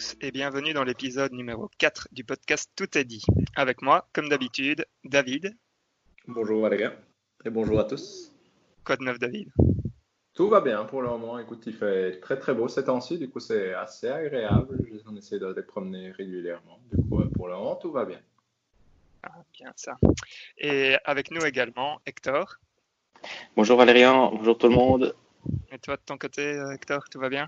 et à tous et bienvenue dans l'épisode numéro 4 du podcast Tout est dit. Avec moi, comme d'habitude, David. Bonjour Valérie et bonjour à tous. Quoi de neuf David Tout va bien pour le moment. Écoute, il fait très très beau ces temps-ci, du coup c'est assez agréable. On essaie de les promener régulièrement. Du coup, pour le moment, tout va bien. Ah, bien ça. Et avec nous également, Hector. Bonjour Valérian, bonjour tout le monde. Et toi, de ton côté, euh, Hector, tout va bien?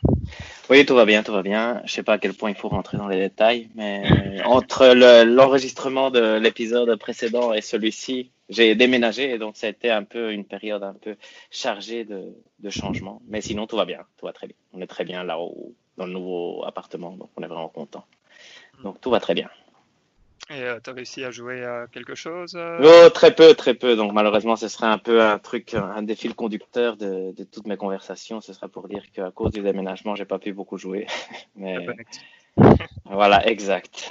Oui, tout va bien, tout va bien. Je sais pas à quel point il faut rentrer dans les détails, mais entre l'enregistrement de l'épisode précédent et celui-ci, j'ai déménagé et donc ça a été un peu une période un peu chargée de, de changements. Mais sinon, tout va bien, tout va très bien. On est très bien là-haut, dans le nouveau appartement, donc on est vraiment content. Donc tout va très bien. Et euh, tu as réussi à jouer à quelque chose euh? Oh, Très peu, très peu. Donc malheureusement, ce serait un peu un truc, un des fils conducteurs de, de, toutes mes conversations. Ce sera pour dire qu'à cause du déménagement, j'ai pas pu beaucoup jouer. Mais voilà, exact.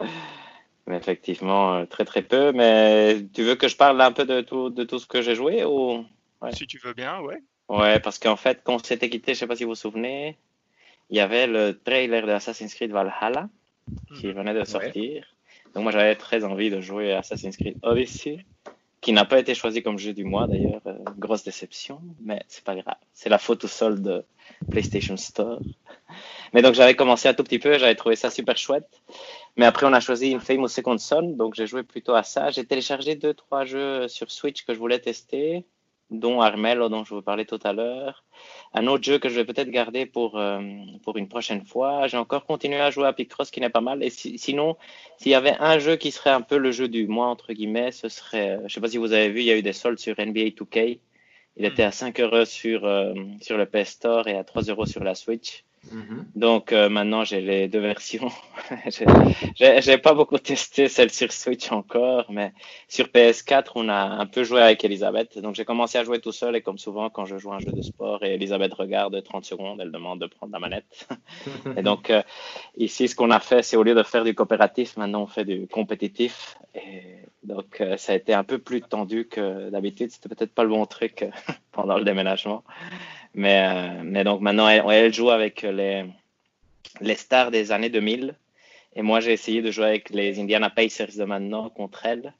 Mais effectivement, euh, très très peu. Mais tu veux que je parle un peu de tout, de tout ce que j'ai joué ou? Si tu veux bien, ouais. Ouais, parce qu'en fait, quand on s'était quitté, je sais pas si vous vous souvenez, il y avait le trailer de Assassin's Creed Valhalla qui mhm. venait de sortir. Donc moi j'avais très envie de jouer à Assassin's Creed Odyssey, qui n'a pas été choisi comme jeu du mois d'ailleurs, euh, grosse déception, mais c'est pas grave. C'est la faute au sol de PlayStation Store. Mais donc j'avais commencé un tout petit peu, j'avais trouvé ça super chouette. Mais après on a choisi Infamous Second Son, donc j'ai joué plutôt à ça. J'ai téléchargé deux trois jeux sur Switch que je voulais tester dont Armel, dont je vous parlais tout à l'heure. Un autre jeu que je vais peut-être garder pour, euh, pour une prochaine fois. J'ai encore continué à jouer à Picross, qui n'est pas mal. Et sinon, s'il y avait un jeu qui serait un peu le jeu du mois, entre guillemets, ce serait, euh, je ne sais pas si vous avez vu, il y a eu des soldes sur NBA 2K. Il était à 5 euros sur, euh, sur le PS Store et à 3 euros sur la Switch. Mhm. Donc euh, maintenant j'ai les deux versions. j'ai pas beaucoup testé celle sur Switch encore, mais sur PS4 on a un peu joué avec Elisabeth. Donc j'ai commencé à jouer tout seul et comme souvent quand je joue un jeu de sport et Elisabeth regarde 30 secondes, elle demande de prendre la manette. et donc euh, ici ce qu'on a fait c'est au lieu de faire du coopératif, maintenant on fait du compétitif. Et donc euh, ça a été un peu plus tendu que d'habitude. C'était peut-être pas le bon truc pendant le déménagement. Mais, euh, mais donc maintenant, elle, elle, joue avec les, les stars des années 2000. Et moi, j'ai essayé de jouer avec les Indiana Pacers de maintenant contre elle.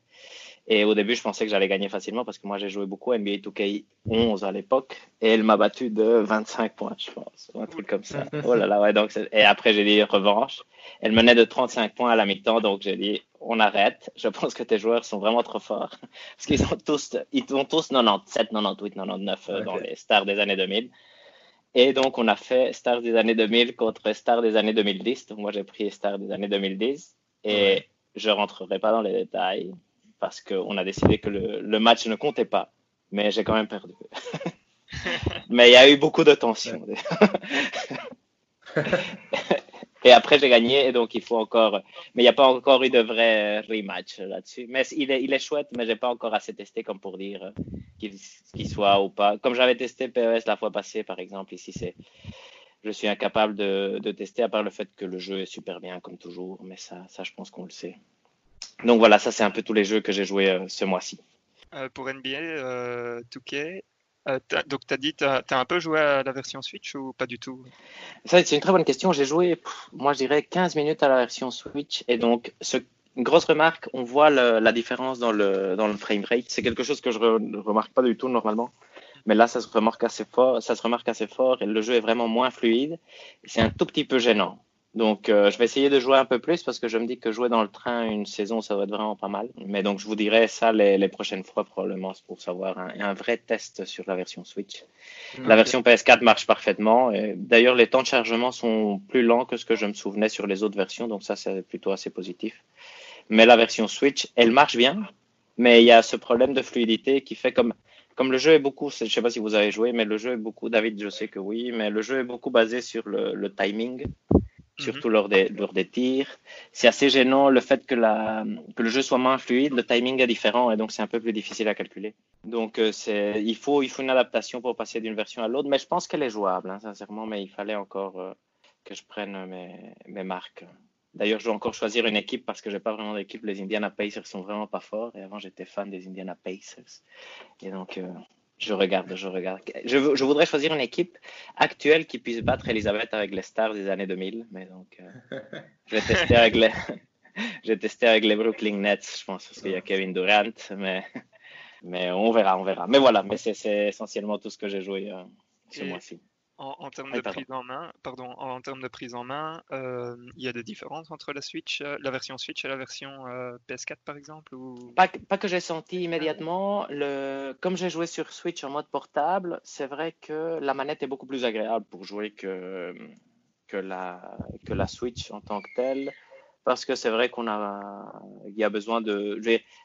Et au début, je pensais que j'allais gagner facilement parce que moi, j'ai joué beaucoup à NBA 2K11 à l'époque. Et elle m'a battu de 25 points, je pense. Un truc comme ça. Oh là là, ouais. Donc, et après, j'ai dit revanche. Elle menait de 35 points à la mi-temps. Donc, j'ai dit, on arrête. Je pense que tes joueurs sont vraiment trop forts. Parce qu'ils ont tous, ils ont tous 97, 98, 99 dans les stars des années 2000. Et donc, on a fait Stars des années 2000 contre Stars des années 2010. Donc, moi, j'ai pris Stars des années 2010. Et je rentrerai pas dans les détails parce qu'on a décidé que le, le, match ne comptait pas. Mais j'ai quand même perdu. mais il y a eu beaucoup de tension. Et après, j'ai gagné, et donc il faut encore. Mais il n'y a pas encore eu de vrai rematch là-dessus. Mais il est, il est chouette, mais j'ai pas encore assez testé comme pour dire qu'il soit ou pas. Comme j'avais testé PES la fois passée, par exemple, ici, c'est. Je suis incapable de, de, tester, à part le fait que le jeu est super bien, comme toujours. Mais ça, ça je pense qu'on le sait. Donc voilà, ça, c'est un peu tous les jeux que j'ai joués euh, ce mois-ci. Euh, pour NBA euh, 2K, euh, donc, tu as dit, tu as, un peu joué à la version Switch ou pas du tout? C'est une très bonne question. J'ai joué, moi, je dirais 15 minutes à la version Switch. Et donc, une grosse remarque, on voit la différence dans le, dans le frame rate. C'est quelque chose que je ne remarque pas du tout normalement. Mais là, ça se remarque assez fort, ça se remarque assez fort et le jeu est vraiment moins fluide. C'est un tout petit peu gênant. Donc, euh, je vais essayer de jouer un peu plus parce que je me dis que jouer dans le train une saison, ça va être vraiment pas mal. Mais donc, je vous dirai ça les, les prochaines fois probablement pour savoir un, un, vrai test sur la version Switch. La version PS4 marche parfaitement. D'ailleurs, les temps de chargement sont plus lents que ce que je me souvenais sur les autres versions. Donc, ça, c'est plutôt assez positif. Mais la version Switch, elle marche bien. Mais il y a ce problème de fluidité qui fait comme comme le jeu est beaucoup, je sais pas si vous avez joué, mais le jeu est beaucoup, David, je sais que oui, mais le jeu est beaucoup basé sur le, le timing surtout lors, des, lors des tirs. C'est assez gênant le fait que, la, que le jeu soit moins fluide, le timing est différent et donc c'est un peu plus difficile à calculer. Donc euh, c'est, il, faut, il faut une adaptation pour passer d'une version à l'autre, mais je pense qu'elle est jouable, hein, sincèrement, mais il fallait encore euh, que je prenne mes, mes marques. D'ailleurs, je dois encore choisir une équipe parce que j'ai pas vraiment d'équipe. Les Indiana Pacers sont vraiment pas forts et avant j'étais fan des Indiana Pacers et donc euh, Je regarde, je regarde. Je, je, voudrais choisir une équipe actuelle qui puisse battre Elisabeth avec les stars des années 2000, mais donc euh, je vais tester avec les, j'ai testé avec les Brooklyn Nets, je pense, parce qu'il y a Kevin Durant, mais mais on verra, on verra. Mais voilà, mais c'est essentiellement tout ce que j'ai joué euh, ce mois-ci. En, termes de prise en main, pardon, en, termes de prise en main, euh, il y a des différences entre la Switch, euh, la version Switch et la version PS4 par exemple ou... pas, pas, que j'ai senti immédiatement. Le, comme j'ai joué sur Switch en mode portable, c'est vrai que la manette est beaucoup plus agréable pour jouer que, que, la, que la Switch en tant que telle parce que c'est vrai qu'on a, il y a besoin de,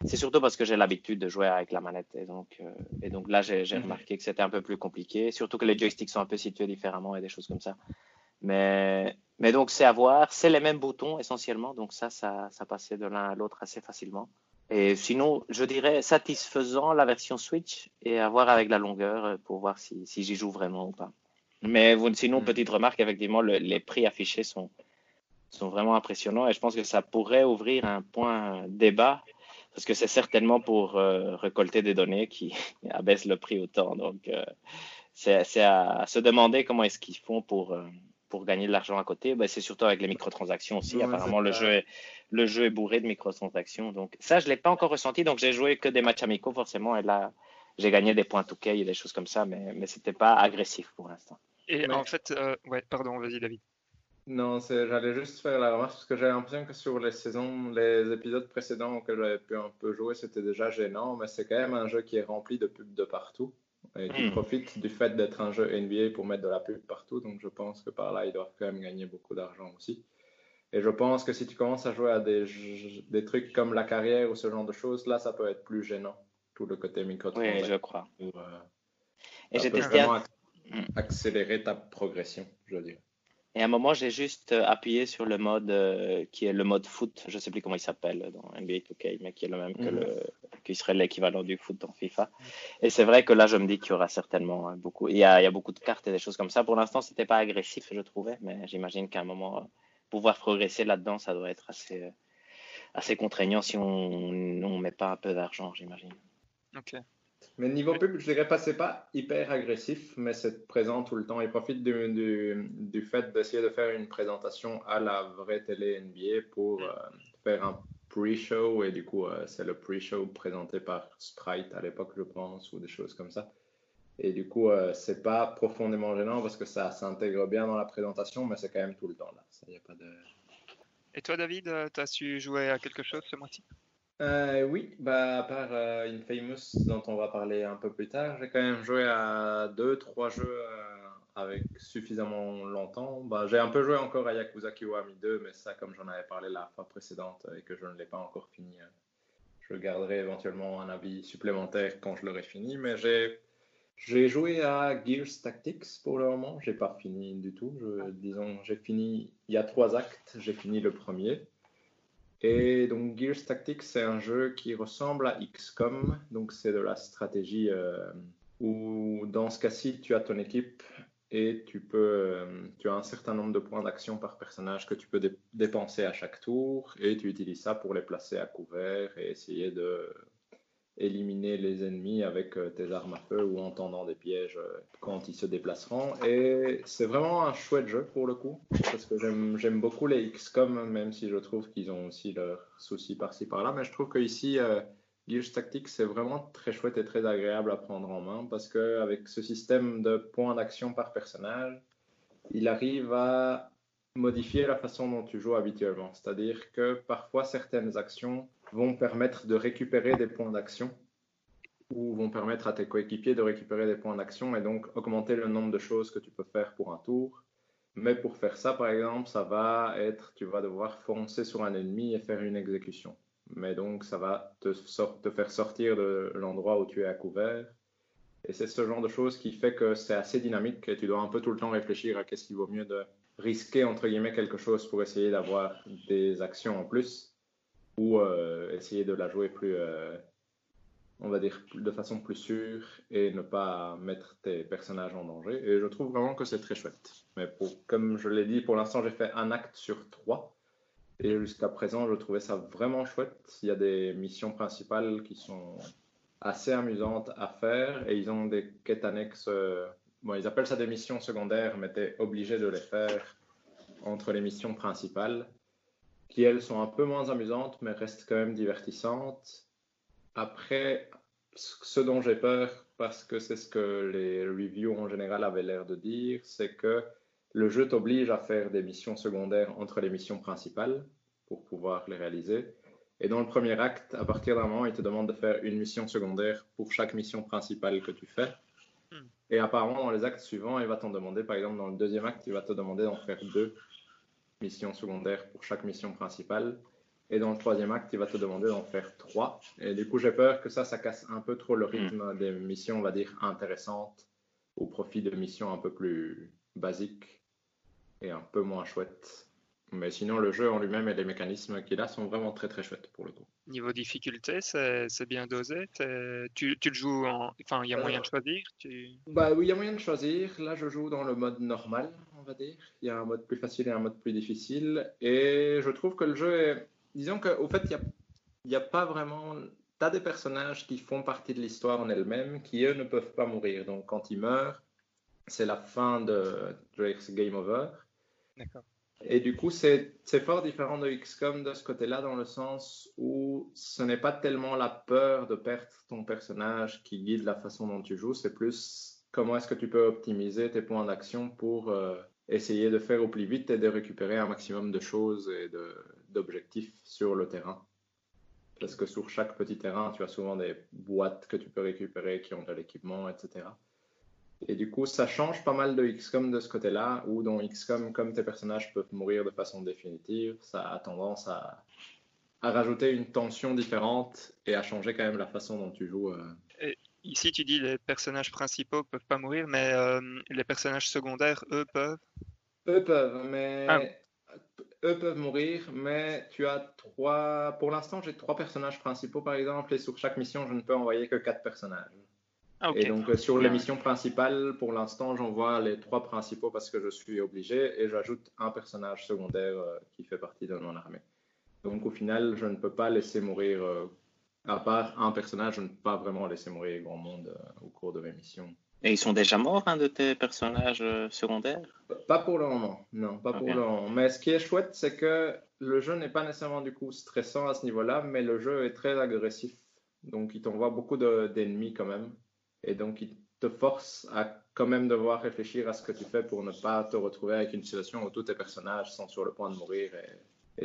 c'est surtout parce que j'ai l'habitude de jouer avec la manette et donc, euh, et donc là j'ai mhm. remarqué que c'était un peu plus compliqué, surtout que les joysticks sont un peu situés différemment et des choses comme ça. Mais, mais donc c'est à voir, c'est les mêmes boutons essentiellement, donc ça, ça, ça passait de l'un à l'autre assez facilement. Et sinon, je dirais satisfaisant la version Switch et à voir avec la longueur pour voir si, si j'y joue vraiment ou pas. Mais sinon, mhm. petite remarque, effectivement, les prix affichés sont, sont vraiment impressionnants et je pense que ça pourrait ouvrir un point débat parce que c'est certainement pour euh, récolter des données qui abaissent le prix autant. Donc, euh, c'est à, se demander comment est-ce qu'ils font pour, euh, pour gagner de l'argent à côté. Ben, c'est surtout avec les microtransactions aussi. Apparemment, le jeu, est, le jeu est bourré de microtransactions. Donc, ça, je ne l'ai pas encore ressenti. Donc, j'ai joué que des matchs amicaux, forcément. Et là, j'ai gagné des points touquet et des choses comme ça, mais, mais ce n'était pas agressif pour l'instant. Et en fait, ouais, pardon, vas-y, David. Non, j'allais juste faire la remarque parce que j'ai l'impression que sur les saisons, les épisodes précédents auxquels j'avais pu un peu jouer, c'était déjà gênant, mais c'est quand même un jeu qui est rempli de pubs de partout et qui hmm. profite du fait d'être un jeu NBA pour mettre de la pub partout. Donc je pense que par là, ils doivent quand même gagner beaucoup d'argent aussi. Et je pense que si tu commences à jouer à des, des trucs comme la carrière ou ce genre de choses, là, ça peut être plus gênant, tout le côté micro Oui, je crois. Euh, et j'ai testé. Hmm. Accélérer ta progression, je veux dire. Et à un moment, j'ai juste euh, appuyé sur le mode euh, qui est le mode foot. Je ne sais plus comment il s'appelle dans NBA 2K, mais qui est le même que mhm. le, qui serait l'équivalent du foot dans FIFA. Et c'est vrai que là, je me dis qu'il y aura certainement beaucoup. Il y, a, il y a, beaucoup de cartes et des choses comme ça. Pour l'instant, c'était pas agressif, je trouvais, mais j'imagine qu'à un moment, euh, pouvoir progresser là-dedans, ça doit être assez, assez contraignant si on ne met pas un peu d'argent, j'imagine. Ok. Mais niveau pub, je dirais pas, c'est pas hyper agressif, mais c'est présent tout le temps. Il profite du, du, fait d'essayer de faire une présentation à la vraie télé NBA pour euh, faire un pre-show. Et du coup, euh, c'est le pre-show présenté par Sprite à l'époque, je pense, ou des choses comme ça. Et du coup, euh, c'est pas profondément gênant parce que ça s'intègre bien dans la présentation, mais c'est quand même tout le temps là. Ça, y a pas de... Et toi, David, tu as su jouer à quelque chose ce mois-ci? Euh, oui, bah, à part euh, Infamous dont on va parler un peu plus tard, j'ai quand même joué à deux, trois jeux euh, avec suffisamment longtemps. Bah, j'ai un peu joué encore à Yakuza Kiwami 2, mais ça, comme j'en avais parlé la fois précédente et que je ne l'ai pas encore fini, je garderai éventuellement un avis supplémentaire quand je l'aurai fini. Mais j'ai, joué à Gears Tactics pour le moment, j'ai pas fini du tout. Disons, j'ai fini, il y a trois actes, j'ai fini le premier. Et donc Gears Tactics, c'est un jeu qui ressemble à XCOM, donc c'est de la stratégie euh, où dans ce cas-ci, tu as ton équipe et tu peux, euh, tu as un certain nombre de points d'action par personnage que tu peux dépenser à chaque tour. Et tu utilises ça pour les placer à couvert et essayer de éliminer les ennemis avec euh, tes armes à feu ou en tendant des pièges euh, quand ils se déplaceront. Et c'est vraiment un chouette jeu pour le coup, parce que j'aime beaucoup les XCOM, même si je trouve qu'ils ont aussi leurs soucis par-ci par-là. Mais je trouve qu'ici, euh, Gears Tactics, c'est vraiment très chouette et très agréable à prendre en main, parce qu'avec ce système de points d'action par personnage, il arrive à modifier la façon dont tu joues habituellement. C'est-à-dire que parfois certaines actions vont permettre de récupérer des points d'action ou vont permettre à tes coéquipiers de récupérer des points d'action et donc augmenter le nombre de choses que tu peux faire pour un tour. Mais pour faire ça, par exemple, ça va être, tu vas devoir foncer sur un ennemi et faire une exécution. Mais donc, ça va te, faire sortir de l'endroit où tu es à couvert. Et c'est ce genre de choses qui fait que c'est assez dynamique et tu dois un peu tout le temps réfléchir à qu'est-ce qu'il vaut mieux de risquer, entre guillemets, quelque chose pour essayer d'avoir des actions en plus ou euh, essayer de la jouer plus, euh, on va dire, de façon plus sûre et ne pas mettre tes personnages en danger. Et je trouve vraiment que c'est très chouette. Mais comme je l'ai dit, pour l'instant, j'ai fait un acte sur trois. Et jusqu'à présent, je trouvais ça vraiment chouette. Il y a des missions principales qui sont assez amusantes à faire et ils ont des quêtes annexes. Euh, bon, ils appellent ça des missions secondaires, mais tu es obligé de les faire entre les missions principales, qui elles sont un peu moins amusantes, mais restent quand même divertissantes. Après, ce dont j'ai peur, parce que c'est ce que les reviews en général avaient l'air de dire, c'est que le jeu t'oblige à faire des missions secondaires entre les missions principales pour pouvoir les réaliser. Et dans le premier acte, à partir d'un moment, il te demande de faire une mission secondaire pour chaque mission principale que tu fais. Hmm. Et apparemment, dans les actes suivants, il va t'en demander, par exemple, dans le deuxième acte, il va te demander d'en faire deux missions secondaires pour chaque mission principale. Et dans le troisième acte, il va te demander d'en faire trois. Et du coup, j'ai peur que ça, ça casse un peu trop le hmm. rythme des missions, on va dire, intéressantes au profit de missions un peu plus basiques et un peu moins chouettes. Mais sinon, le jeu en lui-même et les mécanismes qu'il a sont vraiment très très chouettes pour le coup. Niveau difficulté, c'est bien dosé tu, tu, le joues en. Enfin, il y a moyen de euh, choisir Bah oui, il y a moyen de choisir. Là, je joue dans le mode normal, on va dire. Il y a un mode plus facile et un mode plus difficile. Et je trouve que le jeu est. Disons qu'au fait, il n'y a, a pas vraiment. Tu as des personnages qui font partie de l'histoire en elle-même qui, eux, ne peuvent pas mourir. Donc, quand ils meurent, c'est la fin de Drake's Game Over. D'accord. Et du coup, c'est fort différent de XCOM de ce côté-là, dans le sens où ce n'est pas tellement la peur de perdre ton personnage qui guide la façon dont tu joues, c'est plus comment est-ce que tu peux optimiser tes points d'action pour euh, essayer de faire au plus vite et de récupérer un maximum de choses et d'objectifs sur le terrain. Parce que sur chaque petit terrain, tu as souvent des boîtes que tu peux récupérer qui ont de l'équipement, etc. Et du coup, ça change pas mal de XCOM de ce côté-là, où dans XCOM, comme tes personnages peuvent mourir de façon définitive, ça a tendance à, rajouter une tension différente et à changer quand même la façon dont tu joues. Euh. Ici, tu dis les personnages principaux peuvent pas mourir, mais euh, les personnages secondaires, eux, peuvent? Eux peuvent, mais... Ah. Eux peuvent mourir, mais tu as trois... Pour l'instant, j'ai trois personnages principaux, par exemple, et sur chaque mission, je ne peux envoyer que quatre personnages. Ah, et donc, euh, sur les missions principales, pour l'instant, j'envoie les trois principaux parce que je suis obligé et j'ajoute un personnage secondaire euh, qui fait partie de mon armée. Donc, au final, je ne peux pas laisser mourir, euh, à part un personnage, je ne peux pas vraiment laisser mourir grand monde au cours de mes missions. Et ils sont déjà morts, un de tes personnages secondaires? Pas pour le moment, non, pas pour le moment. Mais ce qui est chouette, c'est que le jeu n'est pas nécessairement du coup stressant à ce niveau-là, mais le jeu est très agressif. Donc, il t'envoie beaucoup d'ennemis quand même. Et donc, il te force à quand même devoir réfléchir à ce que tu fais pour ne pas te retrouver avec une situation où tous tes personnages sont sur le point de mourir et,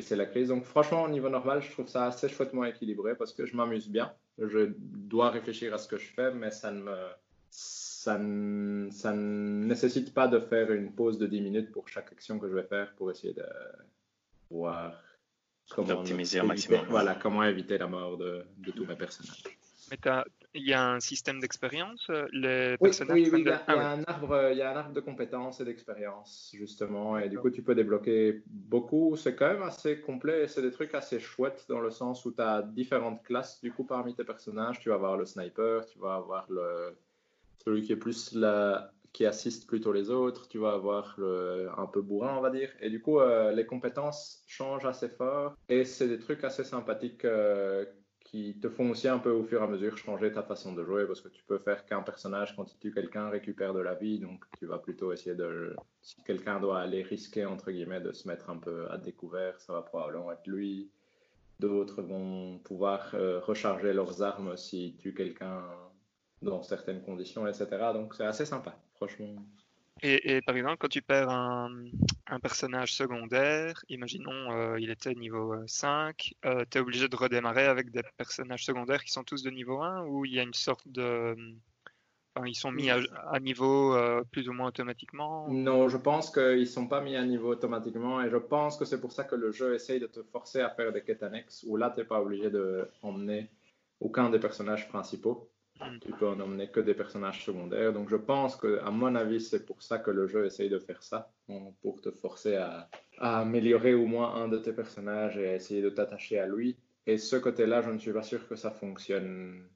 c'est la crise. Donc, franchement, au niveau normal, je trouve ça assez chouettement équilibré parce que je m'amuse bien. Je dois réfléchir à ce que je fais, mais ça ne me. Ça ne, ça ne nécessite pas de faire une pause de 10 minutes pour chaque action que je vais faire pour essayer de voir comment optimiser au maximum. Voilà, comment éviter la mort de, de tous mes personnages. Il y a un système d'expérience les Oui, oui, il, y a, un arbre, il y a un arbre de compétences et d'expérience, justement. Et du coup, tu peux débloquer beaucoup. C'est quand même assez complet et c'est des trucs assez chouettes dans le sens où tu as différentes classes. Du coup, parmi tes personnages, tu vas avoir le sniper, tu vas avoir le, celui qui est plus la, qui assiste plutôt les autres, tu vas avoir le, un peu bourrin, on va dire. Et du coup, euh, les compétences changent assez fort et c'est des trucs assez sympathiques. Euh, qui te font aussi un peu au fur et à mesure changer ta façon de jouer parce que tu peux faire qu'un personnage quand tu tues quelqu'un récupère de la vie donc tu vas plutôt essayer de si quelqu'un doit aller risquer entre guillemets de se mettre un peu à découvert ça va probablement être lui. D'autres vont pouvoir euh, recharger leurs armes si tuent quelqu'un dans certaines conditions etc donc c'est assez sympa franchement. Et, par exemple, quand tu perds un, personnage secondaire, imaginons euh, il était niveau 5, tu es obligé de redémarrer avec des personnages secondaires qui sont tous de niveau 1 ou il y a une sorte de. Enfin, ils sont mis à, niveau euh, plus ou moins automatiquement Non, je pense qu'ils ne sont pas mis à niveau automatiquement et je pense que c'est pour ça que le jeu essaye de te forcer à faire des quêtes annexes où là, tu n'es pas obligé d'emmener aucun des personnages principaux. Tu peux en emmener que des personnages secondaires. Donc je pense que, à mon avis, c'est pour ça que le jeu essaye de faire ça, pour te forcer à, améliorer au moins un de tes personnages et à essayer de t'attacher à lui. Et ce côté-là, je ne suis pas sûr que ça fonctionne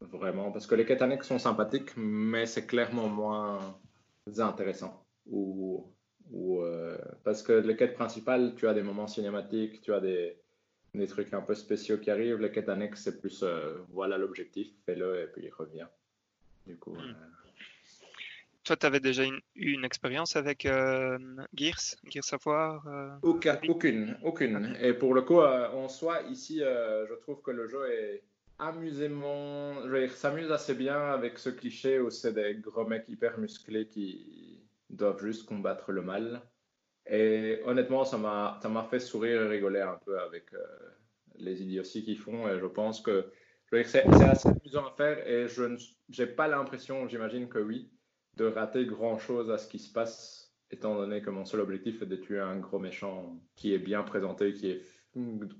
vraiment, parce que les quêtes annexes sont sympathiques, mais c'est clairement moins intéressant. Ou euh, parce que les quêtes principales, tu as des moments cinématiques, tu as des des trucs un peu spéciaux qui arrivent. Les quêtes annexes, c'est plus voilà l'objectif, fais-le et puis il revient. Du coup. Hmm. Toi, tu avais déjà une, une expérience avec Gears, Gears of War Aucune, aucune. Et pour le coup, en soi, ici, je trouve que le jeu est amusément. Je s'amuse assez bien avec ce cliché où c'est des gros mecs hyper musclés qui doivent juste combattre le mal. Et honnêtement, ça m'a fait sourire et rigoler un peu avec euh, les idioties qu'ils font. Et je pense que c'est assez amusant à faire. Et je n'ai pas l'impression, j'imagine que oui, de rater grand chose à ce qui se passe, étant donné que mon seul objectif est de tuer un gros méchant qui est bien présenté, qui est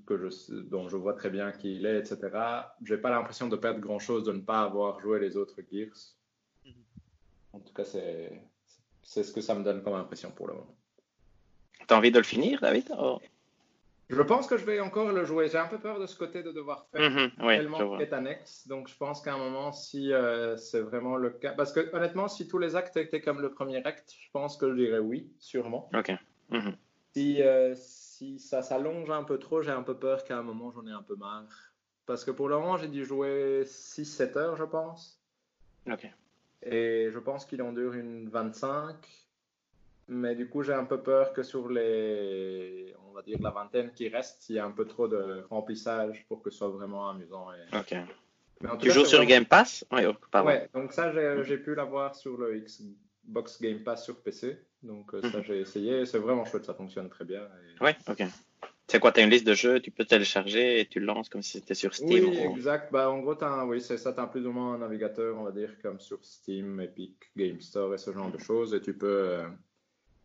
que je, dont je vois très bien qui il est, etc. J'ai pas l'impression de perdre grand chose de ne pas avoir joué les autres Gears. Mhm. En tout cas, c'est ce que ça me donne comme impression pour le moment. T'as envie de le finir, David oh. Je pense que je vais encore le jouer. J'ai un peu peur de ce côté de devoir faire mhm, tellement de annexes. Donc, je pense qu'à un moment, si euh, c'est vraiment le cas. Parce que, honnêtement, si tous les actes étaient comme le premier acte, je pense que je dirais oui, sûrement. Ok. Mhm. Si, euh, si ça s'allonge un peu trop, j'ai un peu peur qu'à un moment j'en ai un peu marre. Parce que pour le moment, j'ai dû jouer 6-7 heures, je pense. Ok. Et je pense qu'il en dure une 25. Mais du coup, j'ai un peu peur que sur les, on va dire, la vingtaine qui reste, il y a un peu trop de remplissage pour que ce soit vraiment amusant. Ok. tu joues sur Game Pass? Oui, oh, ouais, donc ça, j'ai pu l'avoir sur le Xbox Game Pass sur PC. Donc euh, ça, mhm. j'ai essayé. C'est vraiment chouette, ça fonctionne très bien. Ouais, ok. C'est quoi, tu as une liste de jeux, tu peux télécharger et tu le lances comme si c'était sur Steam Oui, exact. Bah, en gros, oui, c'est ça, tu as plus ou moins un navigateur, on va dire, comme sur Steam, Epic, Game Store et ce genre de choses. Et tu peux euh,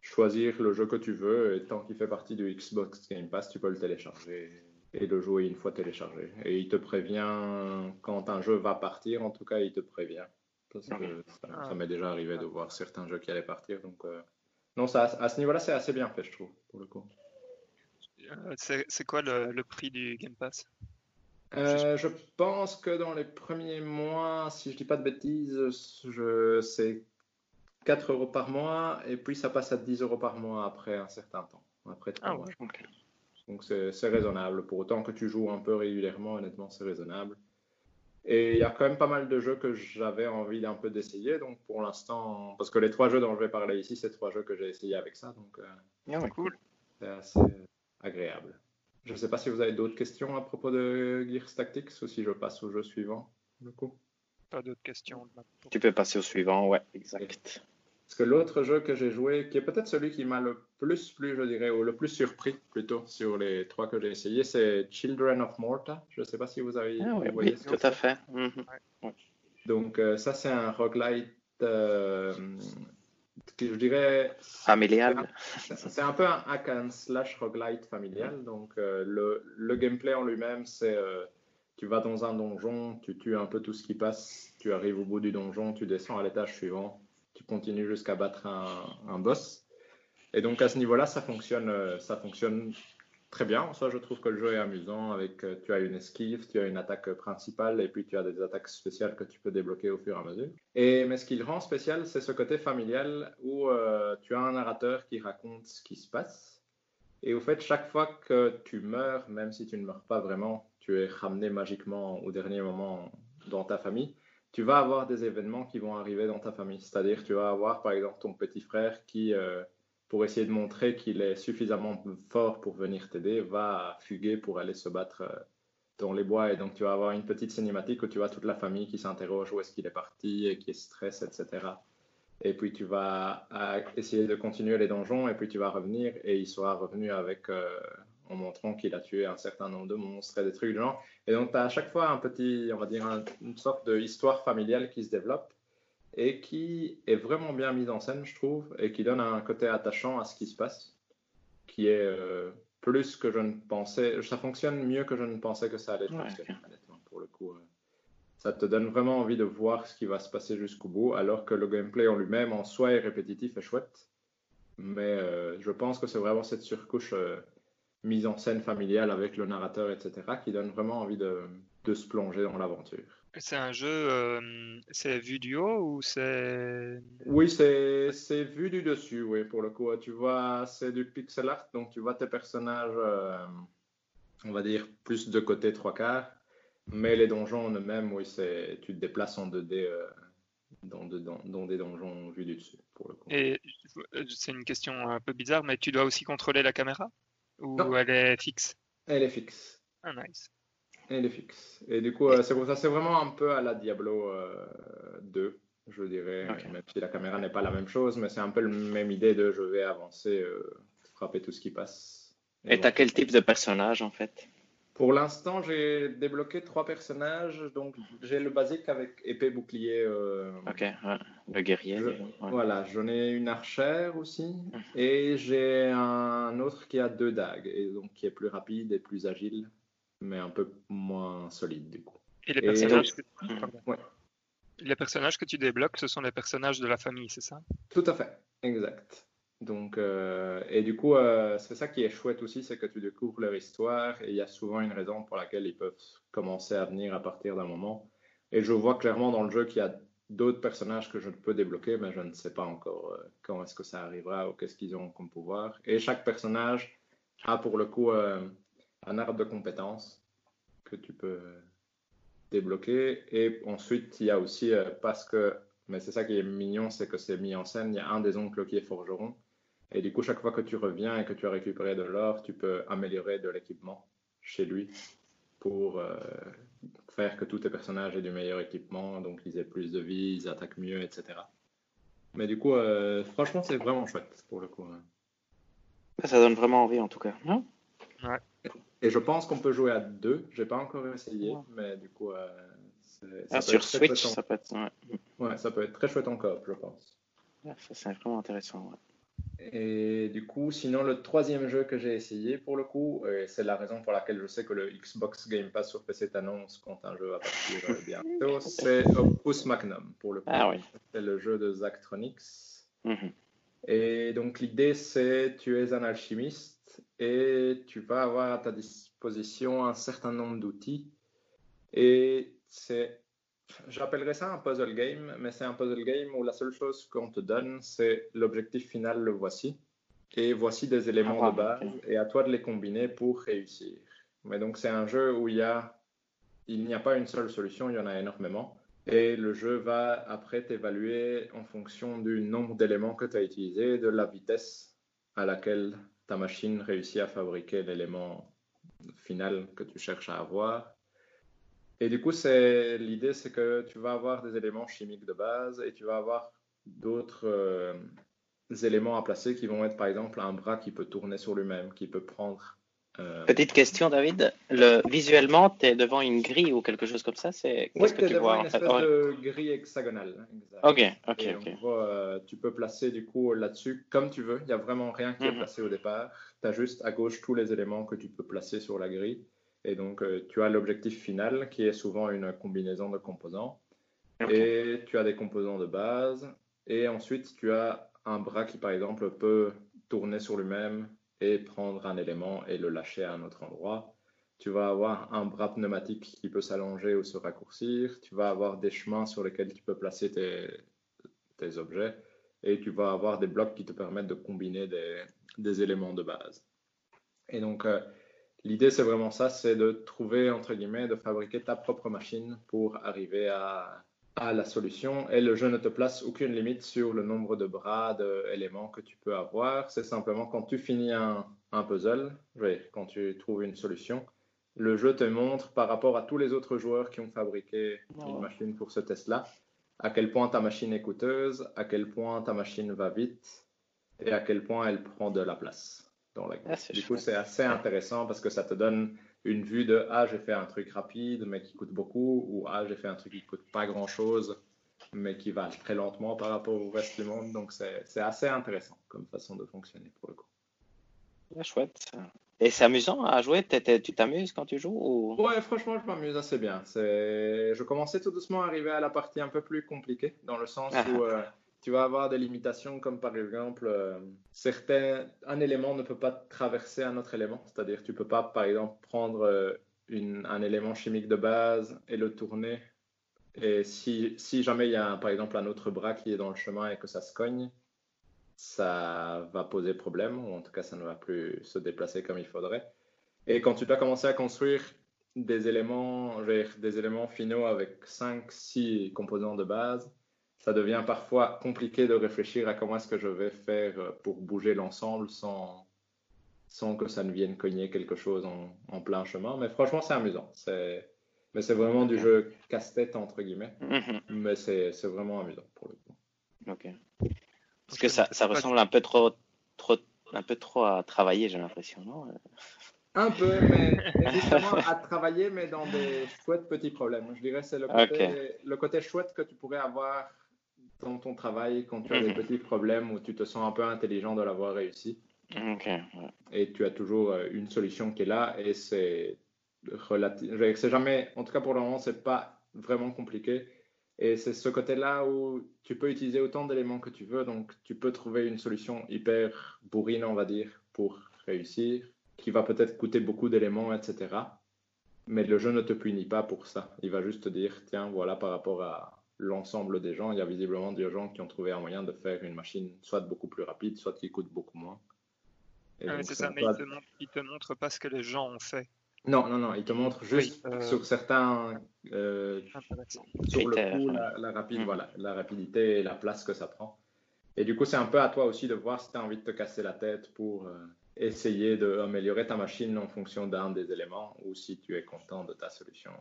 choisir le jeu que tu veux. Et tant qu'il fait partie du Xbox Game Pass, tu peux le télécharger et le jouer une fois téléchargé. Et il te prévient quand un jeu va partir, en tout cas, il te prévient. ça, ah. m'est déjà arrivé de voir certains jeux qui allaient partir. Donc, euh, non, ça, à ce niveau-là, c'est assez bien fait, je trouve, pour le coup. Euh, c'est quoi le, prix du Game Pass? Euh, Je pense que dans les premiers mois, si je dis pas de bêtises, c'est 4 euros par mois et puis ça passe à 10 euros par mois après un certain temps. Après ah, Ouais, Donc c'est raisonnable. Pour autant que tu joues un peu régulièrement, honnêtement, c'est raisonnable. Et il y a quand même pas mal de jeux que j'avais envie d'un peu d'essayer. Donc pour l'instant, parce que les trois jeux dont je vais parler ici, c'est trois jeux que j'ai essayé avec ça. Donc euh, ah cool. C'est assez agréable. Je ne sais pas si vous avez d'autres questions à propos de Gears Tactics ou si je passe au jeu suivant. Du coup. Pas d'autres questions. Tu peux passer au suivant, ouais, exact. Parce que l'autre jeu que j'ai joué, qui est peut-être celui qui m'a le plus plu, je dirais, ou le plus surpris plutôt sur les trois que j'ai essayé, c'est Children of Morta. Je ne sais pas si vous avez ah, oui, oui, tout à fait. Mhm. Donc euh, ça, c'est un roguelite euh, que je dirais... Familial. C'est un, peu un hack and slash roguelite familial. Donc euh, le, le, gameplay en lui-même, c'est tu vas dans un donjon, tu tues un peu tout ce qui passe, tu arrives au bout du donjon, tu descends à l'étage suivant tu continues jusqu'à battre un, boss. Et donc à ce niveau-là, ça fonctionne, euh, ça fonctionne très bien. En soi, je trouve que le jeu est amusant. Avec, euh, tu as une esquive, tu as une attaque principale et puis tu as des attaques spéciales que tu peux débloquer au fur et à mesure. Et mais ce qui le rend spécial, c'est ce côté familial où euh, tu as un narrateur qui raconte ce qui se passe. Et au fait, chaque fois que tu meurs, même si tu ne meurs pas vraiment, tu es ramené magiquement au dernier moment dans ta famille tu vas avoir des événements qui vont arriver dans ta famille. C'est-à-dire, tu vas avoir par exemple ton petit frère qui, euh, pour essayer de montrer qu'il est suffisamment fort pour venir t'aider, va fuguer pour aller se battre euh, dans les bois. Et donc, tu vas avoir une petite cinématique où tu vois toute la famille qui s'interroge où est-ce qu'il est parti et qui est stress, etc. Et puis, tu vas euh, essayer de continuer les donjons et puis tu vas revenir et il sera revenu avec en montrant qu'il a tué un certain nombre de monstres et des trucs de genre. Et donc, tu as à chaque fois un petit, on va dire, une sorte d'histoire familiale qui se développe et qui est vraiment bien mise en scène, je trouve, et qui donne un côté attachant à ce qui se passe, qui est euh, plus que je ne pensais. Ça fonctionne mieux que je ne pensais que ça allait fonctionner, honnêtement, pour le coup. Euh. ça te donne vraiment envie de voir ce qui va se passer jusqu'au bout, alors que le gameplay en lui-même, en soi, est répétitif et chouette. Mais euh, je pense que c'est vraiment cette surcouche mise en scène familiale avec le narrateur, etc., qui donne vraiment envie de, de se plonger dans l'aventure. C'est un jeu, euh, c'est vu du haut ou c'est... Oui, c'est vu du dessus, oui, pour le coup. Tu vois, c'est du pixel art, donc tu vois tes personnages euh, on va dire, plus de côté trois quarts. Mais les donjons en eux-mêmes, oui, c'est, tu te déplaces en 2D euh, dans, dans, des donjons vus du dessus, pour le coup. Et c'est une question un peu bizarre, mais tu dois aussi contrôler la caméra? Ou elle est fixe Elle est fixe. Ah, nice. Elle est fixe. Et du coup, c'est pour ça, c'est vraiment un peu à la Diablo 2 je dirais, même si la caméra n'est pas la même chose, mais c'est un peu la même idée de je vais avancer, euh, frapper tout ce qui passe. Et tu as quel type de personnage en fait? Pour l'instant, j'ai débloqué trois personnages, donc j'ai le basique avec épée, bouclier. Euh, ok, le guerrier. Voilà, j'en ai une archère aussi, mhm. et j'ai un autre qui a deux dagues, et donc qui est plus rapide et plus agile, mais un peu moins solide du coup. Et les personnages les personnages que tu débloques, ce sont les personnages de la famille, c'est ça? Tout à fait, exact. Donc, euh, et du coup, euh, c'est ça qui est chouette aussi, c'est que tu découvres leur histoire et il y a souvent une raison pour laquelle ils peuvent commencer à venir à partir d'un moment. Et je vois clairement dans le jeu qu'il y a d'autres personnages que je peux débloquer, mais je ne sais pas encore euh, quand est-ce que ça arrivera ou qu'est-ce qu'ils ont comme pouvoir. Et chaque personnage a pour le coup un arbre de compétences que tu peux débloqué. Et ensuite, il y a aussi, euh, parce que, mais c'est ça qui est mignon, c'est que c'est mis en scène, il y a un des oncles qui est forgeron. Et du coup, chaque fois que tu reviens et que tu as récupéré de l'or, tu peux améliorer de l'équipement chez lui pour euh, faire que tous tes personnages aient du meilleur équipement, donc ils aient plus de vie, ils attaquent mieux, etc. Mais du coup, euh, franchement, c'est vraiment chouette pour le coup. Hein. Ça donne vraiment envie en tout cas, non? Ouais. Et je pense qu'on peut jouer à deux. J'ai pas encore essayé, mais du coup, euh, ah, sur Switch, ça peut être. Ouais. ça peut être très chouette en coop, je pense. ça c'est vraiment intéressant. Et du coup, sinon, le troisième jeu que j'ai essayé pour le coup, et c'est la raison pour laquelle je sais que le Xbox Game Pass sur PC t'annonce quand un jeu va partir euh, bientôt, c'est Opus Magnum pour le coup. Ah oui. C'est le jeu de Zachtronics. Mhm. Et donc l'idée c'est tu es un alchimiste et tu vas avoir à ta disposition un certain nombre d'outils. Et c'est, j'appellerais ça un puzzle game, mais c'est un puzzle game où la seule chose qu'on te donne, c'est l'objectif final, le voici. Et voici des éléments de ah, base, et à toi de les combiner pour réussir. Mais donc c'est un jeu où il y a, il n'y a pas une seule solution, il y en a énormément. Et le jeu va après t'évaluer en fonction du nombre d'éléments que tu as utilisé, de la vitesse à laquelle ta machine réussit à fabriquer l'élément final que tu cherches à avoir. Et du coup, c'est l'idée, c'est que tu vas avoir des éléments chimiques de base et tu vas avoir d'autres euh, éléments à placer qui vont être, par exemple, un bras qui peut tourner sur lui-même, qui peut prendre euh, Petite question, David. Le, visuellement, tu es devant une grille ou quelque chose comme ça c'est Oui, tu es devant une espèce de grille hexagonale. Ok, ok, ok. Euh, tu peux placer du coup là-dessus comme tu veux. Il n'y a vraiment rien qui est mhm. placé au départ. Tu as juste à gauche tous les éléments que tu peux placer sur la grille. Et donc, euh, tu as l'objectif final qui est souvent une combinaison de composants. Et tu as des composants de base. Et ensuite, tu as un bras qui, par exemple, peut tourner sur lui-même et prendre un élément et le lâcher à un autre endroit. Tu vas avoir un bras pneumatique qui peut s'allonger ou se raccourcir. Tu vas avoir des chemins sur lesquels tu peux placer tes, tes objets. Et tu vas avoir des blocs qui te permettent de combiner des, des éléments de base. Et donc, euh, l'idée, c'est vraiment ça, c'est de trouver, entre guillemets, de fabriquer ta propre machine pour arriver à à la solution. Et le jeu ne te place aucune limite sur le nombre de bras, d'éléments que tu peux avoir. C'est simplement quand tu finis un, puzzle, quand tu trouves une solution, le jeu te montre par rapport à tous les autres joueurs qui ont fabriqué une machine pour ce test-là, à quel point ta machine est coûteuse, à quel point ta machine va vite et à quel point elle prend de la place dans la ah, Du coup, c'est assez intéressant parce que ça te donne une vue de ah j'ai fait un truc rapide mais qui coûte beaucoup ou ah j'ai fait un truc qui coûte pas grand chose mais qui va très lentement par rapport au reste du monde donc c'est assez intéressant comme façon de fonctionner pour le coup. chouette. Et c'est amusant à jouer? Tu t'amuses quand tu joues ou... Ouais, franchement, je m'amuse assez bien. Je commençais tout doucement à arriver à la partie un peu plus compliquée, dans le sens ah. où euh, tu vas avoir des limitations comme par exemple, euh, un élément ne peut pas traverser un autre élément. C'est-à-dire, tu peux pas, par exemple, prendre euh, un élément chimique de base et le tourner. Et si, jamais il y a, par exemple, un autre bras qui est dans le chemin et que ça se cogne, ça va poser problème, ou en tout cas, ça ne va plus se déplacer comme il faudrait. Et quand tu dois commencer à construire des éléments, finaux avec 5, 6 composants de base, ça devient parfois compliqué de réfléchir à comment est-ce que je vais faire pour bouger l'ensemble sans, sans que ça ne vienne cogner quelque chose en, plein chemin. Mais franchement, c'est amusant. C'est, mais c'est vraiment du jeu casse-tête, entre guillemets. Mhm. Mais c'est, c'est vraiment amusant pour le coup. Ok. Parce que ça, ça ressemble un peu trop, trop, un peu trop à travailler, j'ai l'impression, non un peu, mais justement à travailler, mais dans des chouettes petits problèmes. Je dirais c'est le côté, le côté chouette que tu pourrais avoir dans ton travail quand tu as des mhm. petits problèmes où tu te sens un peu intelligent de l'avoir réussi. Et tu as toujours euh, une solution qui est là et c'est. C'est jamais, en tout cas pour le moment, c'est pas vraiment compliqué. Et c'est ce côté-là où tu peux utiliser autant d'éléments que tu veux, donc tu peux trouver une solution hyper bourrine, on va dire, pour réussir qui va peut-être coûter beaucoup d'éléments, etc. Mais le jeu ne te punit pas pour ça. Il va juste te dire, tiens, voilà, par rapport à l'ensemble des gens, il y a visiblement des gens qui ont trouvé un moyen de faire une machine soit beaucoup plus rapide, soit qui coûte beaucoup moins. Ah c'est ça, mais il, te montre, te montre pas ce que les gens ont fait. Non, non, non, il te montre juste euh, sur certains. Euh, sur le coup, la, rapide, mm. voilà, la rapidité et la place que ça prend. Et du coup, c'est un peu à toi aussi de voir si tu as envie de te casser la tête pour. Euh, essayer d'améliorer ta machine en fonction d'un des éléments ou si tu es content de ta solution.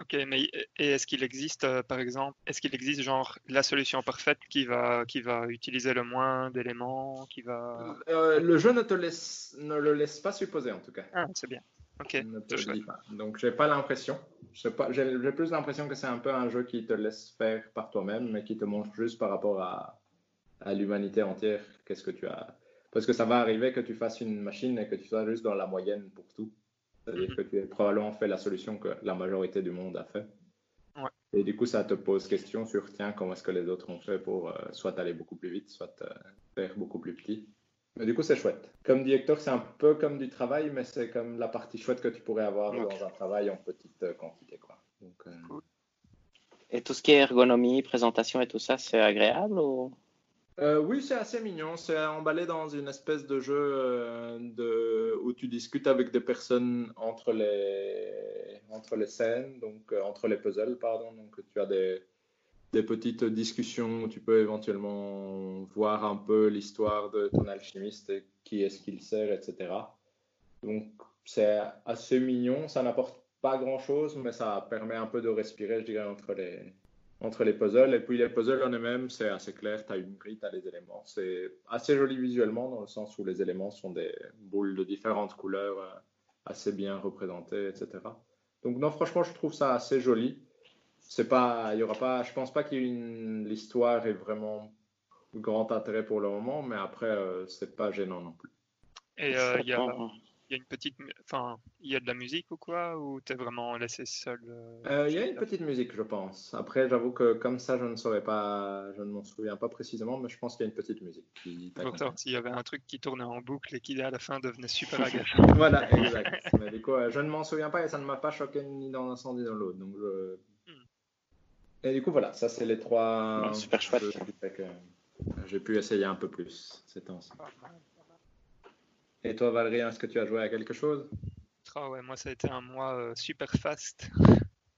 Ok, mais est-ce qu'il existe, euh, par exemple, est-ce qu'il existe genre la solution parfaite qui va, qui va utiliser le moins d'éléments, qui va... Euh, le jeu ne te laisse, ne le laisse pas supposer en tout cas. Ah, c'est bien. Ok. Ne te le pas. Donc j'ai pas l'impression. J'ai plus l'impression que c'est un peu un jeu qui te laisse faire par toi-même, mais qui te montre juste par rapport à, à l'humanité entière qu'est-ce que tu as parce que ça va arriver que tu fasses une machine et que tu sois juste dans la moyenne pour tout. C'est-à-dire que tu as probablement fait la solution que la majorité du monde a fait. Et du coup, ça te pose question sur tiens, comment est-ce que les autres ont fait pour euh, soit aller beaucoup plus vite, soit euh, faire beaucoup plus petit. Mais du coup, c'est chouette. Comme dit Hector, c'est un peu comme du travail, mais c'est comme la partie chouette que tu pourrais avoir dans un travail en petite euh, quantité. Quoi. Et tout ce qui est ergonomie, présentation et tout ça, c'est agréable ou? Euh, oui, c'est assez mignon. C'est emballé dans une espèce de jeu euh, où tu discutes avec des personnes entre les, entre les scènes, donc euh, entre les puzzles, pardon. Donc tu as des, des petites discussions où tu peux éventuellement voir un peu l'histoire de ton alchimiste qui est-ce qu'il sert, etc. Donc c'est assez mignon. Ça n'apporte pas grand-chose, mais ça permet un peu de respirer, je dirais, entre les, entre les puzzles. Et puis les puzzles en eux-mêmes, c'est assez clair. Tu as une grille, tu as les éléments. C'est assez joli visuellement dans le sens où les éléments sont des boules de différentes couleurs euh, assez bien représentées, etc. Donc non, franchement, je trouve ça assez joli. C'est pas, il y aura pas, je pense pas qu'il ait une, l'histoire est vraiment grand intérêt pour le moment, mais après, euh, c'est pas gênant non plus. Et euh, il y a, y a une petite, enfin, il y a de la musique ou quoi, ou t'es vraiment laissé seul euh, euh, Il y a une petite musique, je pense. Après, j'avoue que comme ça, je ne saurais pas, je ne m'en souviens pas précisément, mais je pense qu'il y a une petite musique. Qui Pourtant, s'il y avait un truc qui tournait en boucle et qui à la fin devenait super agaçant. voilà, exact. mais du coup, je ne m'en souviens pas et ça ne m'a pas choqué ni dans l'un ni dans l'autre. Donc, hmm. Et du coup, voilà, ça c'est les trois. super chouette. J'ai pu essayer un peu plus ces temps-ci. Et toi, Valérie, est-ce que tu as joué à quelque chose? Oh, ouais, Moi, ça a été un mois euh, super fast.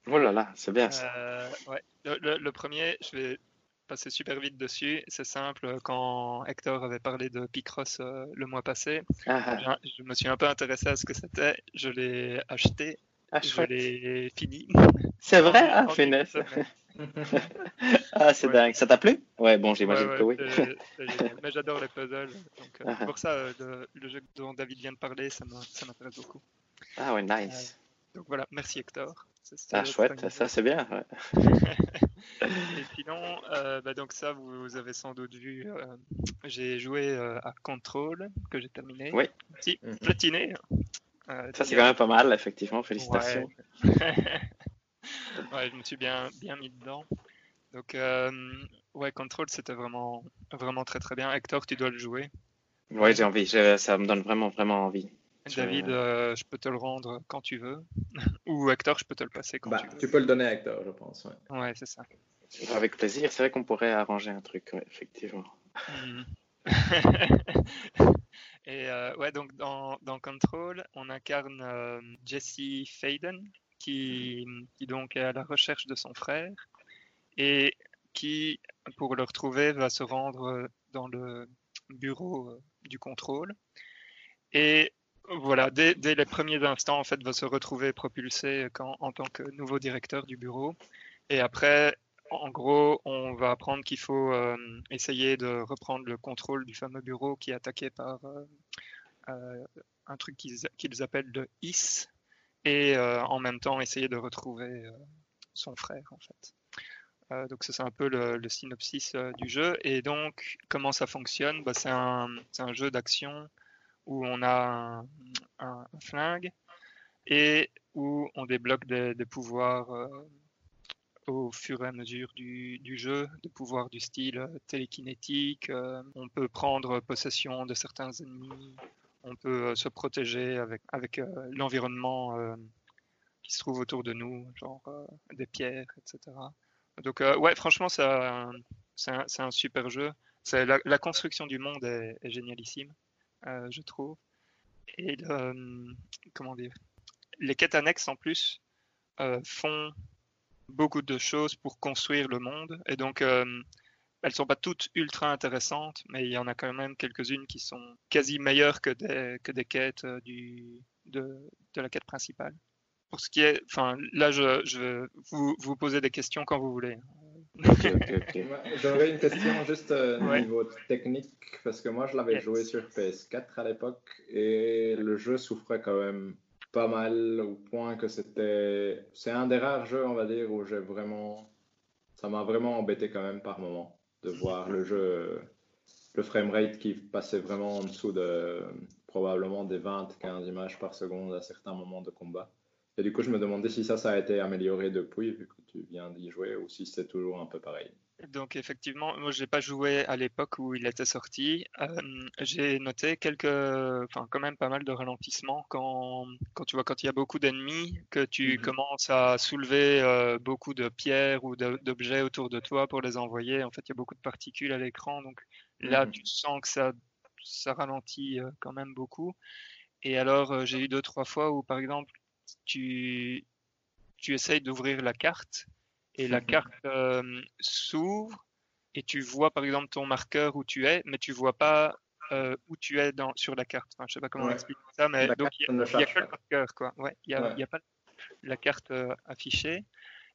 Oh là là, c'est bien ça. Euh, ouais. le, premier, je vais passer super vite dessus. C'est simple, quand Hector avait parlé de Picross euh, le mois passé, ah, ah. je, me suis un peu intéressé à ce que c'était. Je l'ai acheté, ah, je l'ai fini. C'est vrai, hein, finesse. Ah, c'est dingue. Ça t'a plu? Ouais, bon, j'imagine que oui. Mais j'adore les puzzles. Donc, euh, ah. pour ça, euh, le, jeu dont David vient de parler, ça m'intéresse beaucoup. Ah ouais, nice. Euh, donc voilà, merci Hector. ah, chouette, ça c'est bien. Et sinon, bah, donc ça, vous, avez sans doute vu, j'ai joué à Control, que j'ai terminé. Oui. Si, mhm. platiné. ça c'est quand même pas mal, effectivement, félicitations. ouais, je me suis bien, bien mis dedans. Donc, euh, ouais, Control, c'était vraiment, vraiment très très bien. Hector, tu dois le jouer. Ouais, j'ai envie. ça me donne vraiment, vraiment envie. David, je... Euh, je peux te le rendre quand tu veux. Ou Hector, je peux te le passer quand bah, tu veux. Tu peux le donner à Hector, je pense. Ouais, ouais c'est ça. Avec plaisir. C'est vrai qu'on pourrait arranger un truc, effectivement. Mhm. Et euh, ouais, donc dans, dans Control, on incarne Jesse Faden, qui, donc est à la recherche de son frère et qui, pour le retrouver, va se rendre dans le bureau du contrôle. Et voilà, dès, les premiers instants, en fait, va se retrouver propulsé quand, en tant que nouveau directeur du bureau. Et après, en gros, on va apprendre qu'il faut euh, essayer de reprendre le contrôle du fameux bureau qui est attaqué par euh, euh, un truc qu'ils appellent le IS, et en même temps essayer de retrouver son frère, en fait. donc c'est un peu le, synopsis du jeu. Et donc, comment ça fonctionne? Bah, C'est un, un, jeu d'action où on a un, flingue et où on débloque des, pouvoirs euh, au fur et à mesure du, jeu, des pouvoirs du style euh, télékinétique. Euh, on peut prendre possession de certains ennemis. On peut se protéger avec, avec l'environnement qui se trouve autour de nous, genre des pierres, etc. Donc ouais, franchement, c'est un, un, super jeu. La, construction du monde est génialissime. Euh, je trouve. Et euh, comment dire, les quêtes annexes en plus euh, font beaucoup de choses pour construire le monde. Et donc, elles sont pas toutes ultra intéressantes, mais il y en a quand même quelques-unes qui sont quasi meilleures que des, que des quêtes du, de, de la quête principale. Pour ce qui est, enfin, là, je, je vous, vous poser des questions quand vous voulez. J'aurais une question juste au euh, niveau technique, parce que moi je l'avais joué sur PS4 à l'époque et le jeu souffrait quand même pas mal au point que c'était. C'est un des rares jeux, on va dire, où j'ai vraiment. Ça m'a vraiment embêté quand même par moment de voir le jeu, le framerate qui passait vraiment en dessous de probablement des 20-15 images par seconde à certains moments de combat. Et du coup, je me demandais si ça, ça a été amélioré depuis, vu que tu viens d'y jouer, ou si c'est toujours un peu pareil. Donc effectivement, moi j'ai pas joué à l'époque où il était sorti. Euh, j'ai noté quelques, enfin quand même pas mal de ralentissements quand, quand tu vois quand il y a beaucoup d'ennemis, que tu mhm. commences à soulever euh, beaucoup de pierres ou d'objets autour de toi pour les envoyer. En fait, il y a beaucoup de particules à l'écran, donc là mhm. tu sens que ça, ça ralentit euh, quand même beaucoup. Et alors j'ai eu deux trois fois où par exemple tu, tu essayes d'ouvrir la carte et la mhm. carte euh, s'ouvre et tu vois par exemple ton marqueur où tu es, mais tu vois pas euh, où tu es dans, sur la carte. Enfin, je sais pas comment expliquer ça, mais donc il n'y a, que le marqueur, quoi. Ouais, il n'y a, pas la carte euh, affichée.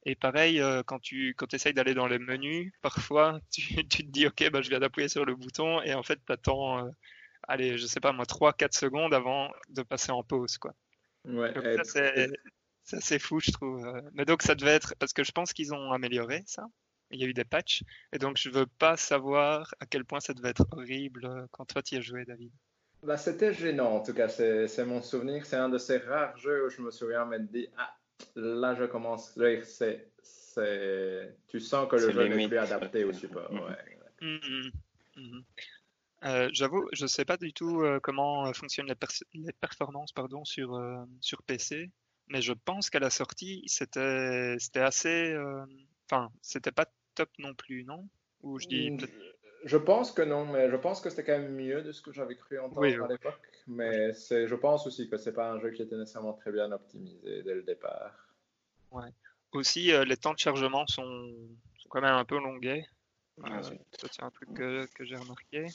Et pareil, quand tu quand essayes d'aller dans les menus, parfois tu, tu te dis ok, bah, je viens d'appuyer sur le bouton et en fait tu attends, allez, je sais pas moi, 3-4 secondes avant de passer en pause. quoi. Ouais, ça, c'est fou, je trouve. Mais donc, ça devait être. Parce que je pense qu'ils ont amélioré ça. Il y a eu des patchs. Et donc, je veux pas savoir à quel point ça devait être horrible quand toi, tu y as joué, David. Bah, c'était gênant, en tout cas. C'est mon souvenir. C'est un de ces rares jeux où je me souviens m'être dit Ah, là, je commence. C'est. Tu sens que le jeu n'est plus adapté au support. Ouais. Mmh, mmh, mmh. Euh, j'avoue, je ne sais pas du tout euh, comment euh, fonctionnent les, performances pardon, sur, sur PC, mais je pense qu'à la sortie, c'était assez. Enfin, c'était pas top non plus, non? Ou je dis. Mm, je pense que non, mais je pense que c'était quand même mieux de ce que j'avais cru entendre à l'époque. Mais je pense aussi que c'est pas un jeu qui était nécessairement très bien optimisé dès le départ. Ouais. Aussi, les temps de chargement sont, sont, quand même un peu longuets. c'est un truc que, que j'ai remarqué.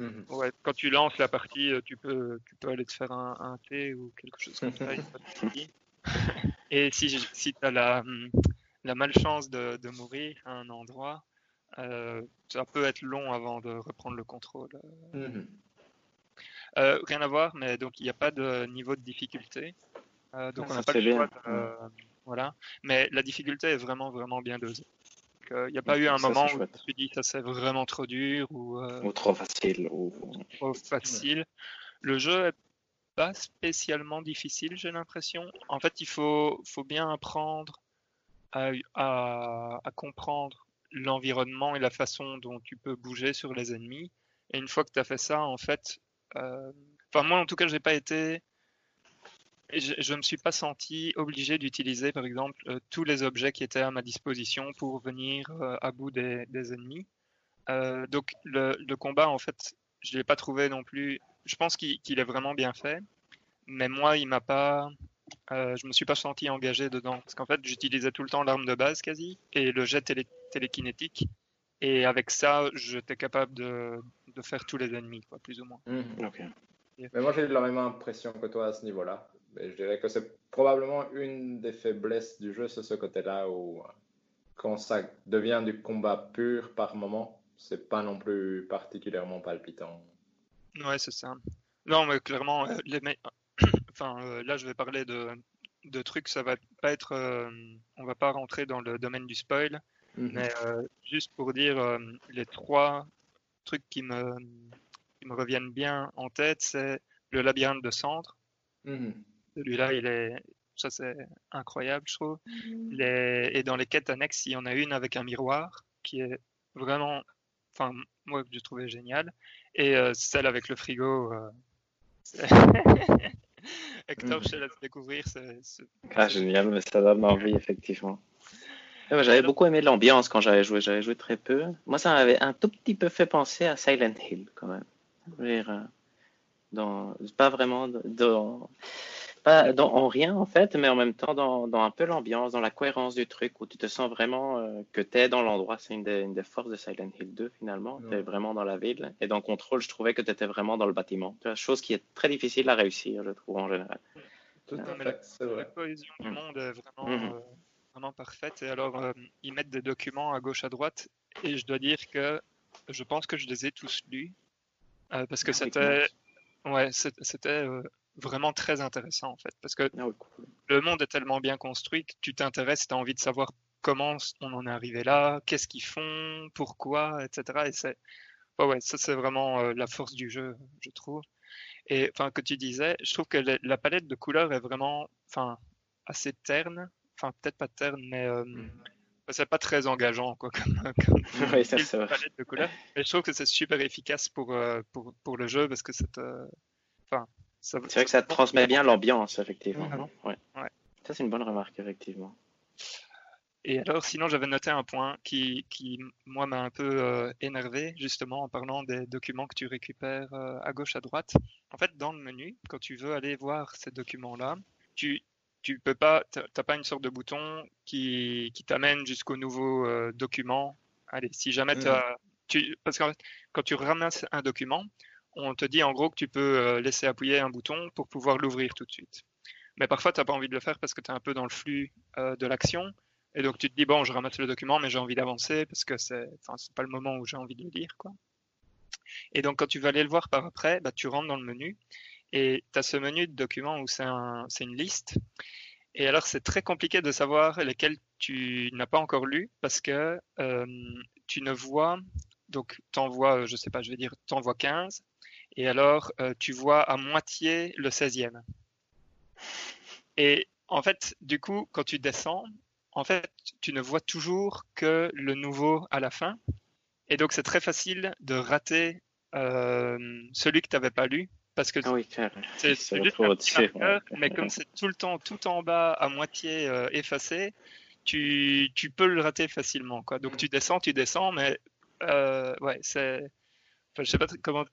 Mhm. Ouais, quand tu lances la partie, euh, tu peux, tu peux aller te faire un, un thé ou quelque chose comme ça. Et si, si tu as la, hum, la malchance de, de, mourir à un endroit, euh, ça peut être long avant de reprendre le contrôle. Mhm. Euh, rien à voir, mais donc il n'y a pas de niveau de difficulté. Euh, donc ah, on n'a pas le choix. De, voilà. Mais la difficulté est vraiment, vraiment bien dosée. Il n'y a pas eu un moment où me suis dit ça c'est vraiment trop dur ou, euh, trop facile. Ou... Trop facile. Le jeu est pas spécialement difficile, j'ai l'impression. En fait, il faut, faut bien apprendre à, à, à comprendre l'environnement et la façon dont tu peux bouger sur les ennemis. Et une fois que tu as fait ça, en fait, euh... enfin moi en tout cas, j'ai pas été je ne me suis pas senti obligé d'utiliser, par exemple, euh, tous les objets qui étaient à ma disposition pour venir euh, à bout des, ennemis. Euh, donc le, combat, en fait, je ne l'ai pas trouvé non plus je pense qu'il est vraiment bien fait, mais moi, il m'a pas, euh, je me suis pas senti engagé dedans parce qu'en fait, j'utilisais tout le temps l'arme de base quasi et le jet télé télékinétique. Et avec ça, j'étais capable de, de, faire tous les ennemis, quoi, plus ou moins. Mhm. Mais moi, j'ai eu la même impression que toi à ce niveau-là. Je dirais que c'est probablement une des faiblesses du jeu, c'est ce côté-là où, quand ça devient du combat pur par moment, c'est pas non plus particulièrement palpitant. Ouais, c'est ça. Non, mais clairement, euh, les enfin, euh, là, je vais parler de, de trucs, ça va pas être, euh, on va pas rentrer dans le domaine du spoil, mhm. mais juste pour dire les trois trucs qui me, qui me reviennent bien en tête, c'est le labyrinthe de cendres. Mhm. Celui-là, il est, ça c'est incroyable, je trouve. Mhm. Les... Et dans les quêtes annexes, il y en a une avec un miroir qui est vraiment, enfin, moi que je trouvais génial. Et euh, celle avec le frigo. Euh... Hector, mhm. je te laisse découvrir. Ah, génial, mais ça donne envie, effectivement. J'avais beaucoup aimé l'ambiance quand j'avais joué. J'avais joué très peu. Moi, ça m'avait un tout petit peu fait penser à Silent Hill, quand même. Euh, dans, pas vraiment dans, pas dans, en rien en fait, mais en même temps dans, dans un peu l'ambiance, dans la cohérence du truc, où tu te sens vraiment euh, que tu es dans l'endroit. C'est une, une, des forces de Silent Hill 2 finalement. Tu es vraiment dans la ville. Et dans Control, je trouvais que tu étais vraiment dans le bâtiment. Chose qui est très difficile à réussir, je trouve en général. Tout à fait, la, cohésion du mm. monde est vraiment, mm-hmm. euh, vraiment parfaite. Et alors, euh, ils mettent des documents à gauche à droite. Et je dois dire que je pense que je les ai tous lus. parce que ah, c'était ouais, c'était vraiment très intéressant en fait, parce que ah le monde est tellement bien construit que tu t'intéresses, tu as envie de savoir comment on en est arrivé là, qu'est-ce qu'ils font, pourquoi, etc. Et c'est, ouais, ça c'est vraiment euh, la force du jeu, je trouve. Et enfin, que tu disais, je trouve que la palette de couleurs est vraiment, enfin, assez terne, enfin peut-être pas terne, mais euh, mm. c'est pas très engageant quoi, comme, comme oui, ça, palette de couleurs. Mais je trouve que c'est super efficace pour, euh, pour, pour le jeu parce que c'est, enfin, c'est vrai que ça transmet bien l'ambiance, effectivement. Ouais. Ça, c'est une bonne remarque, effectivement. Et alors, sinon, j'avais noté un point qui, qui moi, m'a un peu euh, énervé, justement, en parlant des documents que tu récupères euh, à gauche, à droite. En fait, dans le menu, quand tu veux aller voir ces documents-là, tu tu peux pas, t'as pas une sorte de bouton qui, qui t'amène jusqu'au nouveau euh, document. Allez, si jamais mmh. as, tu, parce que quand tu ramasses un document, on te dit en gros que tu peux euh, laisser appuyer un bouton pour pouvoir l'ouvrir tout de suite. Mais parfois, tu n'as pas envie de le faire parce que tu es un peu dans le flux euh, de l'action. Et donc, tu te dis, bon, je ramasse le document, mais j'ai envie d'avancer parce que c'est enfin, pas le moment où j'ai envie de le lire. Quoi. Et donc, quand tu vas aller le voir par après, bah, tu rentres dans le menu et tu as ce menu de documents où c'est un, une liste. Et alors, c'est très compliqué de savoir lesquels tu n'as pas encore lu parce que euh, tu ne vois, donc tu envoies, je sais pas, je vais dire, tu envoies 15 et alors euh, tu vois à moitié le 16e. Et en fait, du coup, quand tu descends, en fait, tu ne vois toujours que le nouveau à la fin. Et donc, c'est très facile de rater euh, celui que tu n'avais pas lu. Parce que ah c'est petit marqueur, mais comme c'est tout le temps tout en bas à moitié euh, effacé, tu, tu, peux le rater facilement. Quoi. Donc, tu descends, tu descends, mais ouais, c'est. Enfin, je sais pas comment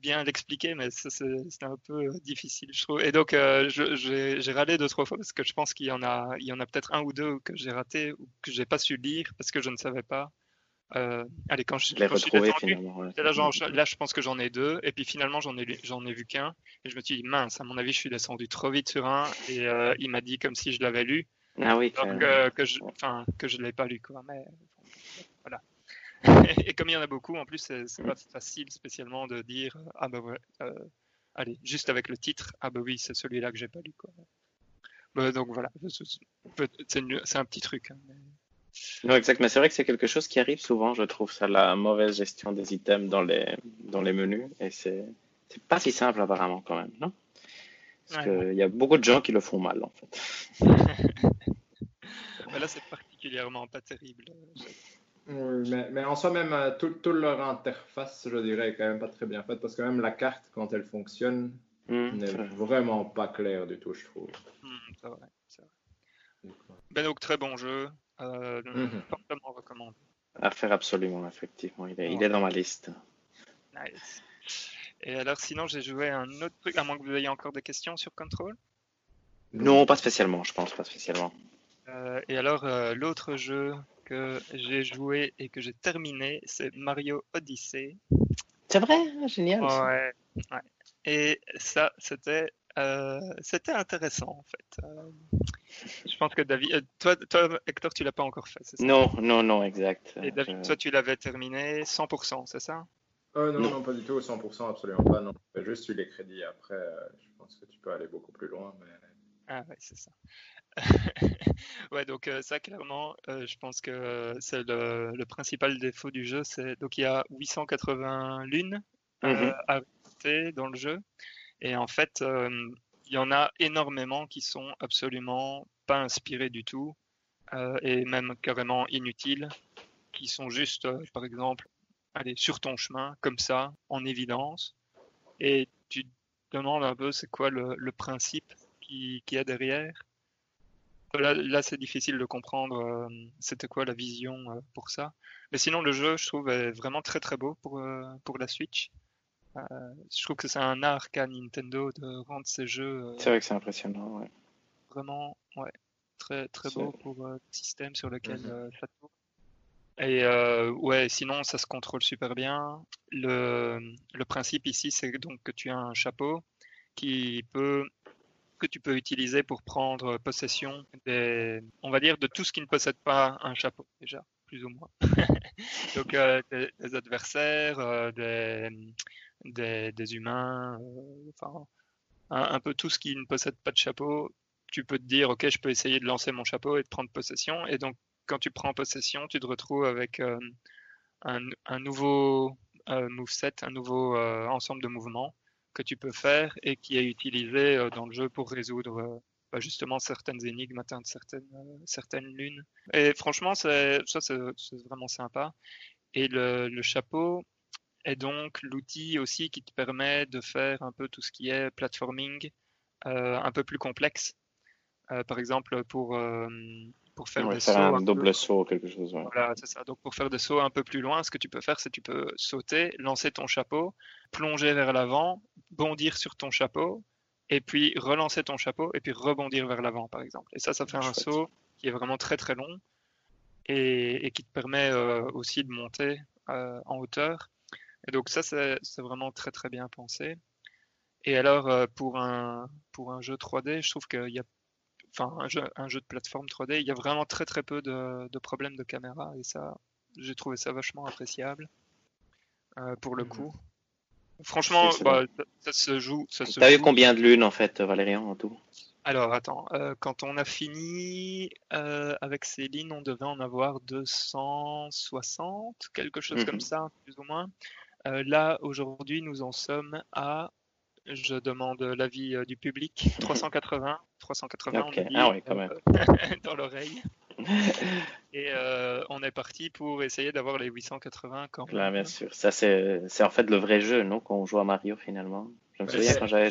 bien l'expliquer, mais c'est un peu euh, difficile, je trouve. Et donc, euh, j'ai râlé deux, trois fois parce que je pense qu'il y en a, il y en a peut-être un ou deux que j'ai raté ou que j'ai pas su lire parce que je ne savais pas. Euh, allez, quand je, je là, là, je pense que j'en ai deux, et puis finalement, j'en ai, j'en ai vu qu'un, et je me suis dit, mince, à mon avis, je suis descendu trop vite sur un, et il m'a dit comme si je l'avais lu. Ah oui, que, je, enfin, que je l'ai pas lu, quoi. Mais voilà. Et comme il y en a beaucoup, en plus, c'est pas facile spécialement de dire ah bah ouais, euh, allez, juste avec le titre, ah bah oui, c'est celui-là que j'ai pas lu quoi. Bah, donc voilà, c'est un petit truc. Hein, non, exact, mais c'est vrai que c'est quelque chose qui arrive souvent, je trouve, ça, la mauvaise gestion des items dans les, dans les menus, et c'est pas si simple apparemment quand même, non? Parce qu'il y a beaucoup de gens qui le font mal en fait. là, c'est particulièrement pas terrible. Oui, mais, mais, en soi, même euh, toute tout leur interface, je dirais, est quand même pas très bien faite parce que même la carte, quand elle fonctionne, hmm, n'est vraiment pas claire du tout, je trouve. Mmh, c'est vrai, vrai. Ben donc, très bon jeu. Euh, mmh. Fortement recommandé. À faire absolument, effectivement. Il est, il est dans ma liste. Nice. Et alors, sinon, j'ai joué un autre truc, à moins que vous ayez encore des questions sur Control? Non, pas spécialement, je pense, pas spécialement. Euh, et alors, euh, l'autre jeu que j'ai joué et que j'ai terminé, c'est Mario Odyssey. C'est vrai, ah, génial. Ouais, ouais. Et ça, c'était euh, c'était intéressant en fait. je pense que David, toi, toi, Hector, tu l'as pas encore fait, c'est ça? Non, non, non, exact. Et David, toi, tu l'avais terminé 100%, c'est ça? Non, non, pas du tout, 100%, absolument pas. Non, juste eu les crédits. Après, je pense que tu peux aller beaucoup plus loin. Mais... Ah ouais, c'est ça. ouais, donc euh, ça clairement, euh, je pense que c'est le, principal défaut du jeu. C'est donc il y a 880 lunes euh, mm-hmm. à visiter dans le jeu, et en fait, il y en a énormément qui sont absolument pas inspirés du tout, et même carrément inutiles, qui sont juste, par exemple, aller sur ton chemin comme ça, en évidence, et tu te demandes un peu c'est quoi le, le principe qui, qui, a derrière. Là, c'est difficile de comprendre euh, c'était quoi la vision euh, pour ça. Mais sinon, le jeu, je trouve, est vraiment très très beau pour, euh, pour la Switch. je trouve que c'est un art qu'a Nintendo de rendre ces jeux. c'est vrai que c'est impressionnant, ouais. Vraiment, ouais. Très très beau pour le système sur lequel mhm. ça tourne. Et ouais, sinon, ça se contrôle super bien. Le, le principe ici, c'est donc que tu as un chapeau qui peut que tu peux utiliser pour prendre possession on va dire, de tout ce qui ne possède pas un chapeau, déjà, plus ou moins. Donc, euh, des, adversaires, euh, des, des, humains, euh, enfin, un, peu tout ce qui ne possède pas de chapeau. Tu peux te dire, OK, je peux essayer de lancer mon chapeau et de prendre possession. Et donc, quand tu prends possession, tu te retrouves avec un, un, nouveau moveset, un nouveau ensemble de mouvements que tu peux faire et qui est utilisé euh, dans le jeu pour résoudre euh, bah, justement certaines énigmes, atteindre certaines, euh, certaines lunes. Et franchement, ça c'est vraiment sympa. Et le, le chapeau est donc l'outil aussi qui te permet de faire un peu tout ce qui est platforming un peu plus complexe. par exemple, pour pour faire des sauts. un, double saut quelque chose. Voilà, c'est ça. Donc pour faire des sauts un peu plus loin, ce que tu peux faire, c'est tu peux sauter, lancer ton chapeau, plonger vers l'avant, bondir sur ton chapeau, et puis relancer ton chapeau, et puis rebondir vers l'avant, par exemple. Et ça, ça fait un saut qui est vraiment très très long et, qui te permet euh, aussi de monter euh, en hauteur. Et donc ça, c'est vraiment très très bien pensé. Et alors, euh, pour, un, pour un jeu 3D, je trouve qu'il y a enfin un jeu, un jeu de plateforme 3D, il y a vraiment très très peu de, problèmes de caméra et ça, j'ai trouvé ça vachement appréciable euh, pour le mhm. coup. Franchement, bah, ça, se joue. T'as eu combien de lunes en fait, Valérian, en tout? Alors attends, euh, quand on a fini euh, avec Céline, on devait en avoir 260, quelque chose comme mhm. ça, plus ou moins. là, aujourd'hui, nous en sommes à je demande l'avis euh, du public. 380. 380 ah ouais, quand même. dans l'oreille. Et euh, on est parti pour essayer d'avoir les 880 quand même. bien sûr. Ça, c'est en fait le vrai jeu, non Qu'on joue à Mario finalement. Je me souviens quand j'avais.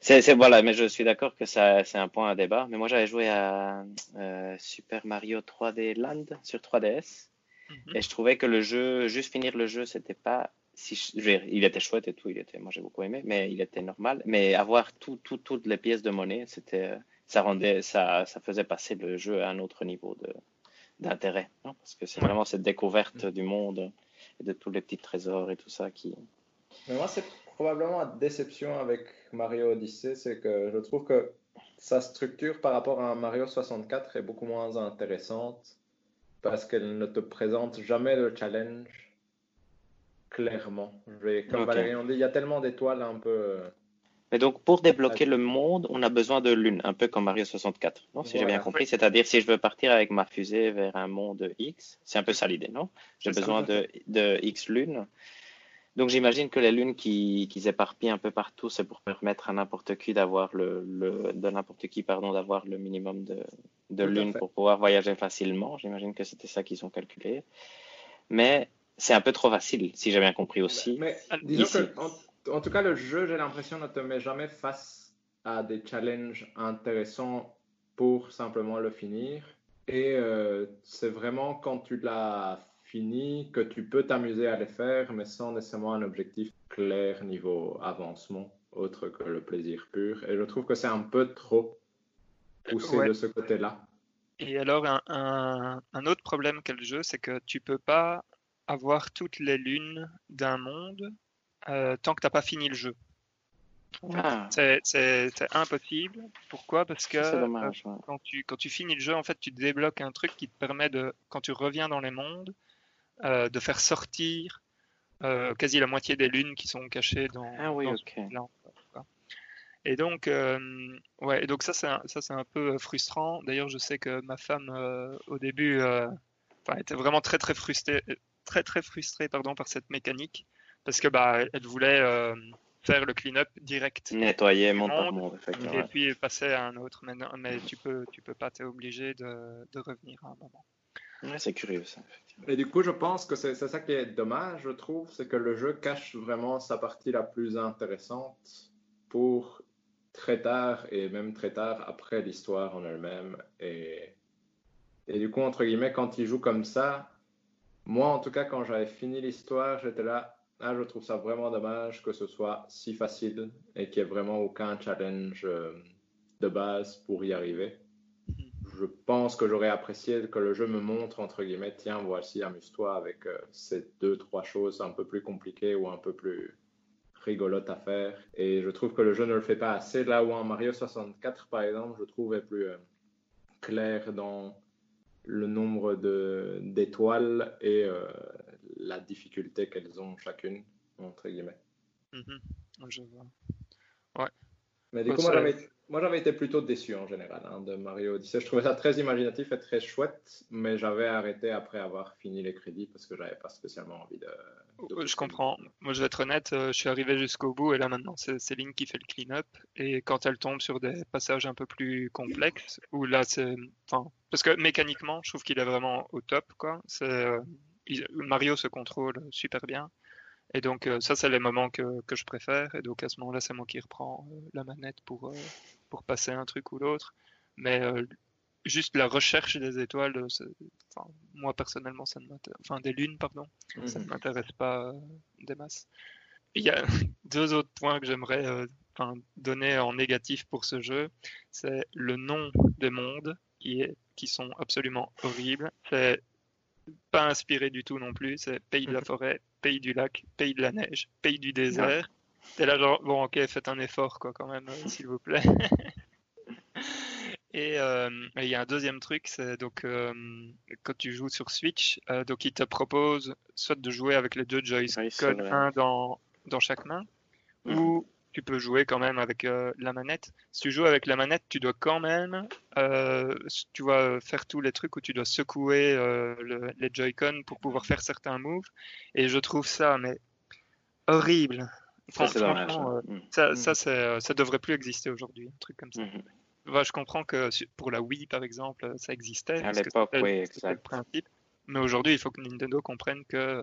C'est voilà, mais je suis d'accord que c'est un point à débat. Mais moi, j'avais joué à euh, Super Mario 3D Land sur 3DS. Mhm. Et je trouvais que le jeu, juste finir le jeu, c'était pas si il était chouette et tout, il était, moi j'ai beaucoup aimé, mais il était normal. Mais avoir tout, tout, toutes les pièces de monnaie, c'était, ça rendait, ça, ça faisait passer le jeu à un autre niveau de, d'intérêt, parce que c'est vraiment cette découverte du monde et de tous les petits trésors et tout ça qui. Mais moi, c'est probablement la déception avec Mario Odyssey, c'est que je trouve que sa structure par rapport à Mario 64 est beaucoup moins intéressante parce qu'elle ne te présente jamais le challenge clairement. comme Valérie on dit, il y a tellement d'étoiles un peu. Euh, Mais donc, pour débloquer le monde, on a besoin de lune, un peu comme Mario 64, non Si j'ai bien compris, c'est-à-dire si je veux partir avec ma fusée vers un monde X, c'est un peu ça l'idée, non? J'ai besoin de, de, X lunes. Donc j'imagine que les lunes qui, qui s'éparpillent un peu partout, c'est pour permettre à n'importe qui d'avoir le, le, de n'importe qui pardon d'avoir le minimum de, de lunes pour pouvoir voyager facilement. J'imagine que c'était ça qu'ils ont calculé. Mais c'est un peu trop facile, si j'ai bien compris aussi. Mais, disons que, en, tout cas, le jeu, j'ai l'impression, ne te met jamais face à des challenges intéressants pour simplement le finir. Et euh, c'est vraiment quand tu l'as fini que tu peux t'amuser à les faire, mais sans nécessairement un objectif clair niveau avancement, autre que le plaisir pur. Et je trouve que c'est un peu trop poussé de ce côté-là. Et alors, un, un, autre problème qu'a le jeu, c'est que tu peux pas avoir toutes les lunes d'un monde euh, tant que tu n'as pas fini le jeu. Ah. C'est impossible. Pourquoi? Parce que euh, quand, tu, quand tu finis le jeu, en fait, tu débloques un truc qui te permet de, quand tu reviens dans les mondes, euh, de faire sortir quasi la moitié des lunes qui sont cachées dans. Ah oui, et donc, euh, ouais, donc ça, c'est un, ça, c'est un peu frustrant. D'ailleurs, je sais que ma femme, au début, était vraiment très, très frustrée, très, très frustrée, pardon, par cette mécanique, parce que bah, elle voulait faire le clean-up direct. Nettoyer monde par monde, effectivement. Et puis passer à un autre. Mais, mais tu peux, tu peux pas, t'es obligé de, de, revenir à un moment. Ouais, c'est curieux ça. Effectivement. Et du coup, je pense que c'est, c'est ça qui est dommage, je trouve, c'est que le jeu cache vraiment sa partie la plus intéressante pour très tard et même très tard après l'histoire en elle-même. Et, et du coup, entre guillemets, quand il joue comme ça, moi en tout cas, quand j'avais fini l'histoire, j'étais là, ah, je trouve ça vraiment dommage que ce soit si facile et qu'il n'y ait vraiment aucun challenge euh, de base pour y arriver. Je pense que j'aurais apprécié que le jeu me montre, entre guillemets, tiens, voici, amuse-toi avec euh, ces deux, trois choses un peu plus compliquées ou un peu plus rigolote à faire. Et je trouve que le jeu ne le fait pas assez. Là où en Mario 64, par exemple, je trouve est plus euh, clair dans le nombre d'étoiles et euh, la difficulté qu'elles ont chacune, entre guillemets. Mhm. Je vois. Ouais. Mais du coup, moi j'avais été plutôt déçu en général hein, de Mario Odyssey. Je trouvais ça très imaginatif et très chouette, mais j'avais arrêté après avoir fini les crédits parce que j'avais pas spécialement envie de. Je comprends. Moi je vais être honnête, euh, je suis arrivé jusqu'au bout et là maintenant c'est Céline qui fait le clean-up. Et quand elle tombe sur des passages un peu plus complexes, où là c'est. Enfin, parce que mécaniquement, je trouve qu'il est vraiment au top. Quoi. Euh, Mario se contrôle super bien. Et donc, euh, ça, c'est les moments que, que, je préfère. Et donc, à ce moment-là, c'est moi qui reprends la manette pour, pour passer un truc ou l'autre. Mais juste la recherche des étoiles, enfin, moi, personnellement, ça ne m'intéresse... Enfin, des lunes, pardon. Ça ne mhm. m'intéresse pas des masses. Il y a deux autres points que j'aimerais donner en négatif pour ce jeu. C'est le nom des mondes qui, est, qui sont absolument horribles. C'est pas inspiré du tout non plus. C'est Pays de la mhm. forêt, Pays du lac, Pays de la neige, Pays du désert. Et là, genre, bon, ok, faites un effort, quoi, quand même, euh, s'il vous plaît. Euh, et il y a un deuxième truc, c'est donc euh, quand tu joues sur Switch, donc il te propose soit de jouer avec les deux Joy-Con, un dans, dans chaque main, mhm. ou tu peux jouer quand même avec euh, la manette. Si tu joues avec la manette, tu dois quand même, euh, tu vas faire tous les trucs où tu dois secouer euh, les Joy-Con pour pouvoir faire certains moves. Et je trouve ça, mais horrible. Ça, franchement, ça, mm. ça, ça, devrait plus exister aujourd'hui, un truc comme ça. Mm-hmm. je comprends que pour la Wii, par exemple, ça existait. À l'époque, oui, le principe. Mais aujourd'hui, il faut que Nintendo comprenne que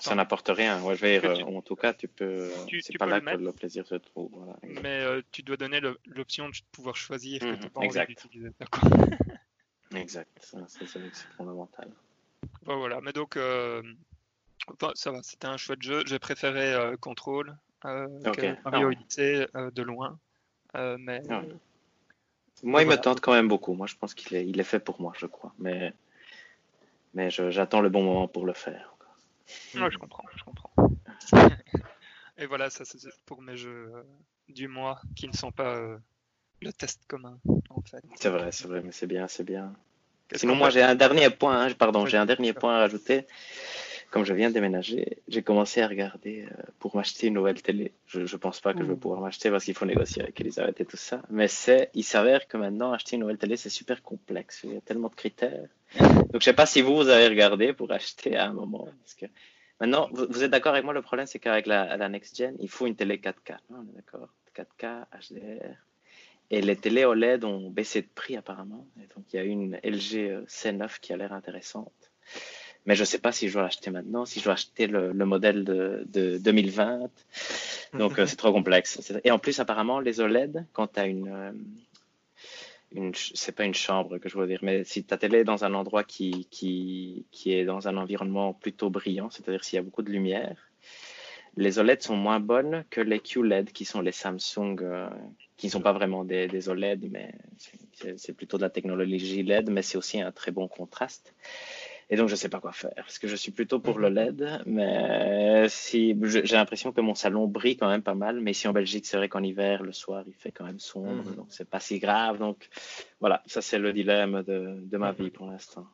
ça n'apporte rien. Ouais, je vais dire, en tout cas, tu peux. C'est pas là que le plaisir se trouve. mais euh, tu dois donner l'option de pouvoir choisir que tu pas exact. exact, c'est fondamental. Bon, voilà, mais donc, euh, ça va, c'était un chouette jeu. J'ai préféré euh, Control, okay. Mario Odyssey de loin. Mais. Ah moi, il me tente quand même beaucoup. Moi, je pense qu'il est, il est fait pour moi, je crois. Mais, mais j'attends le bon moment pour le faire. Ouais, je comprends, je comprends. Et voilà, ça c'est pour mes jeux euh, du mois qui ne sont pas euh, le test commun, en fait. C'est vrai, c'est vrai, mais c'est bien, c'est bien. Sinon, moi j'ai un dernier point, hein, pardon, j'ai un dernier point à rajouter. Comme je viens de déménager, j'ai commencé à regarder euh, pour m'acheter une nouvelle télé. Je ne pense pas que je vais mmh. pouvoir m'acheter parce qu'il faut négocier avec Elisabeth et tout ça. Mais c'est, il s'avère que maintenant, acheter une nouvelle télé, c'est super complexe. Il y a tellement de critères. Donc, je sais pas si vous, vous avez regardé pour acheter à un moment. Parce que maintenant, vous, êtes d'accord avec moi, le problème, c'est qu'avec la, la, next gen, il faut une télé 4K. On est d'accord? 4K, HDR. Et les télés OLED ont baissé de prix apparemment. Et donc, il y a une LG euh, C9 qui a l'air intéressante. Mais je ne sais pas si je dois l'acheter maintenant, si je dois acheter le, le modèle de, de, 2020. Donc, euh, c'est trop complexe. Et en plus, apparemment, les OLED, quand tu as une, euh, c'est pas une chambre que je veux dire, mais si ta télé est dans un endroit qui, qui, qui est dans un environnement plutôt brillant, c'est-à-dire s'il y a beaucoup de lumière, les OLED sont moins bonnes que les QLED, qui sont les Samsung, euh, qui ne sont pas vraiment des, des OLED, mais c'est plutôt de la technologie LED, mais c'est aussi un très bon contraste. Et donc, je ne sais pas quoi faire, parce que je suis plutôt pour le mhm. LED, mais si j'ai l'impression que mon salon brille quand même pas mal. Mais ici en Belgique, c'est vrai qu'en hiver, le soir, il fait quand même sombre, mhm. donc c'est pas si grave. Donc, voilà, ça c'est le dilemme de, de ma mhm. vie pour l'instant.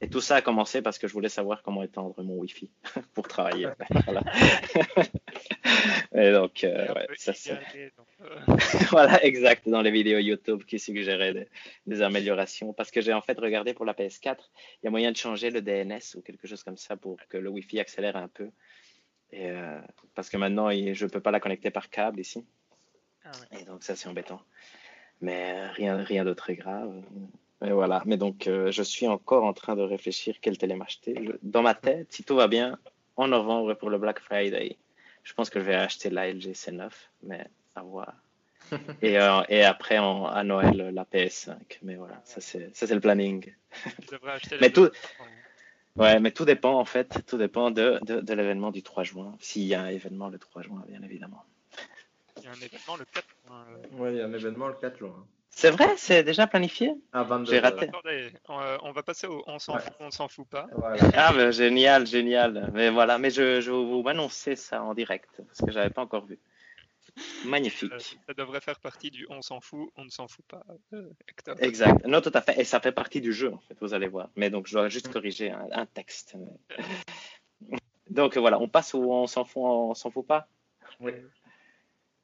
Et tout ça a commencé parce que je voulais savoir comment étendre mon Wi-Fi pour travailler. voilà. Et donc, euh, ouais, ça c'est. Euh. voilà, exact, dans les vidéos YouTube qui suggéraient des, améliorations. Parce que j'ai en fait regardé pour la PS4, il y a moyen de changer le DNS ou quelque chose comme ça pour que le Wi-Fi accélère un peu. Et, euh, parce que maintenant, je ne peux pas la connecter par câble ici. Ah Et donc, ça, c'est embêtant. Mais rien, rien de très grave. Et voilà. Mais donc, euh, je suis encore en train de réfléchir quelle télé m'acheter. Dans ma tête, si tout va bien, en novembre pour le Black Friday, je pense que je vais acheter la LG C9, mais à voir. et, euh, et après, à Noël, la PS5. Mais voilà, ça c'est le planning. mais tout, ouais, mais tout dépend en fait, tout dépend de, de, de l'événement du 3 juin. S'il y a un événement le 3 juin, bien évidemment. Il y a un événement le 4 juin. Euh. Oui, il y a un événement le 4 juin. C'est vrai, c'est déjà planifié ah, J'ai raté. Euh, on va passer au on s'en fout, on s'en fout pas. Ah, mais génial, génial. Mais voilà, mais je, je vais vous annoncer ça en direct parce que j'avais pas encore vu. Magnifique. Euh, ça devrait faire partie du on s'en fout, on ne s'en fout pas, euh, Exact. Non, tout à fait. Et ça fait partie du jeu, en fait, vous allez voir. Mais donc, je dois juste corriger un, texte. donc, voilà, on passe au on s'en fout, on s'en fout pas? Oui.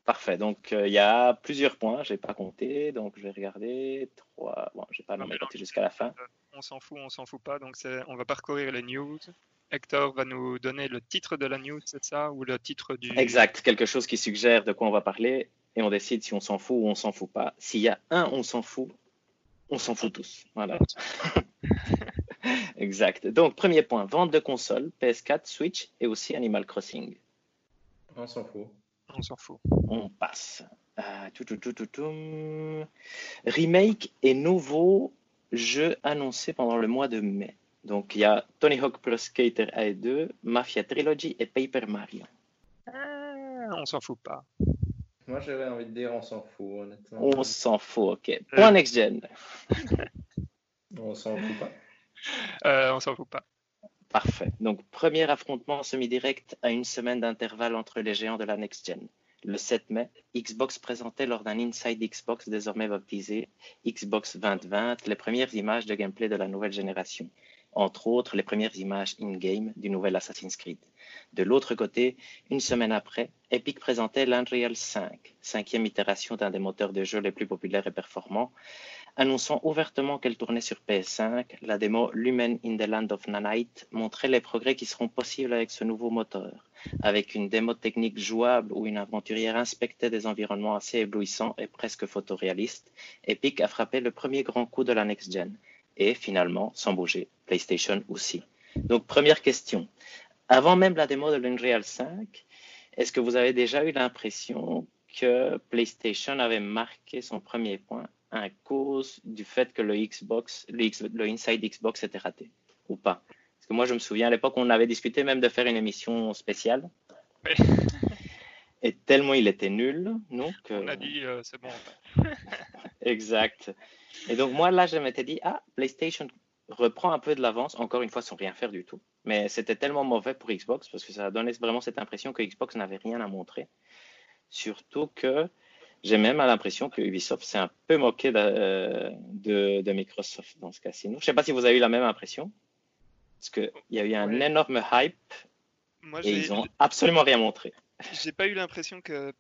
Parfait. Donc, euh, il y a plusieurs points. Je n'ai pas compté. Donc, je vais regarder. Trois. Bon, je n'ai pas noté jusqu'à la fin. On s'en fout, on s'en fout pas. Donc, on va parcourir les news. Hector va nous donner le titre de la news, c'est ça? Ou le titre du. Exact. Quelque chose qui suggère de quoi on va parler. Et on décide si on s'en fout ou on s'en fout pas. S'il y a un on s'en fout, on s'en fout tous. Voilà. exact. Donc, premier point vente de consoles, PS4, Switch et aussi Animal Crossing. On s'en fout on s'en fout. On passe. Euh, Remake et nouveau jeu annoncé pendant le mois de mai. Donc il y a Tony Hawk Pro Skater 1 et 2, Mafia Trilogy et Paper Mario. Euh, on s'en fout pas. Moi j'aurais envie de dire on s'en fout honnêtement. On s'en fout, ok. Euh. Point next gen. on s'en fout pas. Euh, on s'en fout pas. Parfait. Donc, premier affrontement semi-direct à une semaine d'intervalle entre les géants de la Next Gen. Le 7 mai, Xbox présentait lors d'un Inside Xbox désormais baptisé Xbox 2020 les premières images de gameplay de la nouvelle génération, entre autres les premières images in-game du nouvel Assassin's Creed. De l'autre côté, une semaine après, Epic présentait l'Unreal 5, cinquième itération d'un des moteurs de jeu les plus populaires et performants, Annonçant ouvertement qu'elle tournait sur PS5, la démo Lumen in the Land of Nanite montrait les progrès qui seront possibles avec ce nouveau moteur. Avec une démo technique jouable où une aventurière inspectait des environnements assez éblouissants et presque photoréalistes, Epic a frappé le premier grand coup de la next-gen. Et finalement, sans bouger, PlayStation aussi. Donc première question. Avant même la démo de l'Unreal 5, est-ce que vous avez déjà eu l'impression que PlayStation avait marqué son premier point à cause du fait que le Xbox, le, Inside Xbox était raté ou pas Parce que moi, je me souviens à l'époque, on avait discuté même de faire une émission spéciale. Et tellement il était nul, que... On a dit, euh, c'est bon. exact. Et donc, moi, là, je m'étais dit, ah, PlayStation reprend un peu de l'avance, encore une fois, sans rien faire du tout. Mais c'était tellement mauvais pour Xbox parce que ça donnait vraiment cette impression que Xbox n'avait rien à montrer. Surtout que j'ai même l'impression que Ubisoft s'est un peu moqué de, de, Microsoft dans ce cas-ci. Je ne sais pas si vous avez eu la même impression. Parce qu'il y a eu un énorme hype et ils n'ont absolument rien montré. J'ai pas eu l'impression que,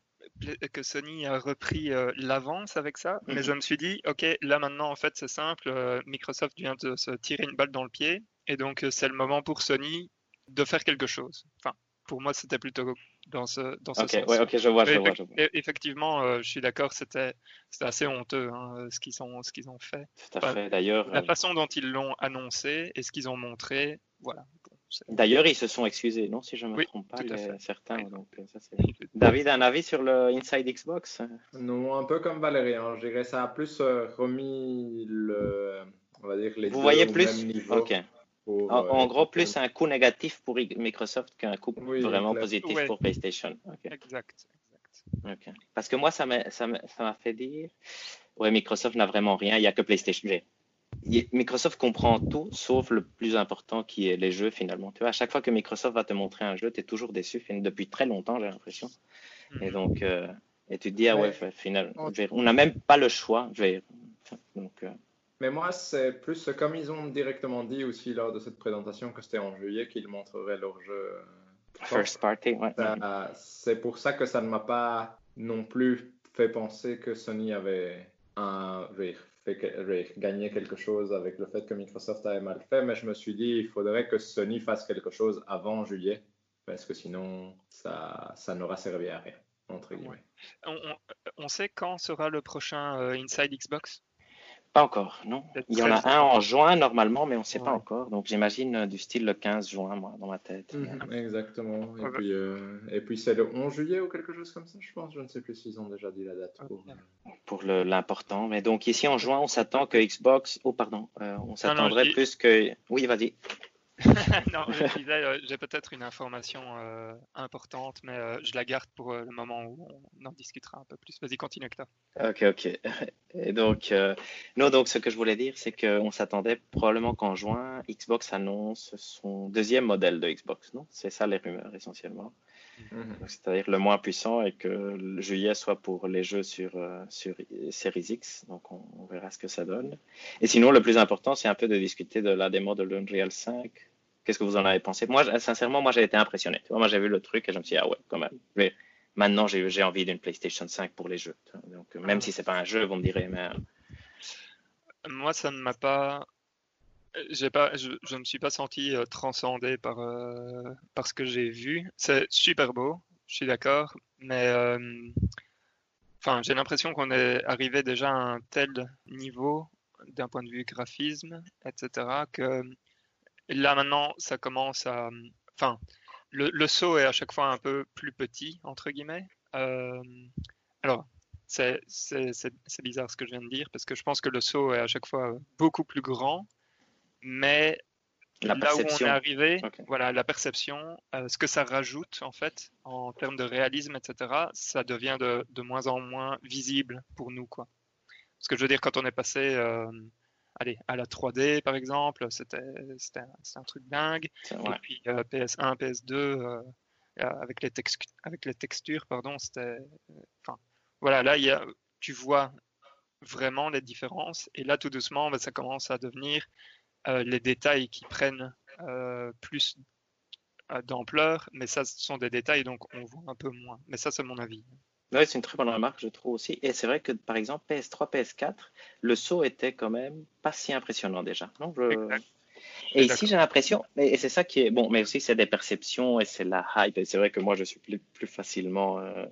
que Sony a repris euh, l'avance avec ça, mais mhm. je me suis dit, ok, là maintenant en fait c'est simple, euh, Microsoft vient de se tirer une balle dans le pied, et donc euh, c'est le moment pour Sony de faire quelque chose. Enfin, pour moi c'était plutôt dans ce, dans ce sens. ok, je vois, je vois, Effectivement, euh, je suis d'accord, c'était assez honteux hein, ce qu'ils ont, qu'ils ont fait. Tout à fait, d'ailleurs. La euh, façon dont ils l'ont annoncé et ce qu'ils ont montré, voilà. D'ailleurs, ils se sont excusés, non Si je ne me trompe pas, certains. Donc, euh, ça, David, un avis sur le Inside Xbox? Non, un peu comme Valérie. Hein. Je dirais ça a plus remis le, on va dire les Vous voyez plus? niveau. En, gros, plus un coût négatif pour Microsoft qu'un coût vraiment positif pour PlayStation. Exact. Parce que moi, ça m'a fait dire, ouais, Microsoft n'a vraiment rien, il n'y a que PlayStation. Microsoft comprend tout, sauf le plus important qui est les jeux finalement. Tu vois, à chaque fois que Microsoft va te montrer un jeu, tu es toujours déçu, depuis très longtemps, j'ai l'impression. Et mhm. donc, euh, et tu te dis, ah ouais, finalement, on n'a même pas le choix. donc, euh, mais moi, c'est plus comme ils ont directement dit aussi lors de cette présentation que c'était en juillet qu'ils montreraient leur jeu. First party, ouais. C'est pour ça que ça ne m'a pas non plus fait penser que Sony avait un, fait, gagné quelque chose avec le fait que Microsoft avait mal fait, mais je me suis dit il faudrait que Sony fasse quelque chose avant juillet, parce que sinon ça, ça n'aura servi à rien. Entre guillemets. On, sait quand sera le prochain euh, Inside Xbox? Pas encore, non. Il y en a un en juin normalement, mais on ne sait pas encore. Donc j'imagine euh, du style le 15 juin, moi, dans ma tête. Mhm, exactement. Et puis, euh, et puis c'est le 11 juillet ou quelque chose comme ça, je pense. Je ne sais plus s'ils ont déjà dit la date. Pour, l'important. Mais donc ici en juin, on s'attend que Xbox. Oh, pardon. Euh, on s'attendrait plus que. Oui, vas-y. non, euh, j'ai peut-être une information euh, importante, mais euh, je la garde pour le moment où on en discutera un peu plus. Vas-y, continue, Hector. Ok, ok. Et donc, non, donc ce que je voulais dire, c'est qu'on s'attendait probablement qu'en juin, Xbox annonce son deuxième modèle de Xbox, non? C'est ça les rumeurs essentiellement. Mhm. C'est-à-dire le moins puissant et que le juillet soit pour les jeux sur, sur Series X. Donc, on, on, verra ce que ça donne. Et sinon, le plus important, c'est un peu de discuter de la démo de l'Unreal 5 Qu'est-ce que vous en avez pensé? Moi, sincèrement, moi, j'ai été impressionné. moi, j'ai vu le truc et je me suis dit, ah ouais, quand même. Mais maintenant, j'ai envie d'une PlayStation 5 pour les jeux. Donc, même si c'est pas un jeu, vous me direz, mais. Euh, moi, ça ne m'a pas. Pas, je, ne suis pas senti euh, transcendé par, euh, ce que j'ai vu. C'est super beau, je suis d'accord, mais enfin, j'ai l'impression qu'on est arrivé déjà à un tel niveau d'un point de vue graphisme, etc., que là maintenant, ça commence à. Enfin, le, saut est à chaque fois un peu plus petit, entre guillemets. Euh, alors, c'est bizarre ce que je viens de dire, parce que je pense que le saut est à chaque fois beaucoup plus grand, mais là où on est arrivé, voilà, la perception, euh, ce que ça rajoute en fait en termes de réalisme, etc., ça devient de, de moins en moins visible pour nous, quoi. Parce que je veux dire, quand on est passé euh, allez, à la 3D par exemple, c'était un, truc dingue. Et puis PS1, euh, PS2, euh, avec, les avec les textures, pardon, c'était. Enfin, voilà, là, y a, tu vois vraiment les différences. Et là, tout doucement, ben, ça commence à devenir les détails qui prennent plus d'ampleur, mais ça, ce sont des détails, donc on voit un peu moins. Mais ça, c'est mon avis. Oui, c'est une très bonne remarque, je trouve aussi. Et c'est vrai que, par exemple, PS3, PS4, le saut était quand même pas si impressionnant déjà. Non? Et ici, j'ai l'impression, et c'est ça qui est bon, mais aussi c'est des perceptions et c'est la hype. Et c'est vrai que moi, je suis plus, plus facilement euh,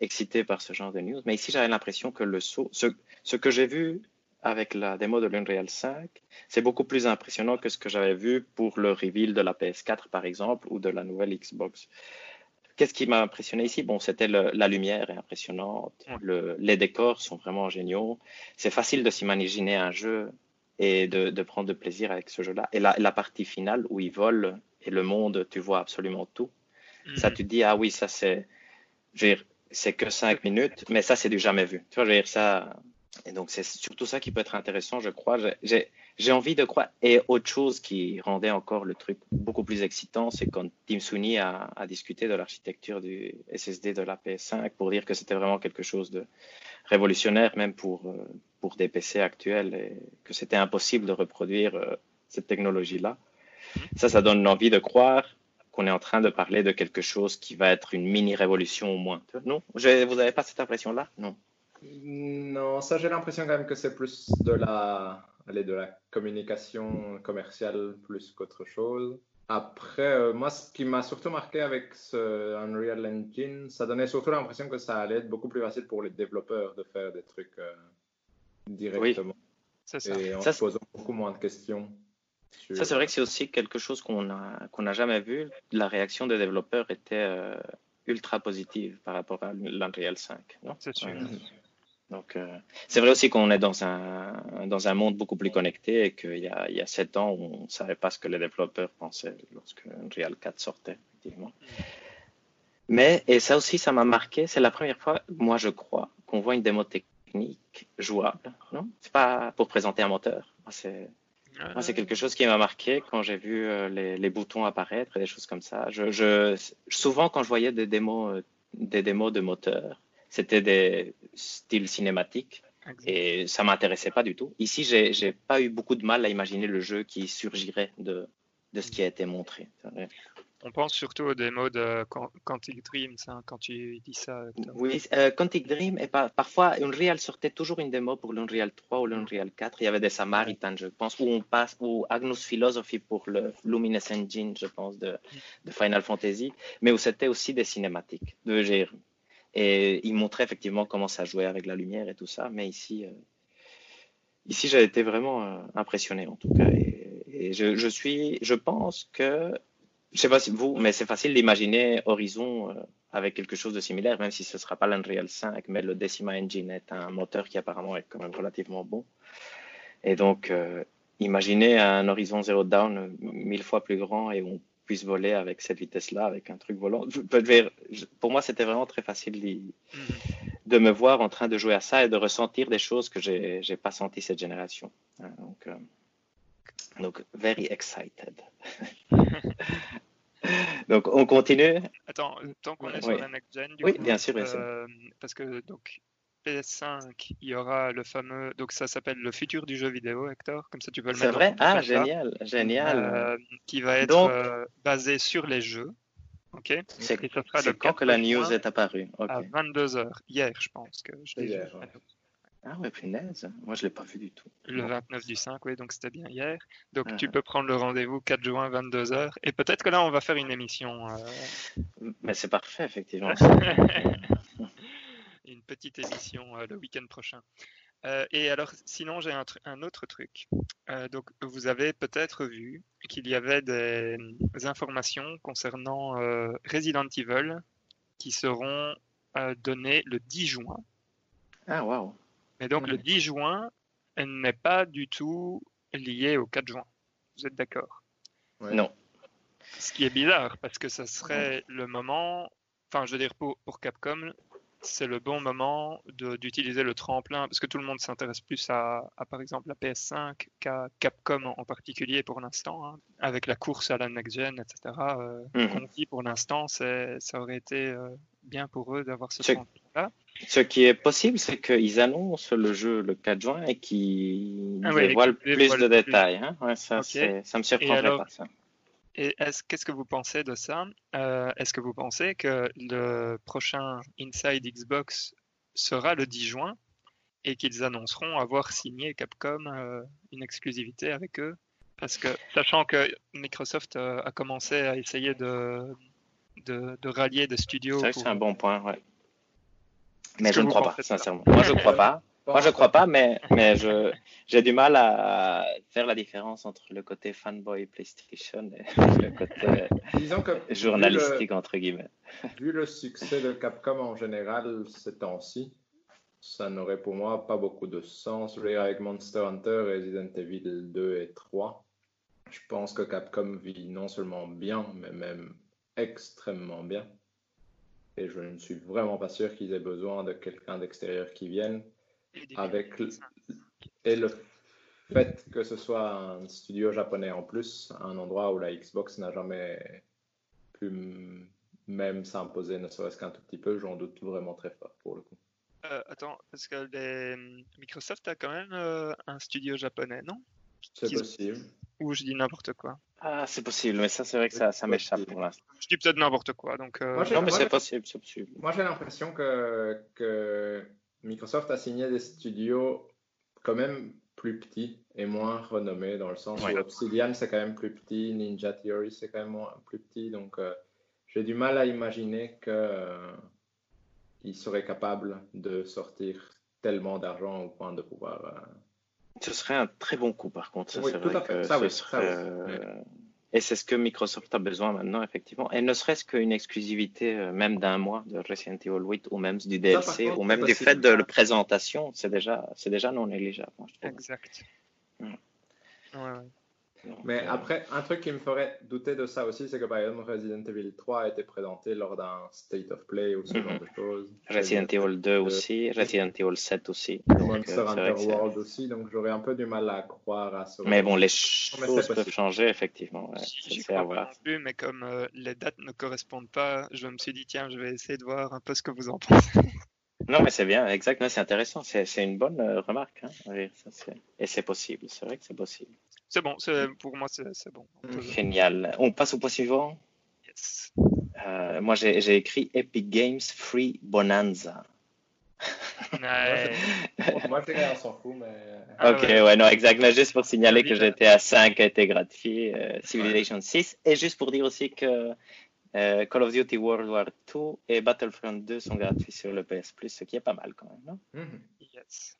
excité par ce genre de news. Mais ici, j'avais l'impression que le saut, ce, ce que j'ai vu avec la démo de l'Unreal 5, c'est beaucoup plus impressionnant que ce que j'avais vu pour le reveal de la PS4, par exemple, ou de la nouvelle Xbox. Qu'est-ce qui m'a impressionné ici? Bon, c'était la lumière est impressionnante, les décors sont vraiment géniaux. C'est facile de s'imaginer un jeu et de, prendre de plaisir avec ce jeu-là. Et la, partie finale où il vole et le monde, tu vois absolument tout. Ça, mhm. tu te dis, ah oui, ça c'est, c'est que cinq minutes, mais ça c'est du jamais vu. Tu vois, je veux dire, ça, et donc, c'est surtout ça qui peut être intéressant, je crois. J'ai envie de croire. Et autre chose qui rendait encore le truc beaucoup plus excitant, c'est quand Tim Sweeney a, discuté de l'architecture du SSD de la PS5 pour dire que c'était vraiment quelque chose de révolutionnaire, même pour, euh, pour des PC actuels, et que c'était impossible de reproduire euh, cette technologie-là. Ça, ça donne envie de croire qu'on est en train de parler de quelque chose qui va être une mini-révolution au moins. Non? Vous n'avez pas cette impression-là? Non. Non, ça j'ai l'impression quand même que c'est plus de la, allez, de la communication commerciale plus qu'autre chose. Après, euh, moi, ce qui m'a surtout marqué avec ce Unreal Engine, ça donnait surtout l'impression que ça allait être beaucoup plus facile pour les développeurs de faire des trucs euh, directement. Oui, ça. Et en se posant beaucoup moins de questions. Ça, c'est vrai que c'est aussi quelque chose qu'on n'a qu'on jamais vu. La réaction des développeurs était euh, ultra positive par rapport à l'Unreal 5. C'est sûr. Donc, euh, c'est vrai aussi qu'on est dans un, dans un monde beaucoup plus connecté et qu'il y a, il y a 7 ans, on ne savait pas ce que les développeurs pensaient lorsque Unreal 4 sortait, effectivement. Mais, et ça aussi, ça m'a marqué, c'est la première fois, moi je crois, qu'on voit une démo technique jouable. Non? C'est pas pour présenter un moteur. C'est moi, c'est quelque chose qui m'a marqué quand j'ai vu euh, les, les, boutons apparaître et des choses comme ça. Je, je, souvent, quand je voyais des démos, euh, des démos de moteurs, c'était des styles cinématiques et ça m'intéressait pas du tout. Ici, j'ai pas eu beaucoup de mal à imaginer le jeu qui surgirait de, de ce qui a été montré. On pense surtout aux démos de Quantic Dream, quand tu dis ça. Oui, euh, Quantic Dream, et parfois Unreal sortait toujours une démo pour l'Unreal 3 ou l'Unreal 4. Il y avait des Samaritains, je pense, où on passe, ou Agnus Philosophy pour le Luminous Engine, je pense, de, de Final Fantasy, mais où c'était aussi des cinématiques de et il montrait effectivement comment ça jouait avec la lumière et tout ça. Mais ici, euh, ici j'ai été vraiment euh, impressionné en tout cas. Et, je, suis, je pense que, je sais pas si vous, mais c'est facile d'imaginer Horizon euh, avec quelque chose de similaire, même si ce ne sera pas l'Unreal 5, mais le Decima Engine est un moteur qui apparemment est quand même relativement bon. Et donc, imaginez un Horizon Zero Down mille fois plus grand et on puisse voler avec cette vitesse-là, avec un truc volant. Pour moi, c'était vraiment très facile mhm. de me voir en train de jouer à ça et de ressentir des choses que j'ai n'ai pas senti cette génération. Hein, donc, euh, donc very excited. donc, on continue. Attends, tant qu'on est sur la next gen, oui, bien sûr, bien sûr. Euh, parce que donc PS5, il y aura le fameux. Donc, ça s'appelle le futur du jeu vidéo, Hector. Comme ça, tu peux le mettre. C'est vrai? Ah, génial, génial. Euh, qui va être euh, basé sur les jeux. Ok? C'est quand que la news est apparue? À 22h, hier, je pense que je l'ai Ah ouais, punaise. Moi, je ne l'ai pas vu du tout. Le 29 du 5, oui, donc c'était bien hier. Donc, tu ah. peux prendre le rendez-vous 4 juin, 22h. Et peut-être que là, on va faire une émission. Euh. Mais c'est parfait, effectivement. une petite émission euh, le week-end prochain. Euh, et alors, sinon, j'ai un, autre truc. Euh, donc, vous avez peut-être vu qu'il y avait des, informations concernant Resident Evil qui seront données le 10 juin. Ah, waouh! Mais donc, le 10 juin n'est pas du tout lié au 4 juin. Vous êtes d'accord? Non. Ce qui est bizarre, parce que ça serait le moment, enfin, je veux dire, pour, pour Capcom, c'est le bon moment d'utiliser le tremplin, parce que tout le monde s'intéresse plus à, par exemple, la PS5 qu'à Capcom en, particulier pour l'instant, hein. avec la course à la next-gen, etc. Euh, mhm. pour l'instant, ça aurait été euh, bien pour eux d'avoir ce, tremplin-là. Ce qui est possible, c'est qu'ils annoncent le jeu le 4 juin et qu'ils ah dévoilent plus de détails. Hein. ça, ça me surprendrait pas, ça. Et qu'est-ce que vous pensez de ça? Euh, Est-ce que vous pensez que le prochain Inside Xbox sera le 10 juin et qu'ils annonceront avoir signé Capcom euh, une exclusivité avec eux? Parce que, sachant que Microsoft euh, a commencé à essayer de, de, rallier des studios. C'est un bon point, ouais. Mais je ne crois pas, sincèrement. Moi, je ne crois pas. Moi, je crois pas, mais, mais je, j'ai du mal à faire la différence entre le côté fanboy PlayStation et le côté journalistique, entre guillemets. Vu le succès de Capcom en général ces temps-ci, ça n'aurait pour moi pas beaucoup de sens. Je avec Monster Hunter, Resident Evil 2 et 3, je pense que Capcom vit non seulement bien, mais même extrêmement bien. Et je ne suis vraiment pas sûr qu'ils aient besoin de quelqu'un d'extérieur qui vienne avec et le fait que ce soit un studio japonais en plus, un endroit où la Xbox n'a jamais pu même s'imposer, ne serait-ce qu'un tout petit peu, j'en doute vraiment très fort pour le coup. Euh, attends, parce que Microsoft a quand même euh, un studio japonais, non? C'est possible. Ou je dis n'importe quoi. Ah, c'est possible, mais ça, c'est vrai que ça, ça m'échappe pour l'instant. Je dis peut-être n'importe quoi, donc. Euh, non, mais c'est possible, c'est possible. Moi, j'ai l'impression que, que Microsoft a signé des studios quand même plus petits et moins renommés dans le sens où Obsidian c'est quand même plus petit, Ninja Theory c'est quand même moins, plus petit, donc euh, j'ai du mal à imaginer qu'ils euh, seraient capables de sortir tellement d'argent au point de pouvoir. Euh, ce serait un très bon coup par contre. Ça, oui, tout à fait. Ça, ce, serait, Et c'est ce que Microsoft a besoin maintenant, effectivement. Et ne serait-ce qu'une exclusivité, euh, même d'un mois de Resident Evil 8, ou même du DLC, ou même du fait de la présentation, c'est déjà, c'est déjà non négligeable. Exact. Mm. Ouais, ouais. Mais après, un truc qui me ferait douter de ça aussi, c'est que par exemple Resident Evil 3 a été présenté lors d'un State of Play ou ce Mhm. genre de choses. Resident Evil 2 aussi, Resident Evil 7 aussi. Monster Donc, euh, Hunter World aussi, donc j'aurais un peu du mal à croire à ce. Mais bon, les choses peuvent possible. changer, effectivement. Ouais, ça, à pas voir. non plus, mais comme euh, les dates ne correspondent pas, je me suis dit, tiens, je vais essayer de voir un peu ce que vous en pensez. Non, mais c'est bien, exactement, c'est intéressant. C'est une bonne euh, remarque. Hein. Ça, Et c'est possible, c'est vrai que c'est possible. C'est bon, c'est- pour moi, c'est c'est bon. On Génial. On passe au point suivant. Yes. Euh, moi, j'ai écrit Epic Games Free Bonanza. Ouais. Moi, dirais, on s'en fout, mais. Ah ok, ouais. ouais. non, exact. Mais juste pour signaler que j'étais à 5 a été gratifié, euh, Civilization 6. Et juste pour dire aussi que euh, Call of Duty World War 2 et Battlefront 2 sont gratuits sur le PS Plus, ce qui est pas mal quand même. non? Mhm. Yes.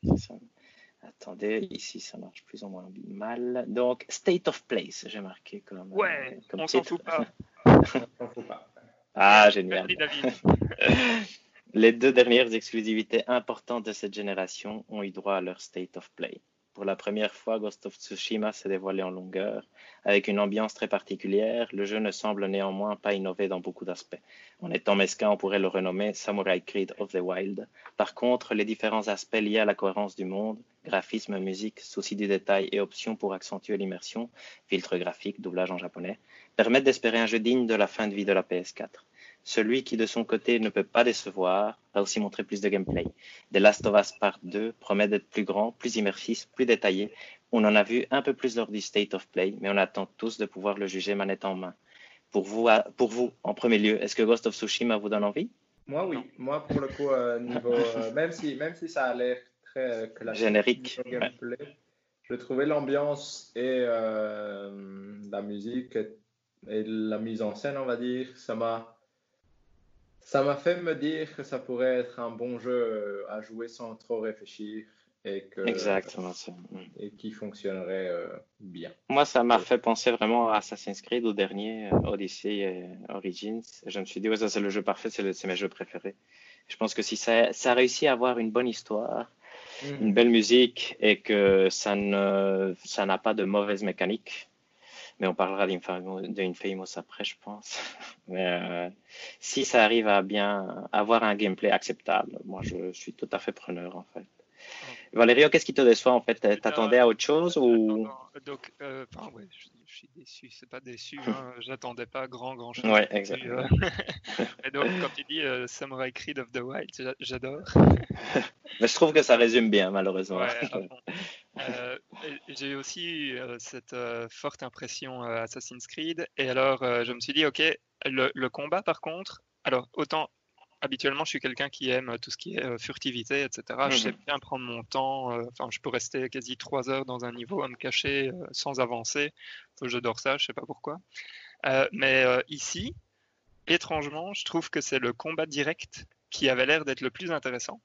Attendez, ici ça marche plus ou moins mal. Donc, State of Place, j'ai marqué comme. euh, Ouais, comme on s'en fout pas. On s'en fout pas. Ah, génial. Merci David. Les deux dernières exclusivités importantes de cette génération ont eu droit à leur State of Play. Pour la première fois, Ghost of Tsushima s'est dévoilé en longueur. Avec une ambiance très particulière, le jeu ne semble néanmoins pas innover dans beaucoup d'aspects. En étant mesquin, on pourrait le renommer Samurai Creed of the Wild. Par contre, les différents aspects liés à la cohérence du monde, graphisme, musique, souci du détail et options pour accentuer l'immersion, filtre graphique, doublage en japonais, permettent d'espérer un jeu digne de la fin de vie de la PS4. Celui qui, de son côté, ne peut pas décevoir, a aussi montré plus de gameplay. The Last of Us Part 2 promet d'être plus grand, plus immersif, plus détaillé. On en a vu un peu plus lors du State of Play, mais on attend tous de pouvoir le juger manette en main. Pour vous, à- pour vous en premier lieu, est-ce que Ghost of Tsushima vous donne envie? Moi, oui. Moi, pour le coup, euh, niveau, euh, même, si, même si ça a l'air très euh, classique, Générique, je trouvais l'ambiance et euh, la musique et, et la mise en scène, on va dire, ça m'a ça m'a fait me dire que ça pourrait être un bon jeu euh, à jouer sans trop réfléchir et que Exactement ça. Mm. et qui fonctionnerait euh, bien. Moi, ça m'a fait penser vraiment à Assassin's Creed, au dernier, euh, Odyssey et Origins. Je me suis dit, ouais, ça c'est le jeu parfait, c'est le- c'est mes jeux préférés. Je pense que si ça, ça réussit à avoir une bonne histoire, une belle musique et que ça ne ça n'a pas de mauvaise mécanique. Mais on parlera d'Infamous après, je pense. Mais euh, si ça arrive à bien avoir un gameplay acceptable, moi je suis tout à fait preneur en fait. Valério, qu'est-ce qui te déçoit en fait? T'attendais à autre chose ou Attends, donc, euh, enfin, ouais, je, je suis déçu, c'est pas déçu, hein, j'attendais pas grand grand chose. Ouais, exactement. et donc, quand tu dis euh, Samurai Creed of the Wild, j'a- j'adore. Mais je trouve que ça résume bien malheureusement. Ouais. Euh, J'ai aussi eu euh, cette euh, forte impression euh, Assassin's Creed, et alors euh, je me suis dit, ok, le, le combat par contre, alors autant habituellement je suis quelqu'un qui aime tout ce qui est euh, furtivité, etc. Je sais Mhm. bien prendre mon temps, euh, enfin je peux rester quasi trois heures dans un niveau à me cacher euh, sans avancer, j'adore ça, je sais pas pourquoi. Euh, mais euh, ici, étrangement, je trouve que c'est le combat direct qui avait l'air d'être le plus intéressant.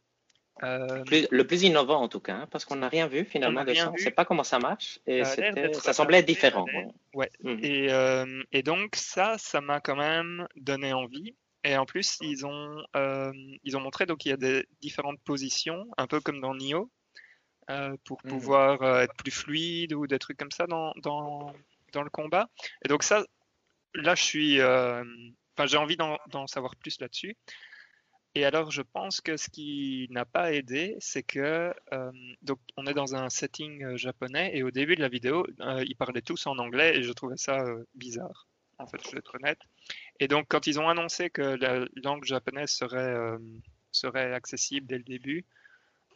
Euh, Plus- le plus innovant en tout cas, hein, parce qu'on n'a rien vu finalement On de ça. On ne sait pas comment ça marche et Ça semblait être différent. moderne. ouais. Ouais. Mhm. Et, euh, et donc ça, ça m'a quand même donné envie. Et en plus, ils ont, euh, ils ont montré donc il y a des différentes positions, un peu comme dans Nioh, euh, pour Mhm. pouvoir euh, être plus fluide ou des trucs comme ça dans, dans, dans le combat. Et donc ça, là, je suis, enfin, j'ai envie d'en savoir plus là-dessus. Et alors, je pense que ce qui n'a pas aidé, c'est que donc on est dans un setting japonais et au début de la vidéo, ils parlaient tous en anglais et je trouvais ça bizarre. En fait, je vais être honnête. Et donc, quand ils ont annoncé que la langue japonaise serait euh, serait accessible dès le début,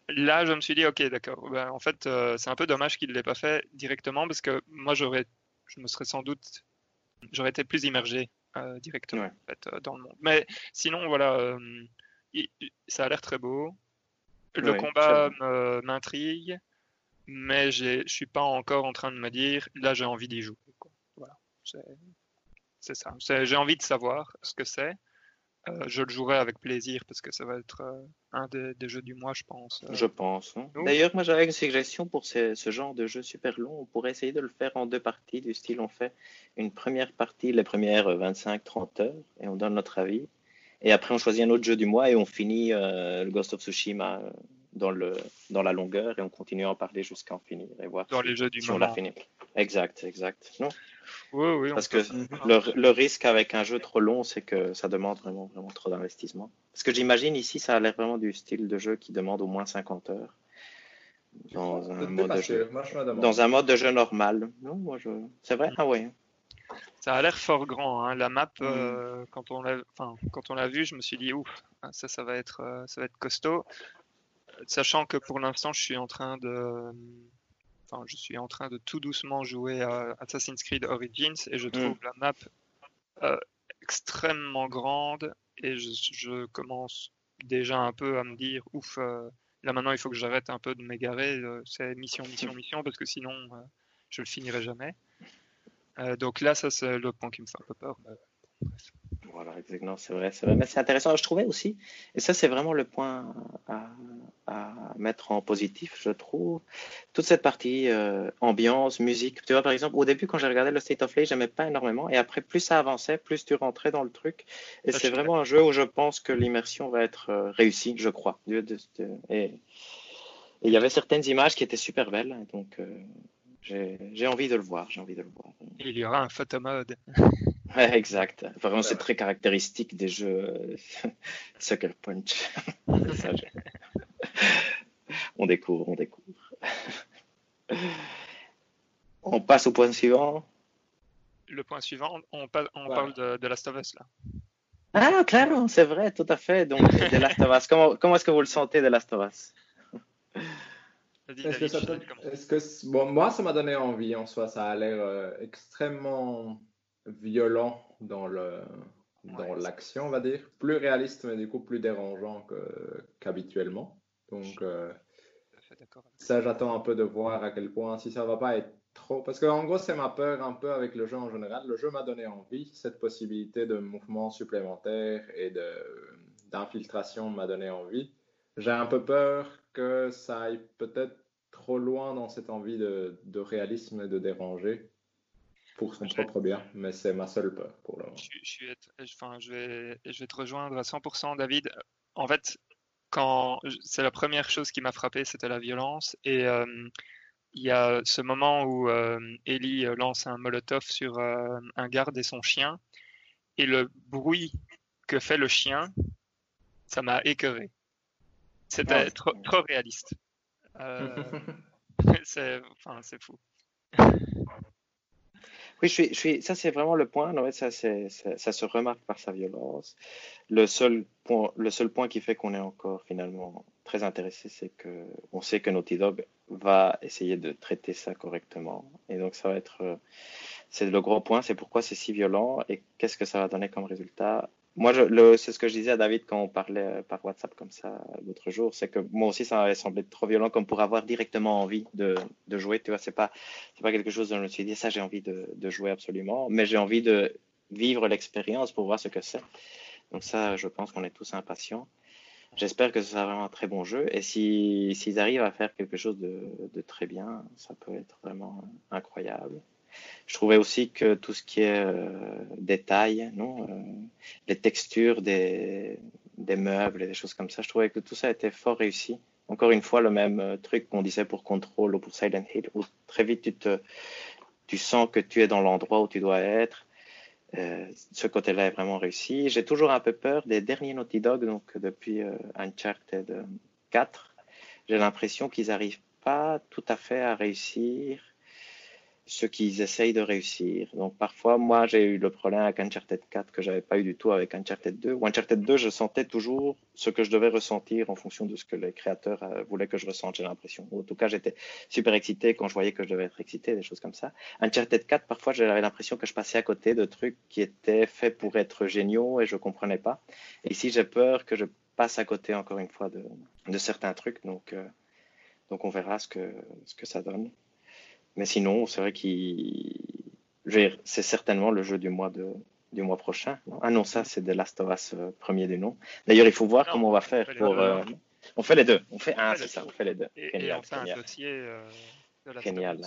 là, je me suis dit, ok, d'accord. Ben, en fait, euh, c'est un peu dommage qu'ils ne l'aient pas fait directement parce que moi, j'aurais, je me serais sans doute, j'aurais été plus immergé euh, directement Ouais. en fait, dans le monde. Mais sinon, voilà, il- il- ça a l'air très beau. Le combat m'intrigue, mais je suis pas encore en train de me dire, là, j'ai envie d'y jouer. quoi. Voilà, c'est c'est ça. C'est- J'ai envie de savoir ce que c'est. euh, je le jouerai avec plaisir parce que ça va être euh, un des, jeux du mois, je pense. Je pense. Hein. D'ailleurs, moi j'avais une suggestion pour ce, genre de jeu super long. On pourrait essayer de le faire en deux parties, du style on fait une première partie, les premières 25-30 heures, et on donne notre avis. Et après, on choisit un autre jeu du mois et on finit le Ghost of Tsushima dans, le, dans la longueur et on continue à en parler jusqu'à en finir et voir dans les jeux du si on l'a fini. Exact, exact. Non? Oui, oui, Parce que le, le, risque avec un jeu trop long, c'est que ça demande vraiment, vraiment trop d'investissement. Parce que j'imagine ici, ça a l'air vraiment du style de jeu qui demande au moins 50 heures. Dans un, mode de jeu, dans un mode de jeu normal. Non, moi je... C'est vrai? Ah oui. Ça a l'air fort grand. Hein. La map, mm. euh, quand on l'a, enfin, quand on l'a vu, je me suis dit ouf, ça, ça va être, euh, ça va être costaud. Sachant que pour l'instant, je suis en train de, enfin, je suis en train de tout doucement jouer à Assassin's Creed Origins et je trouve mm. la map euh, extrêmement grande et je, commence déjà un peu à me dire ouf, euh, là maintenant il faut que j'arrête un peu de m'égarer, euh, c'est mission, mission, mission parce que sinon je le finirai jamais. donc là, ça c'est le point qui me fait un peu peur. Voilà, exactement, c'est vrai, c'est vrai. Mais c'est intéressant. Je trouvais aussi, et ça, c'est vraiment le point à, mettre en positif, je trouve. Toute cette partie euh, ambiance, musique. Tu vois, par exemple, au début, quand j'ai regardé le State of Play, j'aimais pas énormément. Et après, plus ça avançait, plus tu rentrais dans le truc. Et c'est vraiment un jeu où je pense que l'immersion va être euh, réussie, je crois. Et il y avait certaines images qui étaient super belles. Donc, euh, j'ai envie de le voir. J'ai envie de le voir. Il y aura un photo mode. exact. Vraiment, c'est très caractéristique des jeux euh, Sucker Punch. on découvre, on découvre. on passe au point suivant. Le point suivant, on, parle de, de, Last of Us là. Ah, clairement, c'est vrai, tout à fait. Donc, de Last of Us. Comment, comment est-ce que vous le sentez de Last of Us? Est-ce que, bon, moi, ça m'a donné envie en soi. Ça a l'air euh, extrêmement violent dans le dans l'action, on va dire. Plus réaliste, mais du coup plus dérangeant qu'habituellement. Donc, euh, ça, j'attends un peu de voir à quel point, si ça va pas être trop. Parce qu'en gros, c'est ma peur un peu avec le jeu en général. Le jeu m'a donné envie. Cette possibilité de mouvement supplémentaire et d'infiltration m'a donné envie. J'ai un peu peur que ça aille peut-être trop loin dans cette envie de, de réalisme et de déranger pour son propre bien, mais c'est ma seule peur pour le moment. Je, enfin, je, vais, je vais te rejoindre à 100%, David. En fait, quand c'est la première chose qui m'a frappé, c'était la violence. Et euh, il y a ce moment où euh, Ellie lance un molotov sur euh, un garde et son chien, et le bruit que fait le chien, ça m'a écœuré. C'était ah, trop, trop, réaliste. c'est enfin, fou. Oui, je suis, je suis, ça c'est vraiment le point. En fait, ça, ça, ça, se remarque par sa violence. Le seul point, le seul point qui fait qu'on est encore finalement très intéressé, c'est que on sait que Naughty Dog va essayer de traiter ça correctement. Et donc ça va être, c'est le gros point. C'est pourquoi c'est si violent et qu'est-ce que ça va donner comme résultat? Moi, c'est ce que je disais à David quand on parlait par WhatsApp comme ça l'autre jour, c'est que moi aussi, ça m'avait semblé trop violent comme pour avoir directement envie de, de jouer. Tu vois, c'est pas, pas quelque chose dont je me suis dit, ça, j'ai envie de, de, jouer absolument, mais j'ai envie de vivre l'expérience pour voir ce que c'est. Donc ça, je pense qu'on est tous impatients. J'espère que ce sera vraiment un très bon jeu. Et s'ils arrivent à faire quelque chose de, de très bien, ça peut être vraiment incroyable. Je trouvais aussi que tout ce qui est euh, détail, non, euh, les textures des, meubles et des choses comme ça, je trouvais que tout ça était fort réussi. Encore une fois, le même euh, truc qu'on disait pour Control ou pour Silent Hill, où très vite tu, te, tu sens que tu es dans l'endroit où tu dois être. ce côté-là est vraiment réussi. J'ai toujours un peu peur des derniers Naughty Dog, donc depuis Uncharted 4. J'ai l'impression qu'ils n'arrivent pas tout à fait à réussir ce qu'ils essayent de réussir. Donc parfois, moi, j'ai eu le problème avec Uncharted 4 que j'avais pas eu du tout avec Uncharted 2. Ou Uncharted 2, je sentais toujours ce que je devais ressentir en fonction de ce que les créateurs euh, voulaient que je ressente, j'ai l'impression. En tout cas, j'étais super excité quand je voyais que je devais être excité, des choses comme ça. Uncharted 4, parfois, j'avais l'impression que je passais à côté de trucs qui étaient faits pour être géniaux et je comprenais pas. Ici, j'ai peur que je passe à côté, encore une fois, de, de certains trucs. Donc, euh, donc on verra ce que, ce que ça donne. Mais sinon, c'est vrai qu'il. C'est certainement le jeu du mois de, du mois prochain. ah non, ça c'est de Last of Us premier du nom. D'ailleurs, il faut voir comment on va faire pour. on fait les deux. On fait un, c'est ça. On fait les deux. Et, génial, on fait un dossier. de Last génial.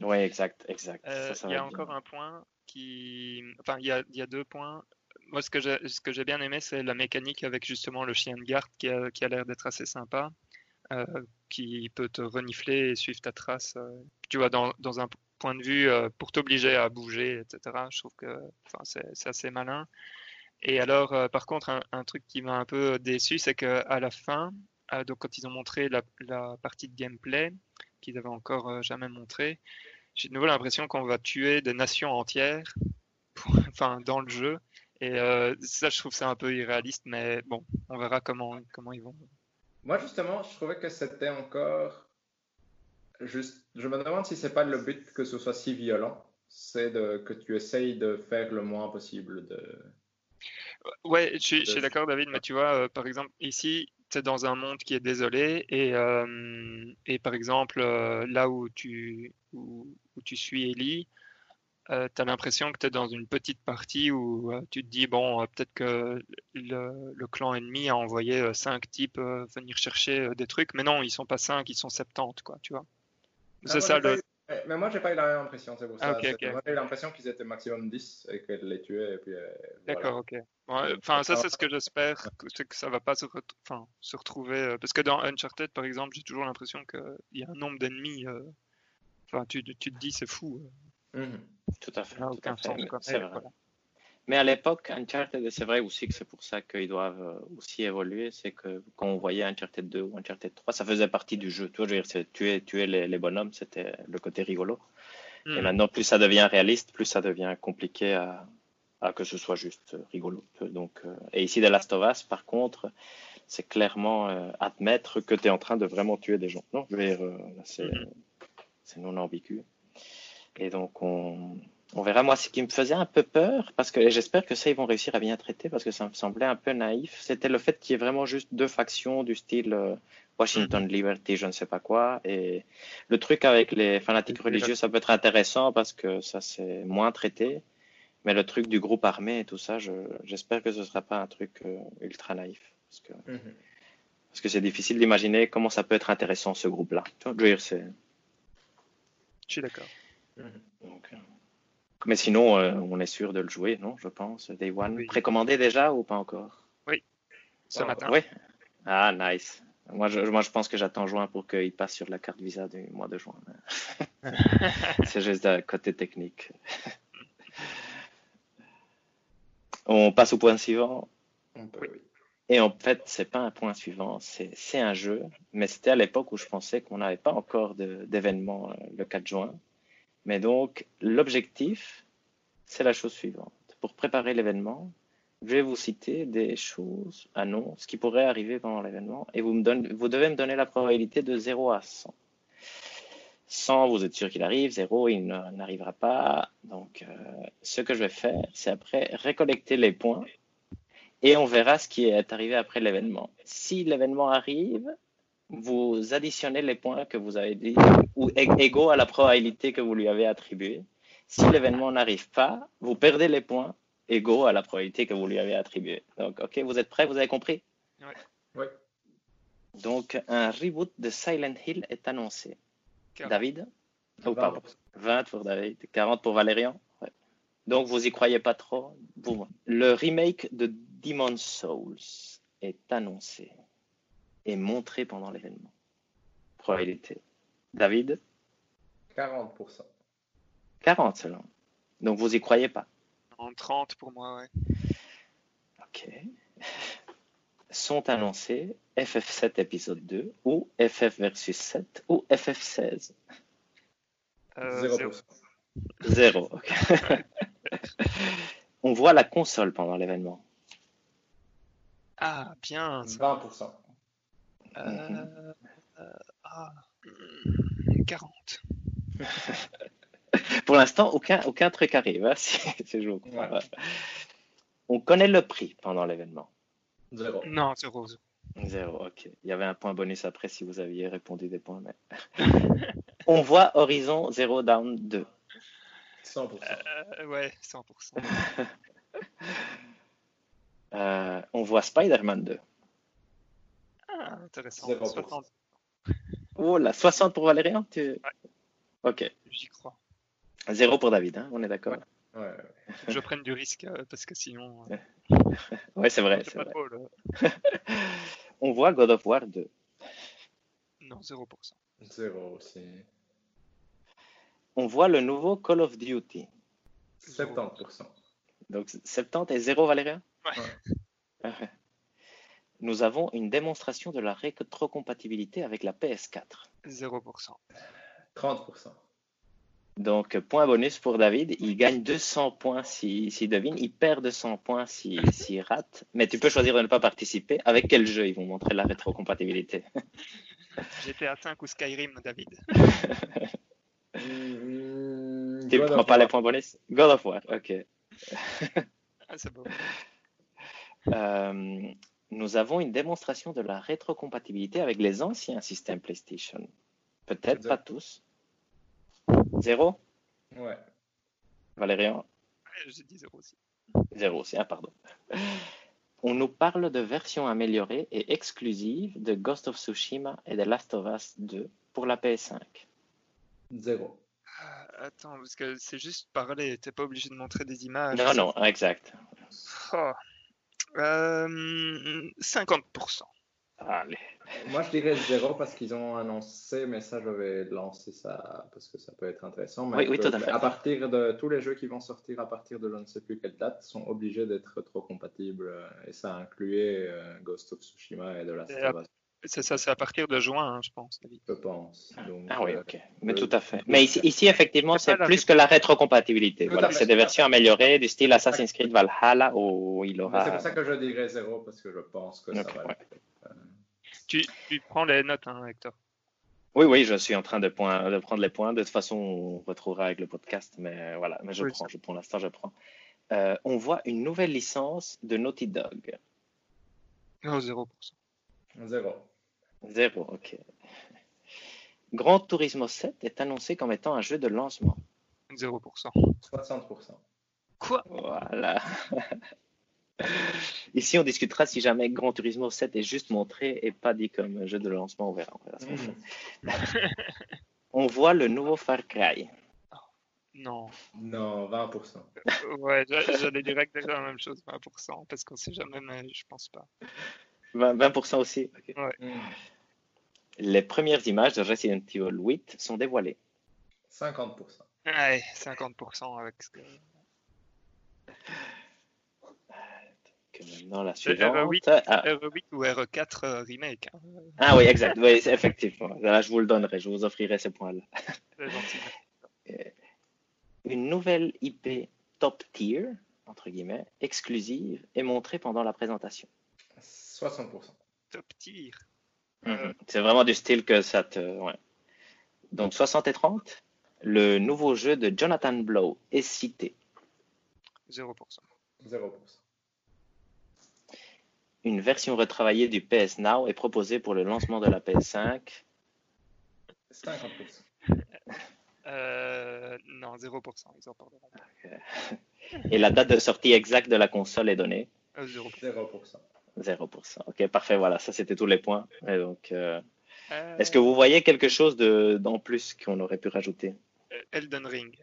Oui, exact, exact. Il y a encore un point qui, enfin, il y a, y a deux points moi, ce que j'ai, j'ai bien aimé, c'est la mécanique avec justement le chien de garde qui a, qui a l'air d'être assez sympa, euh, qui peut te renifler et suivre ta trace. Euh, tu vois, dans, un point de vue euh, pour t'obliger à bouger, etc. Je trouve que c'est, assez malin. Et alors, par contre, un, truc qui m'a un peu déçu, c'est qu'à la fin, donc quand ils ont montré la, partie de gameplay qu'ils avaient encore jamais montré, j'ai de nouveau l'impression qu'on va tuer des nations entières, enfin dans le jeu, et euh, ça, je trouve c'est un peu irréaliste, mais bon, on verra comment, comment ils vont. Moi, justement, je trouvais que c'était encore. Juste, je me demande si c'est pas le but que ce soit si violent, c'est que tu essayes de faire le moins possible de. Ouais, je suis, d'accord, David, mais tu vois, euh, par exemple, ici, tu es dans un monde qui est désolé, et, euh, et par exemple, là où tu, où, où tu suis Ellie, euh, tu as l'impression que tu es dans une petite partie où euh, tu te dis, bon, euh, peut-être que le, clan ennemi a envoyé cinq types venir chercher des trucs, mais non, ils sont pas cinq, ils sont 70, quoi, tu vois. Ah, c'est ça le. Mais moi, j'ai pas eu la même impression, c'est pour ça. Ah, j'ai eu l'impression qu'ils étaient maximum 10 et qu'elle les tuait. Puis, D'accord, ok. Enfin, ça, c'est ce que j'espère, c'est que ça va pas se, enfin, se retrouver. Parce que dans Uncharted, par exemple, j'ai toujours l'impression qu'il y a un nombre d'ennemis. Enfin, tu, tu, te dis, c'est fou. Mhm. Tout à fait. Mais à l'époque, Uncharted, c'est vrai aussi que c'est pour ça qu'ils doivent euh, aussi évoluer. C'est que quand on voyait Uncharted 2 ou Uncharted 3, ça faisait partie du jeu. Tu vois, je veux dire, tuer, tuer les, les bonhommes, c'était le côté rigolo. Et mhm. maintenant, plus ça devient réaliste, plus ça devient compliqué à, à que ce soit juste rigolo. Donc, euh, et ici, The Last of Us, par contre, c'est clairement euh, admettre que tu es en train de vraiment tuer des gens. Non, je veux dire, c'est mhm. non ambigu. Et donc, on, on, verra. Moi, ce qui me faisait un peu peur, parce que j'espère que ça, ils vont réussir à bien traiter, parce que ça me semblait un peu naïf, c'était le fait qu'il y ait vraiment juste deux factions du style euh, Washington mm-hmm. Liberty, je ne sais pas quoi. Et le truc avec les fanatiques religieux, ça peut être intéressant parce que ça, c'est moins traité. Mais le truc du groupe armé et tout ça, j'espère que ce ne sera pas un truc euh, ultra naïf. Parce que mm-hmm. parce que c'est difficile d'imaginer comment ça peut être intéressant, ce groupe-là. Je Je suis d'accord. Donc, euh, mais sinon, euh, on est sûr de le jouer, non Je pense. Day One. Précommandé déjà ou pas encore? Oui, ce matin. Oui. Ah, nice. Moi je, moi, je pense que j'attends juin pour qu'il passe sur la carte Visa du mois de juin. C'est juste un côté technique. on passe au point suivant. Et en fait, c'est pas un point suivant, c'est un jeu. Mais c'était à l'époque où je pensais qu'on n'avait pas encore d'événement euh, le 4 juin. Mais donc, l'objectif, c'est la chose suivante. Pour préparer l'événement, je vais vous citer des choses, annonces qui pourraient arriver pendant l'événement et vous, devez me donner la probabilité de 0 à 100. 100, vous êtes sûr qu'il arrive, 0, il n'arrivera pas. Donc, euh, ce que je vais faire, c'est après récollecter les points et on verra ce qui est arrivé après l'événement. Si l'événement arrive, vous additionnez les points que vous avez dit ou égaux à la probabilité que vous lui avez attribuée. Si l'événement n'arrive pas, vous perdez les points égaux à la probabilité que vous lui avez attribuée. Donc, ok, vous êtes prêts? Vous avez compris? Oui. Donc, un reboot de Silent Hill est annoncé. David? Oh, pardon. 20 pour David, 40 pour Valérian. Donc, vous y croyez pas trop? Le remake de Demon's Souls est annoncé et montré pendant l'événement Probabilité. David 40%. 40 seulement. Donc vous y croyez pas? En 30 pour moi, ouais. Ok. Sont annoncés FF7 épisode 2 ou FF versus 7 ou FF16 euh, 0%. 0. ok. On voit la console pendant l'événement. Ah, bien. 20%. Euh, euh, ah, 40. Pour l'instant, aucun, aucun truc arrive. Hein, On connaît le prix pendant l'événement. Zéro. Non, zéro. Zéro, ok. Il y avait un point bonus après si vous aviez répondu des points. Mais... On voit Horizon Zero Down 2. 100%. Euh, ouais, 100%. Euh, on voit Spider-Man 2. Ah, intéressant. 0%. 60, Oh là, 60 pour Valérian tu... Ok. j'y crois. Zéro pour David, hein, on est d'accord. Ouais, ouais. Je prenne du risque euh, parce que sinon, euh, Ouais, c'est vrai, pas vrai. drôle. On voit God of War 2. Non, 0%. Zéro aussi. On voit le nouveau Call of Duty. 70%. Donc 70 et 0 Valérian? Ouais. Nous avons une démonstration de la rétrocompatibilité avec la PS4. 0%. 30%. Donc, point bonus pour David. Il gagne 200 points s'il si, devine. Il perd 200 points s'il rate. Mais tu peux choisir de ne pas participer. Avec quel jeu ils vont montrer la rétrocompatibilité? GTA 5 ou Skyrim, David. Mmh, Tu ne God prends of pas les War. points bonus? God of War, ok. Ah, c'est beau. Euh, nous avons une démonstration de la rétrocompatibilité avec les anciens systèmes PlayStation. Peut-être Zéro. pas tous. Zéro Ouais. Valérian J'ai dit 0 aussi. Zéro aussi, ah, pardon. On nous parle de versions améliorées et exclusives de Ghost of Tsushima et de Last of Us 2 pour la PS5. Zéro. Ah, Attends, parce que c'est juste parler, t'es pas obligé de montrer des images. Non, non, exact. Oh. Euh, 50%. Allez. Moi, je dirais zéro parce qu'ils ont annoncé, mais ça, je vais lancer ça parce que ça peut être intéressant. Mais Oui, oui, que- tout à fait. partir de tous les jeux qui vont sortir à partir de je ne sais plus quelle date sont obligés d'être trop compatibles euh, et ça incluait euh, Ghost of Tsushima et de la ap- C'est ça, c'est à partir de juin, hein, je pense, David. je pense. Donc, Ah oui, euh, ok. Mais euh, tout à fait. Mais ici, ici effectivement, C'est plus que la rétrocompatibilité. Voilà, c'est des versions améliorées du style Assassin's Creed Valhalla où il aura. C'est pour ça que je dirais zéro parce que je pense que ça Ok, va. ouais. Tu, tu prends les notes, hein, Hector. Oui, oui, je suis en train de, point- de prendre les points. De toute façon, on retrouvera avec le podcast, mais voilà, mais je Oui, prends, je, pour l'instant, je prends. Euh, on voit une nouvelle licence de Naughty Dog. Non, 0%. Zéro. Zéro, ok. Grand Turismo 7 est annoncé comme étant un jeu de lancement. 0%. 60%. Quoi? Voilà. Ici, on discutera si jamais Grand Turismo 7 est juste montré et pas dit comme un jeu de lancement. On verra. on verra. Mhm. On voit le nouveau Far Cry. Non. Non, 20%. Euh, Ouais, j'a- j'allais direct dire la même chose, 20%, parce qu'on sait jamais, mais je pense pas. 20%, 20% aussi. Mhm. Les premières images de Resident Evil 8 sont dévoilées. 50%. Ouais, 50% avec ce que. Que maintenant, la C'est suivante. RE8. Ah, RE8 ou RE4 euh, remake. hein. ah oui, exact. Oui, c'est- effectivement. Là, je vous le donnerai. Je vous offrirai ces points-là. C'est gentil. Une nouvelle IP top tier, entre guillemets, exclusive, est montrée pendant la présentation. 60%. Top tier. Mhm. C'est vraiment du style que ça te. ouais. Donc 60 et 30, le nouveau jeu de Jonathan Blow est cité. 0%. 0%. Une version retravaillée du PS Now est proposée pour le lancement de la PS5. 50%. Euh, non, 0%. Ils en parleront pas. Et la date de sortie exacte de la console est donnée. Euh, 0%. 0%. 0%. Ok, parfait, voilà, ça c'était tous les points. Et donc, euh, Euh, est-ce que vous voyez quelque chose de, d'en plus qu'on aurait pu rajouter? Elden Ring.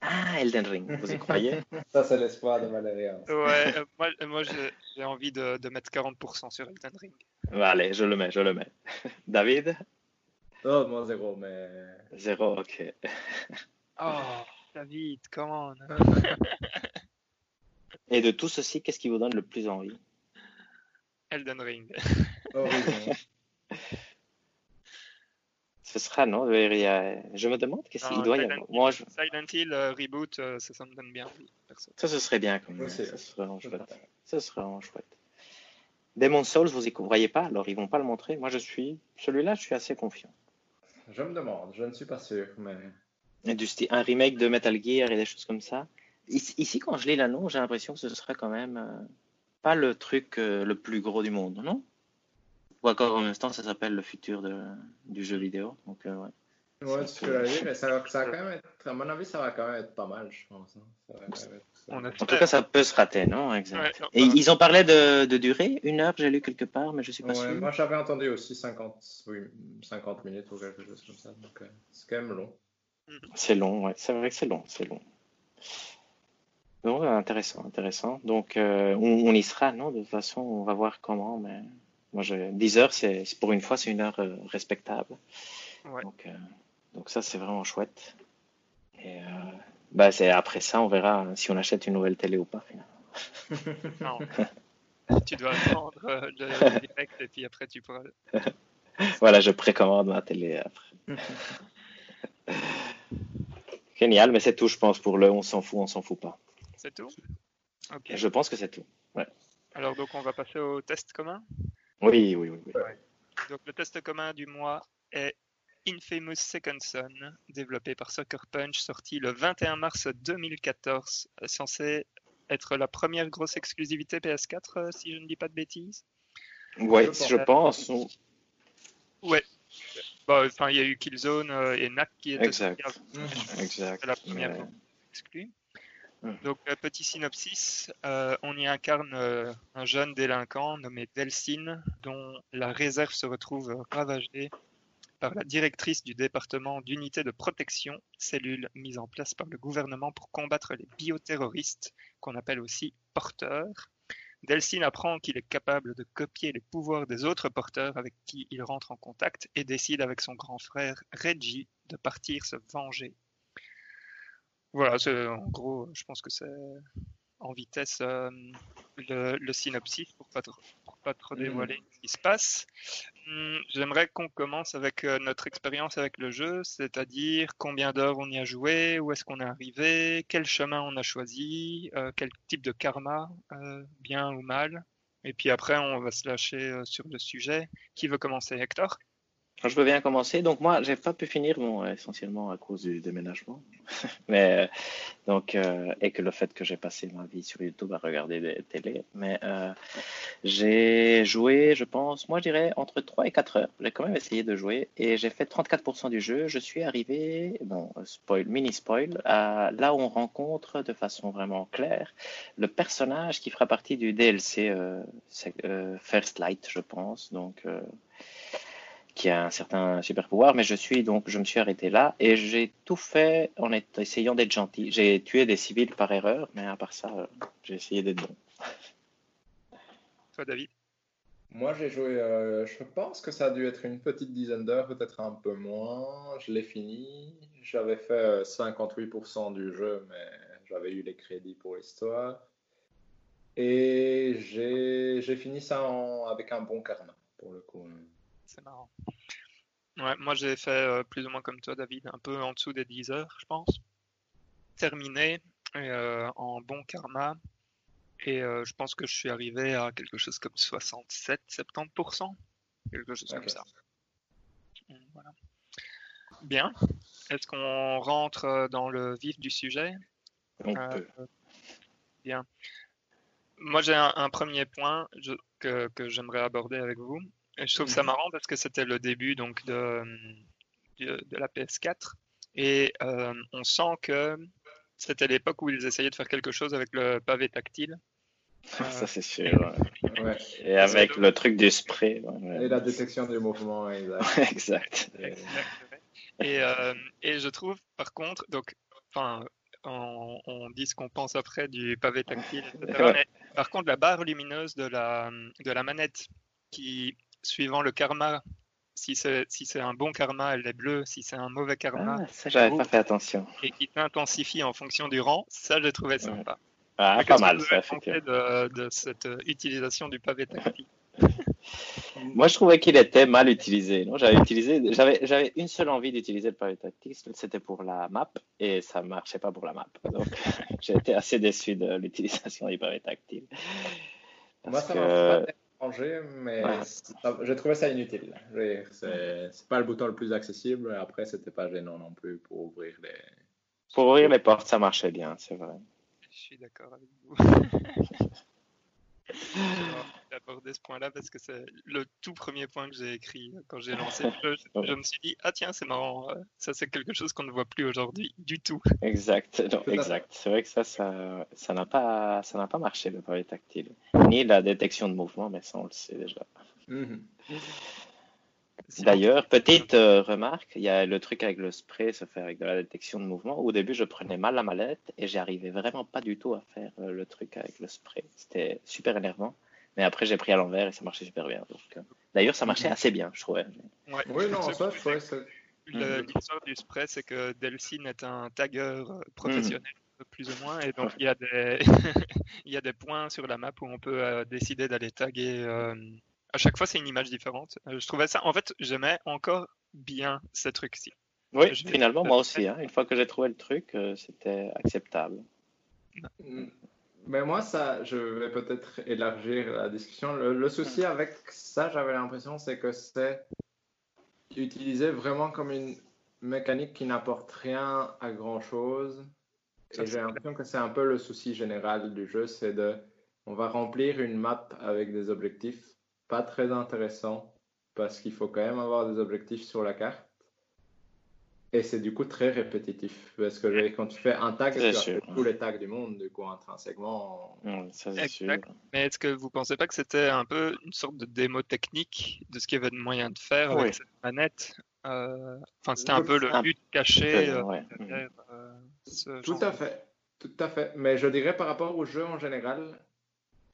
Ah, Elden Ring, vous y croyez? Ça, c'est l'espoir de Valérian. Ouais, euh, moi, moi j'ai j'ai envie de, de mettre 40% sur Elden Ring. Bah, Allez, je le mets, je le mets. David? Oh, moi, zéro, mais. Zéro, ok. Oh, David, comment Et de tout ceci, qu'est-ce qui vous donne le plus envie? Elden Ring. Horizon. Ce sera, non y Je me demande qu'est-ce qu'il doit y Silent avoir. Moi, je... Silent Hill euh, reboot, euh, ça, ça me donne bien envie, perso. ça, ce serait bien quand même. Aussi, Ça serait vraiment chouette. Ça serait vraiment chouette. Demon's Souls, vous y croyez pas, alors ils vont pas le montrer. Moi, je suis. Celui-là, je suis assez confiant. Je me demande, je ne suis pas sûr, mais. Et du style, un remake de Metal Gear et des choses comme ça. Ici, quand je lis l'annonce, j'ai l'impression que ce serait quand même euh, pas le truc euh, le plus gros du monde, non? Ou encore en instant, ça s'appelle le futur de, du jeu vidéo. Donc, euh, ouais. Ouais, ce que j'allais dire, ça, ça va quand même être, à mon avis, ça va quand même être pas mal, je pense. Hein. en tout cas, ça peut se rater, non? Exact. Et ils ont parlé de, de, durée, une heure, j'ai lu quelque part, mais je suis pas ouais, sûr. Moi, j'avais entendu aussi 50, oui, 50 minutes ou quelque chose comme ça, donc euh, c'est quand même long. C'est long, ouais, c'est vrai que c'est long, c'est long. Non, intéressant, intéressant. Donc, euh, on, y sera, non De toute façon, on va voir comment, mais moi, je, 10 heures, c'est pour une fois, c'est une heure euh, respectable. Donc, donc ça, c'est vraiment chouette. Et euh, bah, c'est après ça, on verra hein, si on achète une nouvelle télé ou pas finalement. non. tu dois attendre euh, le direct et puis après tu pourras. voilà, je précommande ma télé après. Génial, mais c'est tout, je pense, pour le on s'en fout, on s'en fout pas. C'est tout. Je pense que c'est tout. Ouais. Alors, donc, on va passer au test commun Oui, oui, oui. oui. Donc, le test commun du mois est Infamous Second Son, développé par Sucker Punch, sorti le 21 mars 2014, censé être la première grosse exclusivité PS4, euh, si je ne dis pas de bêtises? Ouais, je pense. Ouais. Bah, enfin, il y a eu Killzone euh, et NAC qui étaient exact. exact. la première exclue. Hmm. Donc, petit synopsis, euh, on y incarne un jeune délinquant nommé Delcine, dont la réserve se retrouve ravagée par la directrice du département d'unité de protection, cellule mise en place par le gouvernement pour combattre les bioterroristes, qu'on appelle aussi porteurs. Delcine apprend qu'il est capable de copier les pouvoirs des autres porteurs avec qui il rentre en contact et décide avec son grand frère Reggie de partir se venger. Voilà, en gros, je pense que c'est en vitesse euh, le, synopsis pour pas trop, pas trop dévoiler ce qui se passe. Hum, j'aimerais qu'on commence avec euh, notre expérience avec le jeu, c'est-à-dire combien d'heures on y a joué, où est-ce qu'on est arrivé, quel chemin on a choisi, euh, quel type de karma, bien ou mal. Et puis après, on va se lâcher sur le sujet. Qui veut commencer, Hector? Je veux bien commencer. Donc moi, j'ai pas pu finir, bon, essentiellement à cause du déménagement, mais euh, donc euh, et que le fait que j'ai passé ma vie sur YouTube à regarder des télés. Mais euh, j'ai joué, je pense, moi je dirais entre 3 et 4 heures. J'ai quand même essayé de jouer et j'ai fait 34% du jeu. Je suis arrivé, bon, spoil, mini spoil, là où on rencontre de façon vraiment claire le personnage qui fera partie du DLC First Light, je pense. Donc qui a un certain super pouvoir, mais je suis donc, je me suis arrêté là et j'ai tout fait en essayant d'être gentil. J'ai tué des civils par erreur, mais à part ça, euh, j'ai essayé d'être bon. Toi, David? Moi, j'ai joué, euh, je pense que ça a dû être une petite dizaine d'heures, peut-être un peu moins. Je l'ai fini. J'avais fait 58% euh, du jeu, mais j'avais eu les crédits pour l'histoire. Et j'ai fini ça avec un bon karma, pour le coup c'est marrant. Ouais, moi j'ai fait euh, plus ou moins comme toi, David, un peu en dessous des 10 heures, je pense. Terminé euh, en bon karma. Et euh, je pense que je suis arrivé à quelque chose comme 67-70%. Quelque chose comme ça. Voilà. Bien. Est-ce qu'on rentre dans le vif du sujet? Bien. Moi j'ai un, premier point que j'aimerais aborder avec vous je trouve ça marrant parce que c'était le début donc de, de, la PS4 et euh, on sent que c'était l'époque où ils essayaient de faire quelque chose avec le pavé tactile. ça euh, c'est sûr. Ouais. Et avec le truc du spray. Et la détection du mouvement, exact. exact. Et, euh, et, je trouve par contre, donc, enfin, on, on, dit ce qu'on pense après du pavé tactile, Mais, par contre, la barre lumineuse de la, de la manette qui suivant le karma. Si c'est si c'est un bon karma, elle est bleue. Si c'est un mauvais karma, ah, ça j'avais pas fait attention. Et qui s'intensifie en fonction du rang, ça j'ai trouvé sympa. Ah, pas mal ça, de, de cette utilisation du pavé tactile Moi, je trouvais qu'il était mal utilisé. J'avais utilisé, j'avais, j'avais une seule envie d'utiliser le pavé tactile, c'était pour la map, et ça marchait pas pour la map. Donc, j'ai été assez déçu de l'utilisation du pavé tactile. Moi, ça que mais j'ai trouvé ça inutile. C'est pas le bouton le plus accessible. Après, c'était pas gênant non plus pour ouvrir les. Pour ouvrir les portes, ça marchait bien, c'est vrai. Je suis d'accord avec vous. aborder ce point-là parce que c'est le tout premier point que j'ai écrit quand j'ai lancé le jeu. Je, me suis dit, ah tiens, c'est marrant, euh, ça c'est quelque chose qu'on ne voit plus aujourd'hui du tout. Exact, exact. C'est vrai que ça, ça n'a pas, ça n'a pas marché le pavé tactile. Ni la détection de mouvement, mais ça on le sait déjà. Mhm. D'ailleurs, petite euh, remarque, il y a le truc avec le spray, se fait avec de la détection de mouvement. Au début, je prenais mal la mallette et j'arrivais vraiment pas du tout à faire euh, le truc avec le spray. C'était super énervant. Mais après, j'ai pris à l'envers et ça marchait super bien. Euh, d'ailleurs, ça marchait assez bien, je trouvais. oui, non, ça, L'histoire du spray, c'est que Delcine est un tagger professionnel. plus ou moins. Et donc, il, y a des il y a des points sur la map où on peut décider d'aller taguer à chaque fois, c'est une image différente. Euh, je trouvais ça, en fait, j'aimais encore bien ce truc-ci. Oui, finalement, moi aussi. Hein. Une fois que j'ai trouvé le truc, euh, c'était acceptable. Mm. Mais moi, ça, je vais peut-être élargir la discussion. Le, souci mm. avec ça, j'avais l'impression, c'est que c'est utilisé vraiment comme une mécanique qui n'apporte rien à grand chose. Et j'ai l'impression que c'est un peu le souci général du jeu, c'est de, on va remplir une map avec des objectifs pas très intéressant parce qu'il faut quand même avoir des objectifs sur la carte. Et c'est du coup très répétitif. Parce que quand tu fais un tag, tu as tous les tags du monde, du coup, intrinsèquement. Mais est-ce que vous pensez pas que c'était un peu une sorte de démo technique de ce qu'il y avait de moyen de faire avec cette manette euh, Enfin, c'était un peu le but caché. Euh, euh, tout à fait. Tout à fait. Mais je dirais par rapport au jeu en général,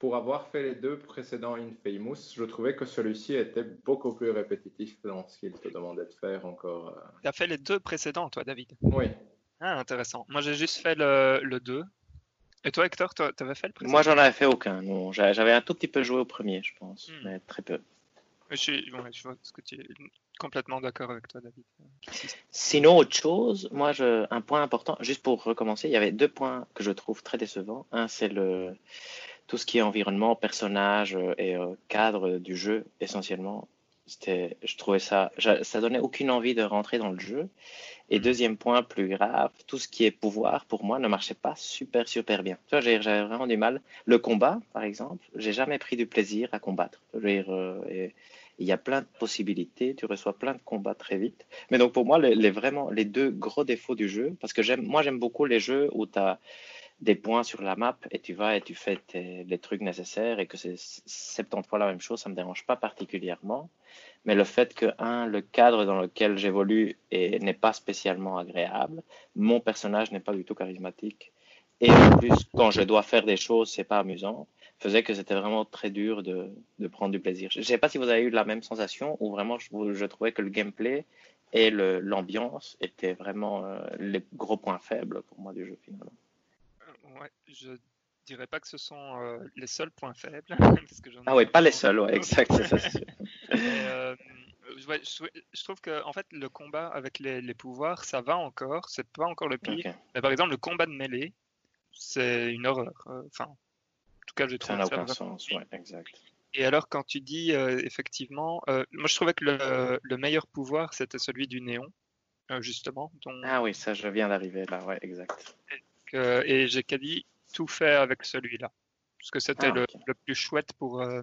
pour avoir fait les deux précédents Infamous, je trouvais que celui-ci était beaucoup plus répétitif dans ce qu'il te demandait de faire encore. Euh. Tu as fait les deux précédents, toi, David? Oui. Ah, intéressant. Moi, j'ai juste fait le, le 2. Et toi, Hector, tu avais fait le précédent? Moi, j'en avais fait aucun. Non, j'avais un tout petit peu joué au premier, je pense, hmm. mais très peu. Je, suis, je vois ce que tu es complètement d'accord avec toi, David. Sinon, autre chose, moi, je, un point important, juste pour recommencer, il y avait deux points que je trouve très décevants. Un, c'est le, tout ce qui est environnement, personnage euh, et euh, cadre du jeu essentiellement. C'était, je trouvais ça, ça donnait aucune envie de rentrer dans le jeu. Et mm. deuxième point plus grave, tout ce qui est pouvoir pour moi ne marchait pas super super bien. Tu vois, j'avais vraiment du mal. Le combat, par exemple, j'ai jamais pris du plaisir à combattre. Euh, il y a plein de possibilités, tu reçois plein de combats très vite. Mais donc pour moi, les, vraiment les deux gros défauts du jeu, parce que j'aime, moi j'aime beaucoup les jeux où tu as des points sur la map et tu vas et tu fais les trucs nécessaires et que c'est 70 fois la même chose, ça me dérange pas particulièrement. Mais le fait que, un, le cadre dans lequel j'évolue n'est pas spécialement agréable, mon personnage n'est pas du tout charismatique, et en plus, quand je dois faire des choses, c'est pas amusant, faisait que c'était vraiment très dur de, de, prendre du plaisir. Je sais pas si vous avez eu la même sensation ou vraiment je, je trouvais que le gameplay et l'ambiance étaient vraiment euh, les gros points faibles pour moi du jeu finalement ouais, je dirais pas que ce sont euh, les seuls points faibles. ah oui, pas les seuls, ouais, exact. euh, je, trouve que en fait le combat avec les, pouvoirs, ça va encore, c'est pas encore le pire. Mais par exemple, le combat de mêlée, c'est une horreur. Euh, enfin, en tout cas, je trouve ça. Ça n'a aucun sens, ouais, exact. Et alors, quand tu dis euh, effectivement, moi je trouvais que le, le meilleur pouvoir c'était celui du néon, justement. Ah oui, ça, je viens d'arriver là, ouais, exact et j'ai quasi tout fait avec celui-là. Parce que c'était ah, le, plus chouette pour, euh,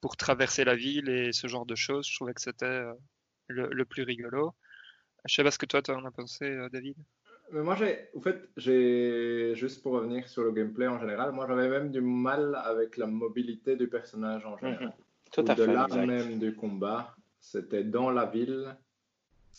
pour traverser la ville et ce genre de choses. Je trouvais que c'était euh, le, plus rigolo. Je sais pas ce que toi, tu en as pensé, euh, David. moi, j'ai, en fait, j'ai juste pour revenir sur le gameplay en général, moi j'avais même du mal avec la mobilité du personnage en général. Mhm. Tout à de fait. l'art même du combat. C'était dans la ville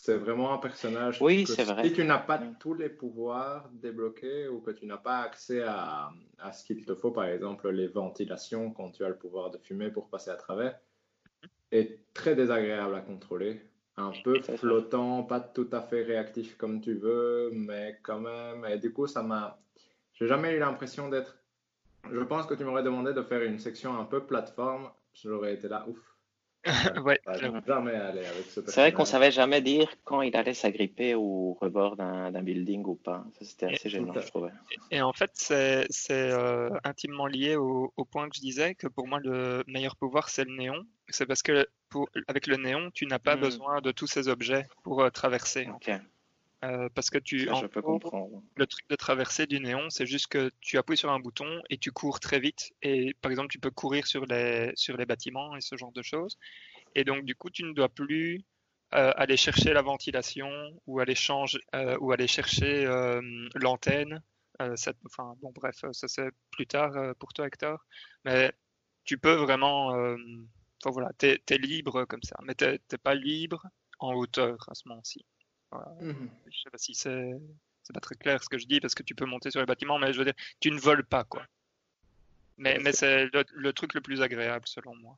c'est vraiment un personnage. Oui, c'est vrai. Si tu n'as pas tous les pouvoirs débloqués ou que tu n'as pas accès à, à ce qu'il te faut, par exemple les ventilations quand tu as le pouvoir de fumer pour passer à travers, est très désagréable à contrôler. Un peu flottant, pas tout à fait réactif comme tu veux, mais quand même. Et du coup, ça m'a. J'ai jamais eu l'impression d'être. Je pense que tu m'aurais demandé de faire une section un peu plateforme. J'aurais été là, ouf, ouais, C'est vrai qu'on savait jamais dire quand il allait s'agripper au rebord d'un building ou pas. Ça, c'était assez gênant, je trouvais. Et en fait, c'est euh, intimement lié au, point que je disais que pour moi, le meilleur pouvoir, c'est le néon. C'est parce que pour, avec le néon, tu n'as pas hmm. besoin de tous ces objets pour euh, traverser. Parce que tu, Ça, je peux comprendre. le truc de traverser du néon, c'est juste que tu appuies sur un bouton et tu cours très vite. Et par exemple, tu peux courir sur les, sur les bâtiments et ce genre de choses. Et donc, du coup, tu ne dois plus euh, aller chercher la ventilation ou aller, changer, euh, ou aller chercher euh, l'antenne. Euh, enfin, bon, bref, ça c'est plus tard euh, pour toi, Hector. Mais tu peux vraiment. euh, Enfin, voilà, t'es, t'es libre comme ça. Mais t'es pas libre en hauteur à ce moment-ci. Voilà. Mhm. Je sais pas si c'est c'est pas très clair ce que je dis parce que tu peux monter sur les bâtiments, mais je veux dire, tu ne voles pas quoi. Mais, mais c'est le, le truc le plus agréable selon moi.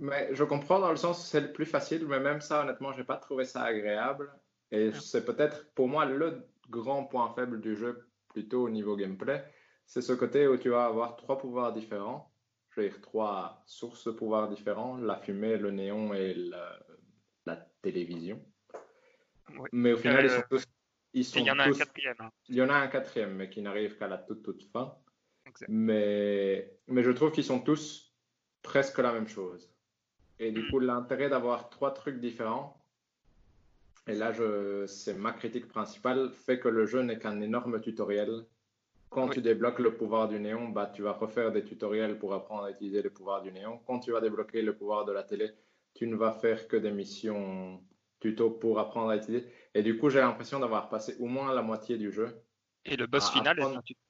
Mais je comprends dans le sens où c'est le plus facile, mais même ça, honnêtement, j'ai pas trouvé ça agréable. Et Ah. c'est peut-être pour moi le grand point faible du jeu, plutôt au niveau gameplay. C'est ce côté où tu vas avoir trois pouvoirs différents. Je veux dire, trois sources de pouvoirs différents, la fumée, le néon et la, la télévision. Oui. Mais au final, ils Euh, sont tous. Ils Et sont il y en a tous- un quatrième. hein. il y en a un quatrième, mais qui n'arrive qu'à la toute, toute fin. Exact. Mais, mais je trouve qu'ils sont tous presque la même chose. Et du Mm. coup, l'intérêt d'avoir trois trucs différents, et là, c'est ma critique principale, fait que le jeu n'est qu'un énorme tutoriel. Quand Oui. tu débloques le pouvoir du néon, bah, tu vas refaire des tutoriels pour apprendre à utiliser le pouvoir du néon. Quand tu vas débloquer le pouvoir de la télé, tu ne vas faire que des missions tuto pour apprendre à utiliser. Et du coup, j'ai l'impression d'avoir passé au moins la moitié du jeu Et le boss final est apprendre- un tuto.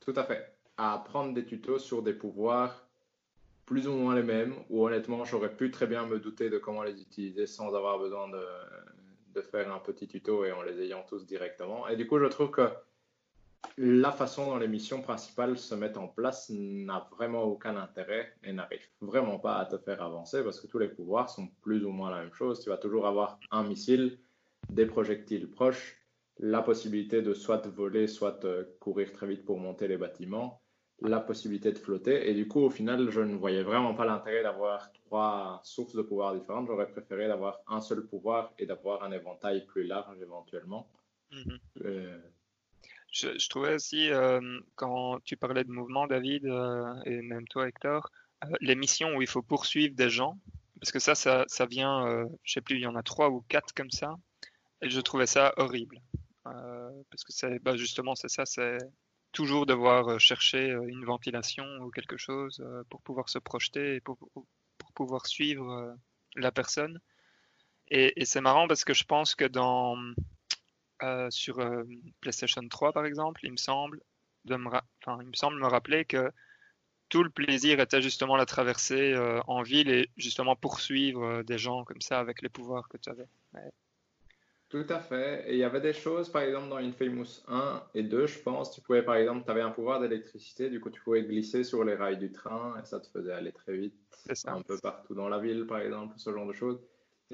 tout à fait. À apprendre des tutos sur des pouvoirs plus ou moins les mêmes, où honnêtement, j'aurais pu très bien me douter de comment les utiliser sans avoir besoin de, de faire un petit tuto et en les ayant tous directement. Et du coup, je trouve que la façon dont les missions principales se mettent en place n'a vraiment aucun intérêt et n'arrive vraiment pas à te faire avancer parce que tous les pouvoirs sont plus ou moins la même chose. Tu vas toujours avoir un missile, des projectiles proches, la possibilité de soit voler, soit euh, courir très vite pour monter les bâtiments, la possibilité de flotter. Et du coup, au final, je ne voyais vraiment pas l'intérêt d'avoir trois sources de pouvoir différentes. J'aurais préféré d'avoir un seul pouvoir et d'avoir un éventail plus large éventuellement. Mhm. Euh, Je, je trouvais aussi, euh, quand tu parlais de mouvement, David, euh, et même toi, Hector, euh, les missions où il faut poursuivre des gens, parce que ça, ça, vient, euh, je sais plus, il y en a trois ou quatre comme ça, et je trouvais ça horrible. Parce que c'est, bah, justement, c'est ça, c'est toujours devoir chercher une ventilation ou quelque chose pour pouvoir se projeter et pour, pouvoir suivre la personne. Et c'est marrant parce que je pense que dans euh, sur euh, PlayStation 3 par exemple, il me semble de me enfin, il me semble me rappeler que tout le plaisir était justement la traversée euh, en ville et justement poursuivre des gens comme ça avec les pouvoirs que tu avais. Tout à fait. Et il y avait des choses, par exemple, dans Infamous 1 et 2, je pense, tu pouvais, par exemple, tu avais un pouvoir d'électricité, du coup, tu pouvais glisser sur les rails du train et ça te faisait aller très vite, un peu partout dans la ville, par exemple, ce genre de choses.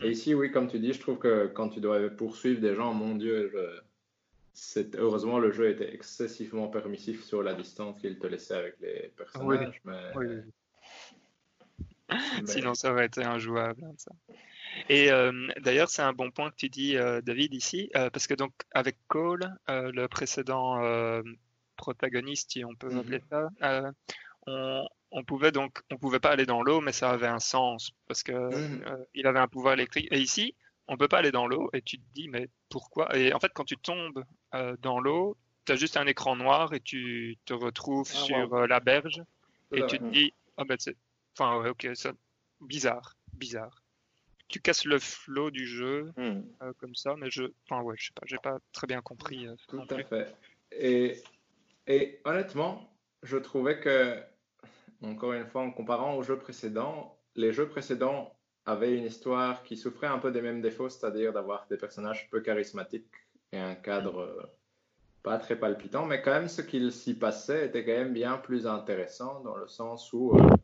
Mm. Et ici, oui, comme tu dis, je trouve que quand tu dois poursuivre des gens, mon Dieu, je- heureusement, le jeu était excessivement permissif sur la distance qu'il te laissait avec les personnages. Mais... Oui. mais- Sinon, ça aurait été injouable. hein, ça. Et euh, d'ailleurs, c'est un bon point que tu dis, euh, David, ici, euh, parce que donc avec Cole, euh, le précédent euh, protagoniste, si on peut Mhm. appeler ça, euh, on, on pouvait donc, on pouvait pas aller dans l'eau, mais ça avait un sens parce que Mhm. euh, il avait un pouvoir électrique. Et ici, on peut pas aller dans l'eau, et tu te dis, mais pourquoi? Et en fait, quand tu tombes euh, dans l'eau, tu as juste un écran noir et tu te retrouves Ah, sur wow. euh, la berge et tu te dis, ah ben c'est, enfin ouais, ok, ça, bizarre, bizarre. Tu casses le flow du jeu Hmm. comme ça, mais je, enfin ouais, je sais pas, j'ai pas très bien compris Tout à fait. Et, et honnêtement, je trouvais que, encore une fois, en comparant aux jeux précédents, les jeux précédents avaient une histoire qui souffrait un peu des mêmes défauts, c'est-à-dire d'avoir des personnages peu charismatiques et un cadre euh, pas très palpitant, mais quand même ce qu'il s'y passait était quand même bien plus intéressant dans le sens où, euh,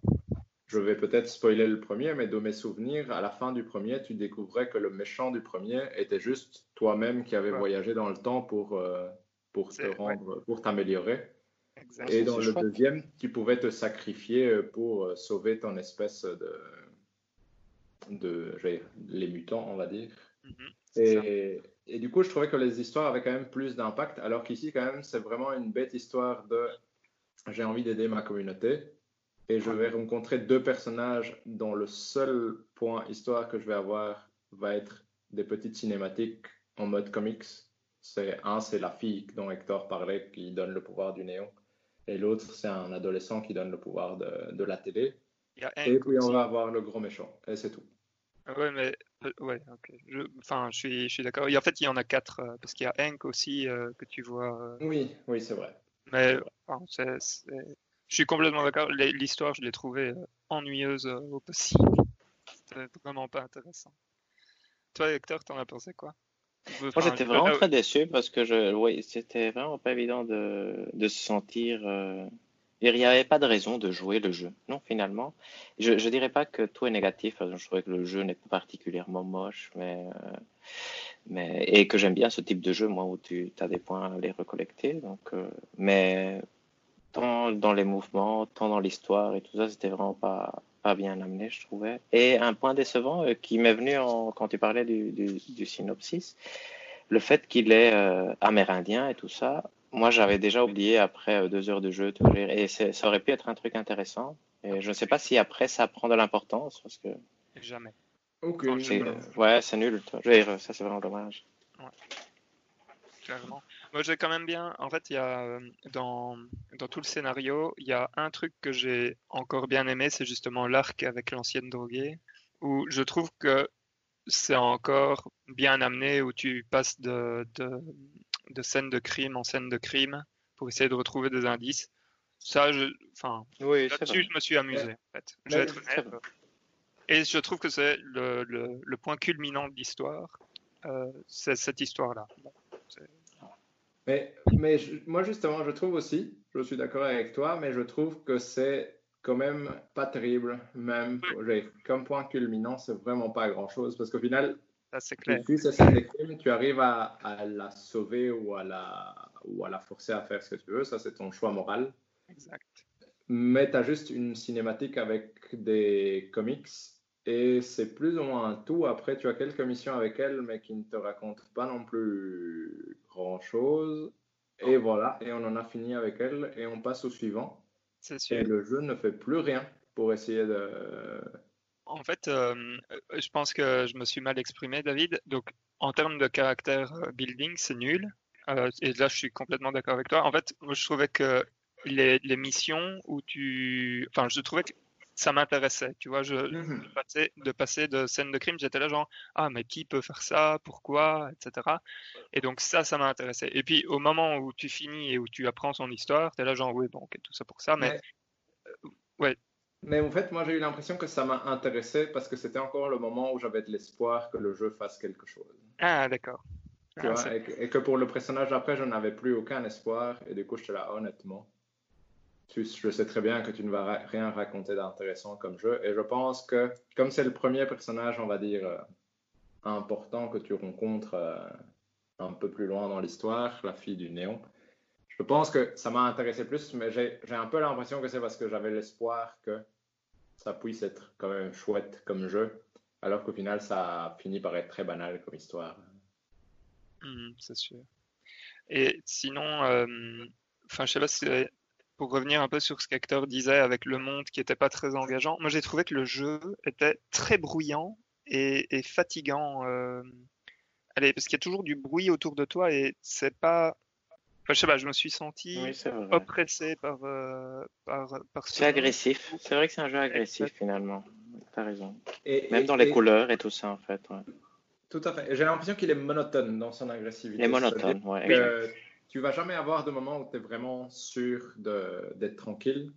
je vais peut-être spoiler le premier, mais de mes souvenirs, à la fin du premier, tu découvrais que le méchant du premier était juste toi-même qui avais Ouais. voyagé dans le temps pour, euh, pour te ouais. rendre, pour t'améliorer. Exact. Et dans le chouette. deuxième, tu pouvais te sacrifier euh, pour euh, sauver ton espèce de, de les mutants, on va dire. Mhm, et du coup, je trouvais que les histoires avaient quand même plus d'impact, alors qu'ici, quand même, c'est vraiment une bête histoire de j'ai envie d'aider ma communauté et je vais rencontrer deux personnages dont le seul point histoire que je vais avoir va être des petites cinématiques en mode comics C'est un, c'est la fille dont Hector parlait qui donne le pouvoir du néon. Et l'autre, c'est un adolescent qui donne le pouvoir de, de la télé. et puis on va avoir le gros méchant. Et c'est tout. Ah ouais, mais euh, ouais. Je, enfin, je suis, je suis d'accord. En fait, il y en a quatre euh, parce qu'il y a Hank aussi euh, que tu vois. Oui, oui, c'est vrai. Mais je suis complètement d'accord. L'histoire, je l'ai trouvée ennuyeuse au possible. C'était vraiment pas intéressant. Toi, Hector, t'en as pensé quoi? Moi, j'étais vraiment très déçu parce que je, oui, c'était vraiment pas évident de, de se sentir il n'y avait pas de raison de jouer le jeu. Non, finalement. Je ne dirais pas que tout est négatif. Je trouvais que le jeu n'est pas particulièrement moche, mais, euh, mais, et que j'aime bien ce type de jeu, moi, où tu as des points à les recollecter. Donc, euh, mais tant dans les mouvements, tant dans l'histoire et tout ça, c'était vraiment pas, pas bien amené, je trouvais. Et un point décevant euh, qui m'est venu en, quand tu parlais du, du, synopsis, le fait qu'il est amérindien et tout ça, moi, j'avais déjà oublié après euh, deux heures de jeu, et ça aurait pu être un truc intéressant. Et je ne sais pas si après ça prend de l'importance, parce que. Jamais. Ok. ouais, c'est nul. ça, c'est vraiment dommage. Ouais. Clairement. Moi, j'ai quand même bien. En fait, il y a euh, dans, dans tout le scénario, il y a un truc que j'ai encore bien aimé, c'est justement l'arc avec l'ancienne droguée, où je trouve que c'est encore bien amené, où tu passes de, de de scène de crime en scène de crime pour essayer de retrouver des indices. Ça, je, enfin, là-dessus, je me suis amusé. En fait. Je vais être honnête. Et je trouve que c'est le, le, point culminant de l'histoire, euh, c'est cette histoire-là. Mais, mais moi, justement, je trouve aussi, je suis d'accord avec toi, mais je trouve que c'est quand même pas terrible, même comme point culminant, c'est vraiment pas grand-chose, parce qu'au final, c'est clair. tu arrives à, la sauver ou à la, ou à la forcer à faire ce que tu veux. Ça, c'est ton choix moral. Exact. Mais tu as juste une cinématique avec des comics et c'est plus ou moins un tout. Après, tu as quelques missions avec elle, mais qui ne te racontent pas non plus grand-chose. Et voilà, et on en a fini avec elle et on passe au suivant. C'est sûr. Et le jeu ne fait plus rien pour essayer de, en fait, euh, je pense que je me suis mal exprimé, David. Donc, en termes de caractère euh, building, c'est nul. Euh, et là, je suis complètement d'accord avec toi. En fait, moi, je trouvais que les, missions où tu. Enfin, je trouvais que ça m'intéressait. Tu vois, je, mhm. de, passer, de scène de crime, j'étais là, genre, ah, mais qui peut faire ça? Pourquoi Etc. Et donc, ça, ça m'a intéressé. Et puis, au moment où tu finis et où tu apprends son histoire, tu es là, genre, oui, bon, ok, tout ça pour ça. Mais. ouais mais en fait, moi, j'ai eu l'impression que ça m'a intéressé parce que c'était encore le moment où j'avais de l'espoir que le jeu fasse quelque chose. Ah, d'accord. Ah, et, que pour le personnage après, je n'avais plus aucun espoir. Et du coup, je te là, honnêtement. Tu, je sais très bien que tu ne vas rien raconter d'intéressant comme jeu. Et je pense que, comme c'est le premier personnage, on va dire, euh, important que tu rencontres euh, un peu plus loin dans l'histoire, la fille du néon, je pense que ça m'a intéressé plus, mais j'ai un peu l'impression que c'est parce que j'avais l'espoir que ça puisse être quand même chouette comme jeu, alors qu'au final, ça a fini par être très banal comme histoire. Hmm, c'est sûr. Et sinon, euh, enfin, je sais pas si pour revenir un peu sur ce qu'Hector disait avec le monde qui n'était pas très engageant, moi j'ai trouvé que le jeu était très bruyant et, fatigant. Euh, allez, parce qu'il y a toujours du bruit autour de toi et c'est pas je sais pas, je me suis senti oppressé par, euh, par, par C'est agressif. C'est vrai que c'est un jeu agressif finalement. T'as raison. Et, Même dans les couleurs et tout ça en fait. Tout à fait. J'ai l'impression qu'il est monotone dans son agressivité. Il est monotone, ouais. Tu vas jamais avoir de moment où tu es vraiment sûr d'être tranquille.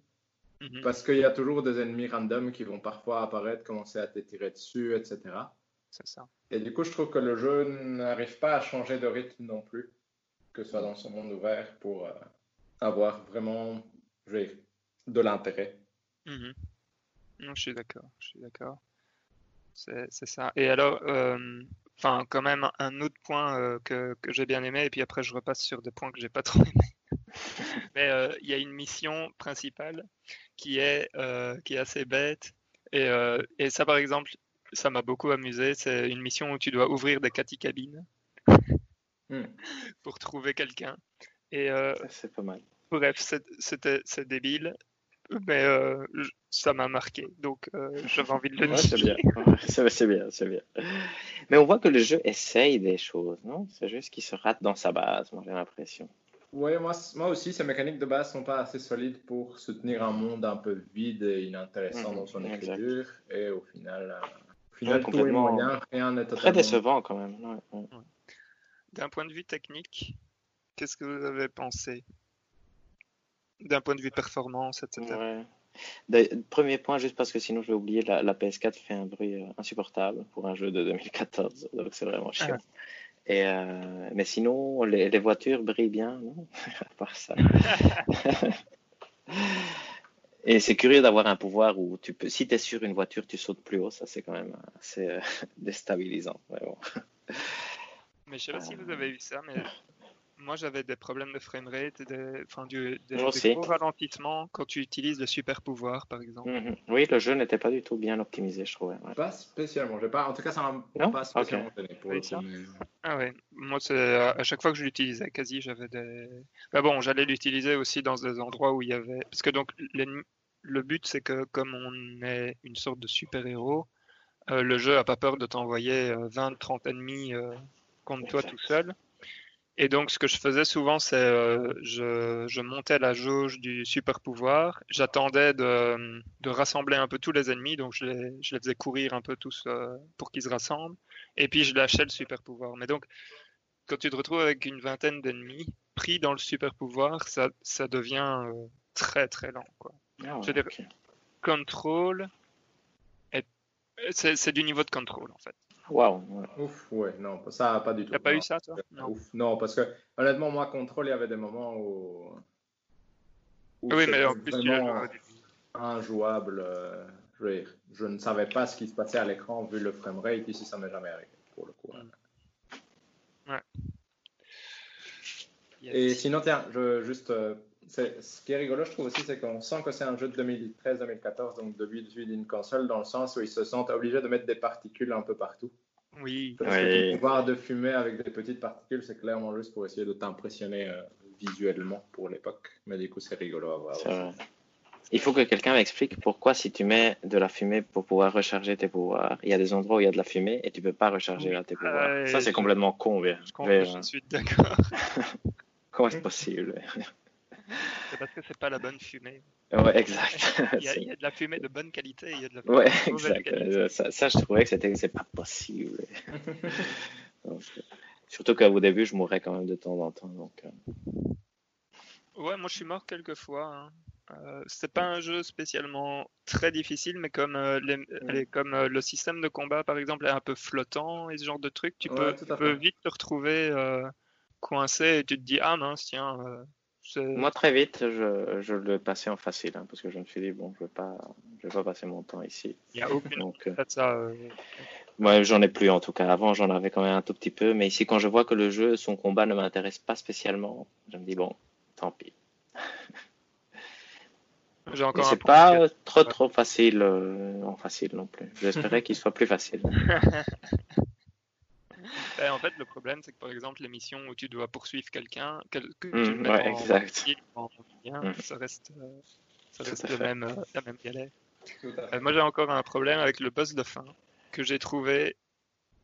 Mhm. Parce qu'il y a toujours des ennemis random qui vont parfois apparaître, commencer à te tirer dessus, etc. C'est ça. Et du coup, je trouve que le jeu n'arrive pas à changer de rythme non plus que ce soit dans ce monde ouvert, pour euh, avoir vraiment de l'intérêt. Mhm. Non, je suis d'accord, je suis d'accord. C'est ça. Et alors, euh, enfin, quand même, un autre point euh, que, que j'ai bien aimé, et puis après je repasse sur des points que j'ai pas trop aimé. Mais il y a une mission principale qui est, qui est assez bête. Et, et ça, par exemple, ça m'a beaucoup amusé. C'est une mission où tu dois ouvrir des cabines Hmm. pour trouver quelqu'un. Et euh, c'est pas mal. Bref, c'était c'est débile. Mais euh, ça m'a marqué, donc euh, j'avais envie de le dire. c'est bien, c'est bien, c'est bien. Mais on voit que le jeu essaye des choses, non? C'est juste qu'il se rate dans sa base, moi j'ai l'impression. Oui, moi, moi aussi, ces mécaniques de base sont pas assez solides pour soutenir un monde un peu vide et inintéressant dans son écriture. Et au final, euh, au final complètement, rien n'est Très décevant quand même. D'un point de vue technique, qu'est-ce que vous avez pensé? D'un point de vue performance, etc. Premier point, juste parce que sinon je vais oublier, la, PS4 fait un bruit euh, insupportable pour un jeu de 2014, donc c'est vraiment chiant. Ah. Et euh, mais sinon, les, les, voitures brillent bien, non? À part ça. Et c'est curieux d'avoir un pouvoir où tu peux, si tu es sur une voiture, tu sautes plus haut. Ça, c'est quand même assez euh, déstabilisant. Vraiment. Mais je sais pas si vous avez vu ça, mais moi j'avais des problèmes de framerate, des, enfin, du, des, gros ralentissements quand tu utilises le super pouvoir par exemple. Mhm. Oui, le jeu n'était pas du tout bien optimisé, je trouvais. Pas spécialement. Pas... En tout cas, ça m'a pas spécialement pour oui, Ah ouais, moi à chaque fois que je l'utilisais, quasi j'avais des. Bah bon, j'allais l'utiliser aussi dans des endroits où il y avait. Parce que donc le but c'est que comme on est une sorte de super héros, euh, le jeu a pas peur de t'envoyer 20-30 euh, ennemis euh, contre toi tout seul. Et donc, ce que je faisais souvent, c'est euh, je, je, montais la jauge du super pouvoir. J'attendais de, de, rassembler un peu tous les ennemis, donc je les, je les faisais courir un peu tous euh, pour qu'ils se rassemblent. Et puis, je lâchais le super pouvoir. Mais donc, quand tu te retrouves avec une vingtaine d'ennemis pris dans le super pouvoir, ça, ça devient euh, très très lent. Quoi. Ah je veux dire, control, c'est du niveau de contrôle en fait. Waouh. Ouf, ouais, non, ça pas du tout. T'as pas eu ça, toi? Non. non, parce que honnêtement, moi, contrôle, il y avait des moments où. oui, mais en plus, tu injouable. Euh, je, je, ne savais pas ce qui se passait à l'écran vu le framerate. Ici, ça m'est jamais arrivé, pour le coup. Mm. Ouais. Et sinon, tiens, je, juste euh, ce qui est rigolo, je trouve aussi, c'est qu'on sent que c'est un jeu de 2013-2014, donc depuis d'une console, dans le sens où ils se sentent obligés de mettre des particules un peu partout. Oui. Parce que ton pouvoir de fumer avec des petites particules, c'est clairement juste pour essayer de t'impressionner euh, visuellement pour l'époque. Mais du coup, c'est rigolo à voir. Il faut que quelqu'un m'explique pourquoi si tu mets de la fumée pour pouvoir recharger tes pouvoirs, il y a des endroits où il y a de la fumée et tu peux pas recharger tes pouvoirs. Ça, c'est complètement con. Je, je suis d'accord. Comment est-ce possible? C'est parce que c'est pas la bonne fumée. Ouais, exact. Il y, a, il y, a, de la fumée de bonne qualité, il y a de la fumée ouais, de exact. Qualité. Ça, ça, je trouvais que c'était c'est pas possible. donc, surtout qu'au début, je mourrais quand même de temps en temps. Donc, euh... Ouais, moi je suis mort quelques fois. Hein. Euh, c'est pas un jeu spécialement très difficile, mais comme, euh, les, les, comme euh, le système de combat, par exemple, est un peu flottant et ce genre de truc, tu peux, tu peux vite te retrouver euh, coincé et tu te dis ah mince tiens moi, très vite, je, je le passais en facile, hein, parce que je me suis dit, bon, je ne vais, pas, je vais pas passer mon temps ici. Il n'y a aucune Donc, euh... ça. Euh... Ouais, j'en ai plus en tout cas. Avant, j'en avais quand même un tout petit peu, mais ici, quand je vois que le jeu, son combat ne m'intéresse pas spécialement, je me dis, bon, tant pis. J'ai encore c'est pas trop trop facile, euh, non facile non plus. J'espérais qu'il soit plus facile. Ben, en fait, le problème, c'est que par exemple, les missions où tu dois poursuivre quelqu'un, que, tu mmh, ouais, exact. En, mmh. ça reste, euh, ça reste le même, euh, la même galère. Euh, moi, j'ai encore un problème avec le boss de fin que j'ai trouvé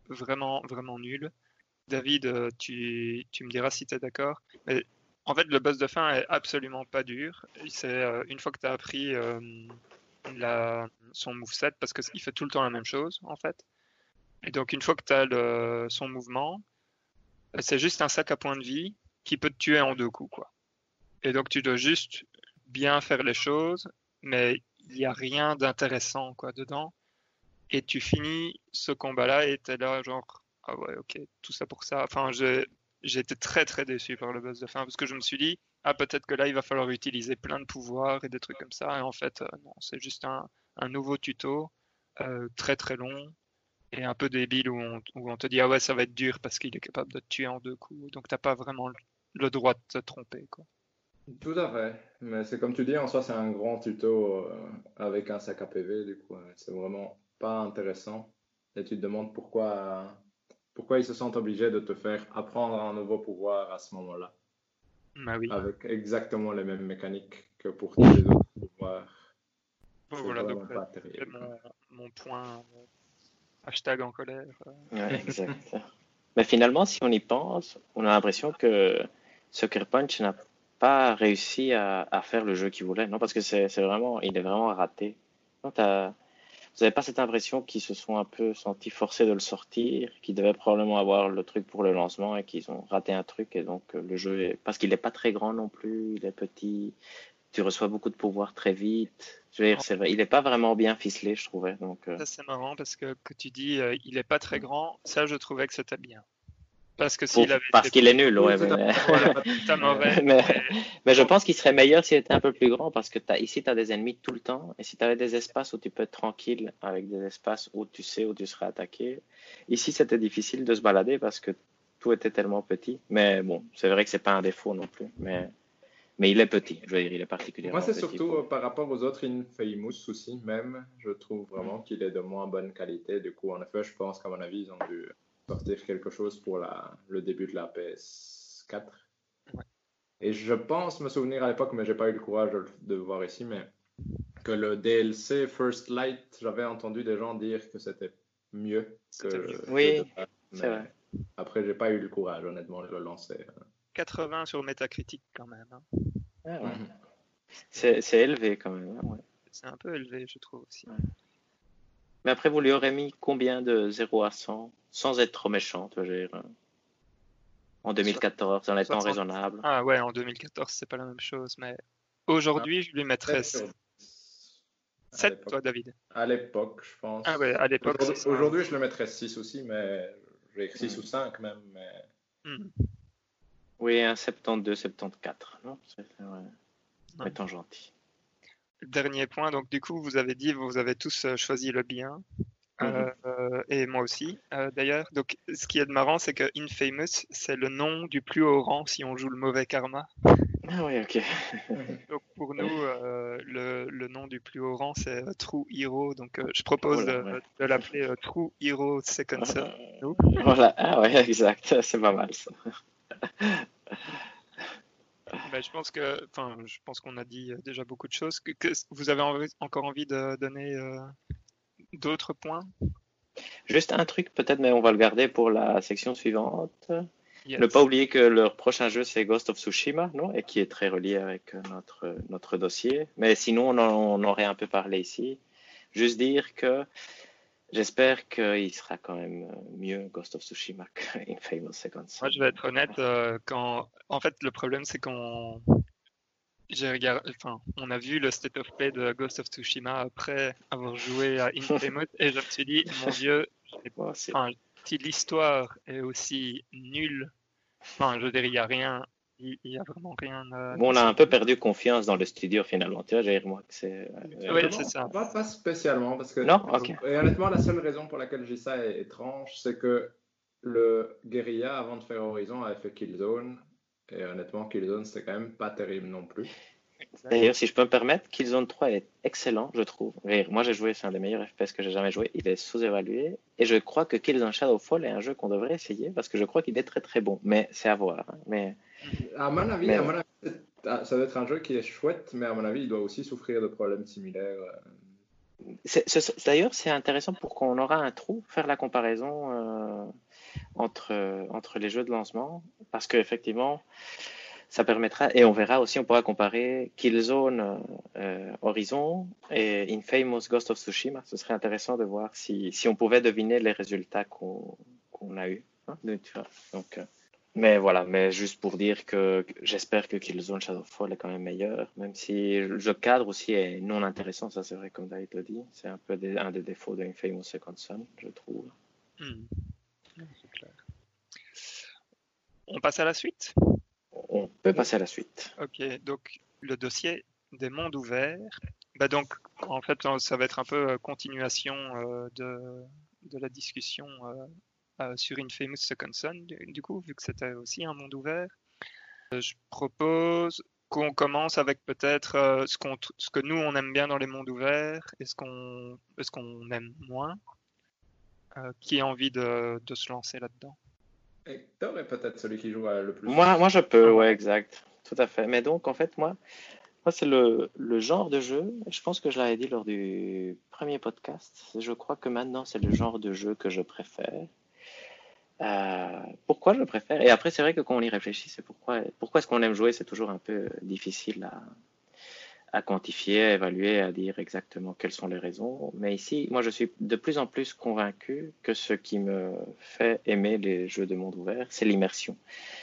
vraiment, vraiment nul. David, euh, tu, tu me diras si tu es d'accord. Mais en fait, le boss de fin est absolument pas dur. C'est une fois que tu as appris la, son moveset, parce qu'il fait tout le temps la même chose, en fait. Et donc, une fois que tu as son mouvement, c'est juste un sac à points de vie qui peut te tuer en deux coups. Quoi. Et donc, tu dois juste bien faire les choses, mais il n'y a rien d'intéressant quoi dedans. Et tu finis ce combat-là et tu es là, genre, ah ouais, ok, tout ça pour ça. Enfin, été très très déçu par le boss de fin parce que je me suis dit, ah, peut-être que là, il va falloir utiliser plein de pouvoirs et des trucs comme ça. Et en fait, euh, non, c'est juste un, un nouveau tuto euh, très très long et un peu débile où on, où on, te dit ah ouais ça va être dur parce qu'il est capable de te tuer en deux coups donc t'as pas vraiment le, droit de te tromper quoi. Tout à fait, mais c'est comme tu dis en soi c'est un grand tuto euh, avec un sac à PV du coup c'est vraiment pas intéressant et tu te demandes pourquoi pourquoi ils se sentent obligés de te faire apprendre un nouveau pouvoir à ce moment-là. Bah oui. Avec exactement les mêmes mécaniques que pour tous les autres voir. voilà, donc c'est mon, mon, point hashtag en colère. Ouais, exact. Mais finalement, si on y pense, on a l'impression que Sucker Punch n'a pas réussi à, à faire le jeu qu'il voulait. Non, parce que c'est vraiment, il est vraiment raté. Non, vous n'avez pas cette impression qu'ils se sont un peu sentis forcés de le sortir, qu'ils devaient probablement avoir le truc pour le lancement et qu'ils ont raté un truc et donc euh, le jeu est... parce qu'il n'est pas très grand non plus, il est petit, tu reçois beaucoup de pouvoir très vite. Je veux dire, c'est vrai, il n'est pas vraiment bien ficelé, je trouvais. Donc, euh. Ça c'est marrant parce que que tu dis euh, il n'est pas très grand, ça je trouvais que c'était bien. Parce que s'il avait Parce qu'il est nul, ouais. Mais... mais... je pense qu'il serait meilleur s'il était un peu plus grand parce que as... ici, tu as des ennemis tout le temps. Et si tu avais des espaces où tu peux être tranquille avec des espaces où tu sais où tu serais attaqué. Ici, c'était difficile de se balader parce que tout était tellement petit. Mais bon, c'est vrai que c'est pas un défaut non plus. Mais, mais il est petit. Je veux dire, il est particulièrement Moi, c'est surtout euh, par rapport aux autres Infamous aussi, même. Je trouve vraiment qu'il est de moins bonne qualité. Du coup, en effet, je pense qu'à mon avis, ils ont dû sortir quelque chose pour la, le début de la PS4. Et je pense me souvenir à l'époque, mais j'ai pas eu le courage de, le voir ici, mais que le DLC First Light, j'avais entendu des gens dire que c'était mieux que. Oui, c'est vrai. Après, j'ai pas eu le courage, honnêtement, de le lancer. 80 sur Metacritic quand même. Hein. Ah mhm. C'est élevé quand même. Hein, c'est un peu élevé, je trouve aussi. Mais après, vous lui aurez mis combien de 0 à 100 sans être trop méchant, tu vois, euh, en 2014, en étant raisonnable. Ah ouais, en 2014, c'est pas la même chose, mais aujourd'hui, je lui mettrais 7, toi, David À l'époque, je pense. Ah ouais, à l'époque. Aujourd'hui, je le mettrais 6 aussi, mais j'ai 6 ou 5 même. Mais... Hmm. Oui, un 72, 74. Non, c'est ouais. Étant gentil. Dernier point, donc du coup, vous avez dit, vous avez tous euh, choisi le bien. Mhm. Euh, et moi aussi, euh, d'ailleurs. Donc, ce qui est marrant, c'est que Infamous, c'est le nom du plus haut rang si on joue le mauvais karma. Ah oui, ok. donc, pour nous, le, le, nom du plus haut rang, c'est True Hero. Donc, je propose de, l'appeler True Hero Second Son. Voilà, ah ouais, exact. C'est pas mal ça. Ben, je pense que, enfin, je pense qu'on a dit déjà beaucoup de choses. Que, vous avez encore envie de donner euh, d'autres points? Juste un truc peut-être, mais on va le garder pour la section suivante. Ne pas oublier que leur prochain jeu c'est Ghost of Tsushima, non? Et qui est très relié avec notre notre dossier. Mais sinon, on, on aurait un peu parlé ici. Juste dire que J'espère qu'il sera quand même euh, mieux Ghost of Tsushima qu'Infamous Second Son. Moi, je vais être honnête, euh, quand... en fait, le problème, c'est qu'on j'ai regardé, enfin, on a vu le state of play de Ghost of Tsushima après avoir joué à Infamous et je me suis dit, mon dieu, enfin, si l'histoire est aussi nulle, enfin, je dirais, il n'y a rien il n'y a vraiment rien. bon, on a un peu perdu confiance dans le studio finalement. Tu vois, moi que c'est. Euh, oui, c'est ça. Pas, pas, spécialement parce que. Non, ok. Et honnêtement, la seule raison pour laquelle j'ai ça est étrange, c'est que le guérilla avant de faire Horizon avait fait Killzone. Et honnêtement, Killzone c'était quand même pas terrible non plus. D'ailleurs, si je peux me permettre, Killzone 3 est excellent, je trouve. Moi, j'ai joué, c'est un des meilleurs FPS que j'ai jamais joué. Il est sous-évalué. Et je crois que Killzone Shadowfall est un jeu qu'on devrait essayer parce que je crois qu'il est très très bon. Mais c'est à voir. Hein. Mais à mon avis, ça doit être un jeu qui est chouette, mais à mon avis, il doit aussi souffrir de problèmes similaires. Euh. D'ailleurs, c'est intéressant pour qu'on aura un trou, faire la comparaison euh, entre, entre les jeux de lancement, parce qu'effectivement, ça permettra, et on verra aussi, on pourra comparer Killzone euh, Horizon et Infamous Ghost of Tsushima. Ce serait intéressant de voir si, si on pouvait deviner les résultats qu'on a eus. Hein, donc, mais voilà, mais juste pour dire que j'espère que Killzone Shadowfall est quand même meilleur, même si le cadre aussi est non intéressant, ça c'est vrai comme David le dit, c'est un peu un des défauts de Infamous Second Son, je trouve. Clair. On passe à la suite? On peut passer à la suite. Ok, donc le dossier des mondes ouverts. Bah donc, en fait, ça va être un peu continuation euh, de, de la discussion euh, sur Infamous Second Son, du, coup, vu que c'était aussi un monde ouvert. Euh, je propose qu'on commence avec peut-être euh, ce, ce que nous on aime bien dans les mondes ouverts et ce qu'on ce qu'on aime moins. qui a envie de, de se lancer là-dedans? Hector est peut-être celui qui joue le plus. Moi, moi je peux, ouais, exact. Tout à fait. Mais donc, en fait, moi, Moi, c'est le, le, genre de jeu, je pense que je l'avais dit lors du premier podcast, je crois que maintenant c'est le genre de jeu que je préfère. Euh, pourquoi je préfère? Et après, c'est vrai que quand on y réfléchit, c'est pourquoi, pourquoi est-ce qu'on aime jouer, c'est toujours un peu difficile à, à quantifier, à évaluer, à dire exactement quelles sont les raisons. Mais ici, moi, je suis de plus en plus convaincu que ce qui me fait aimer les jeux de monde ouvert, c'est l'immersion.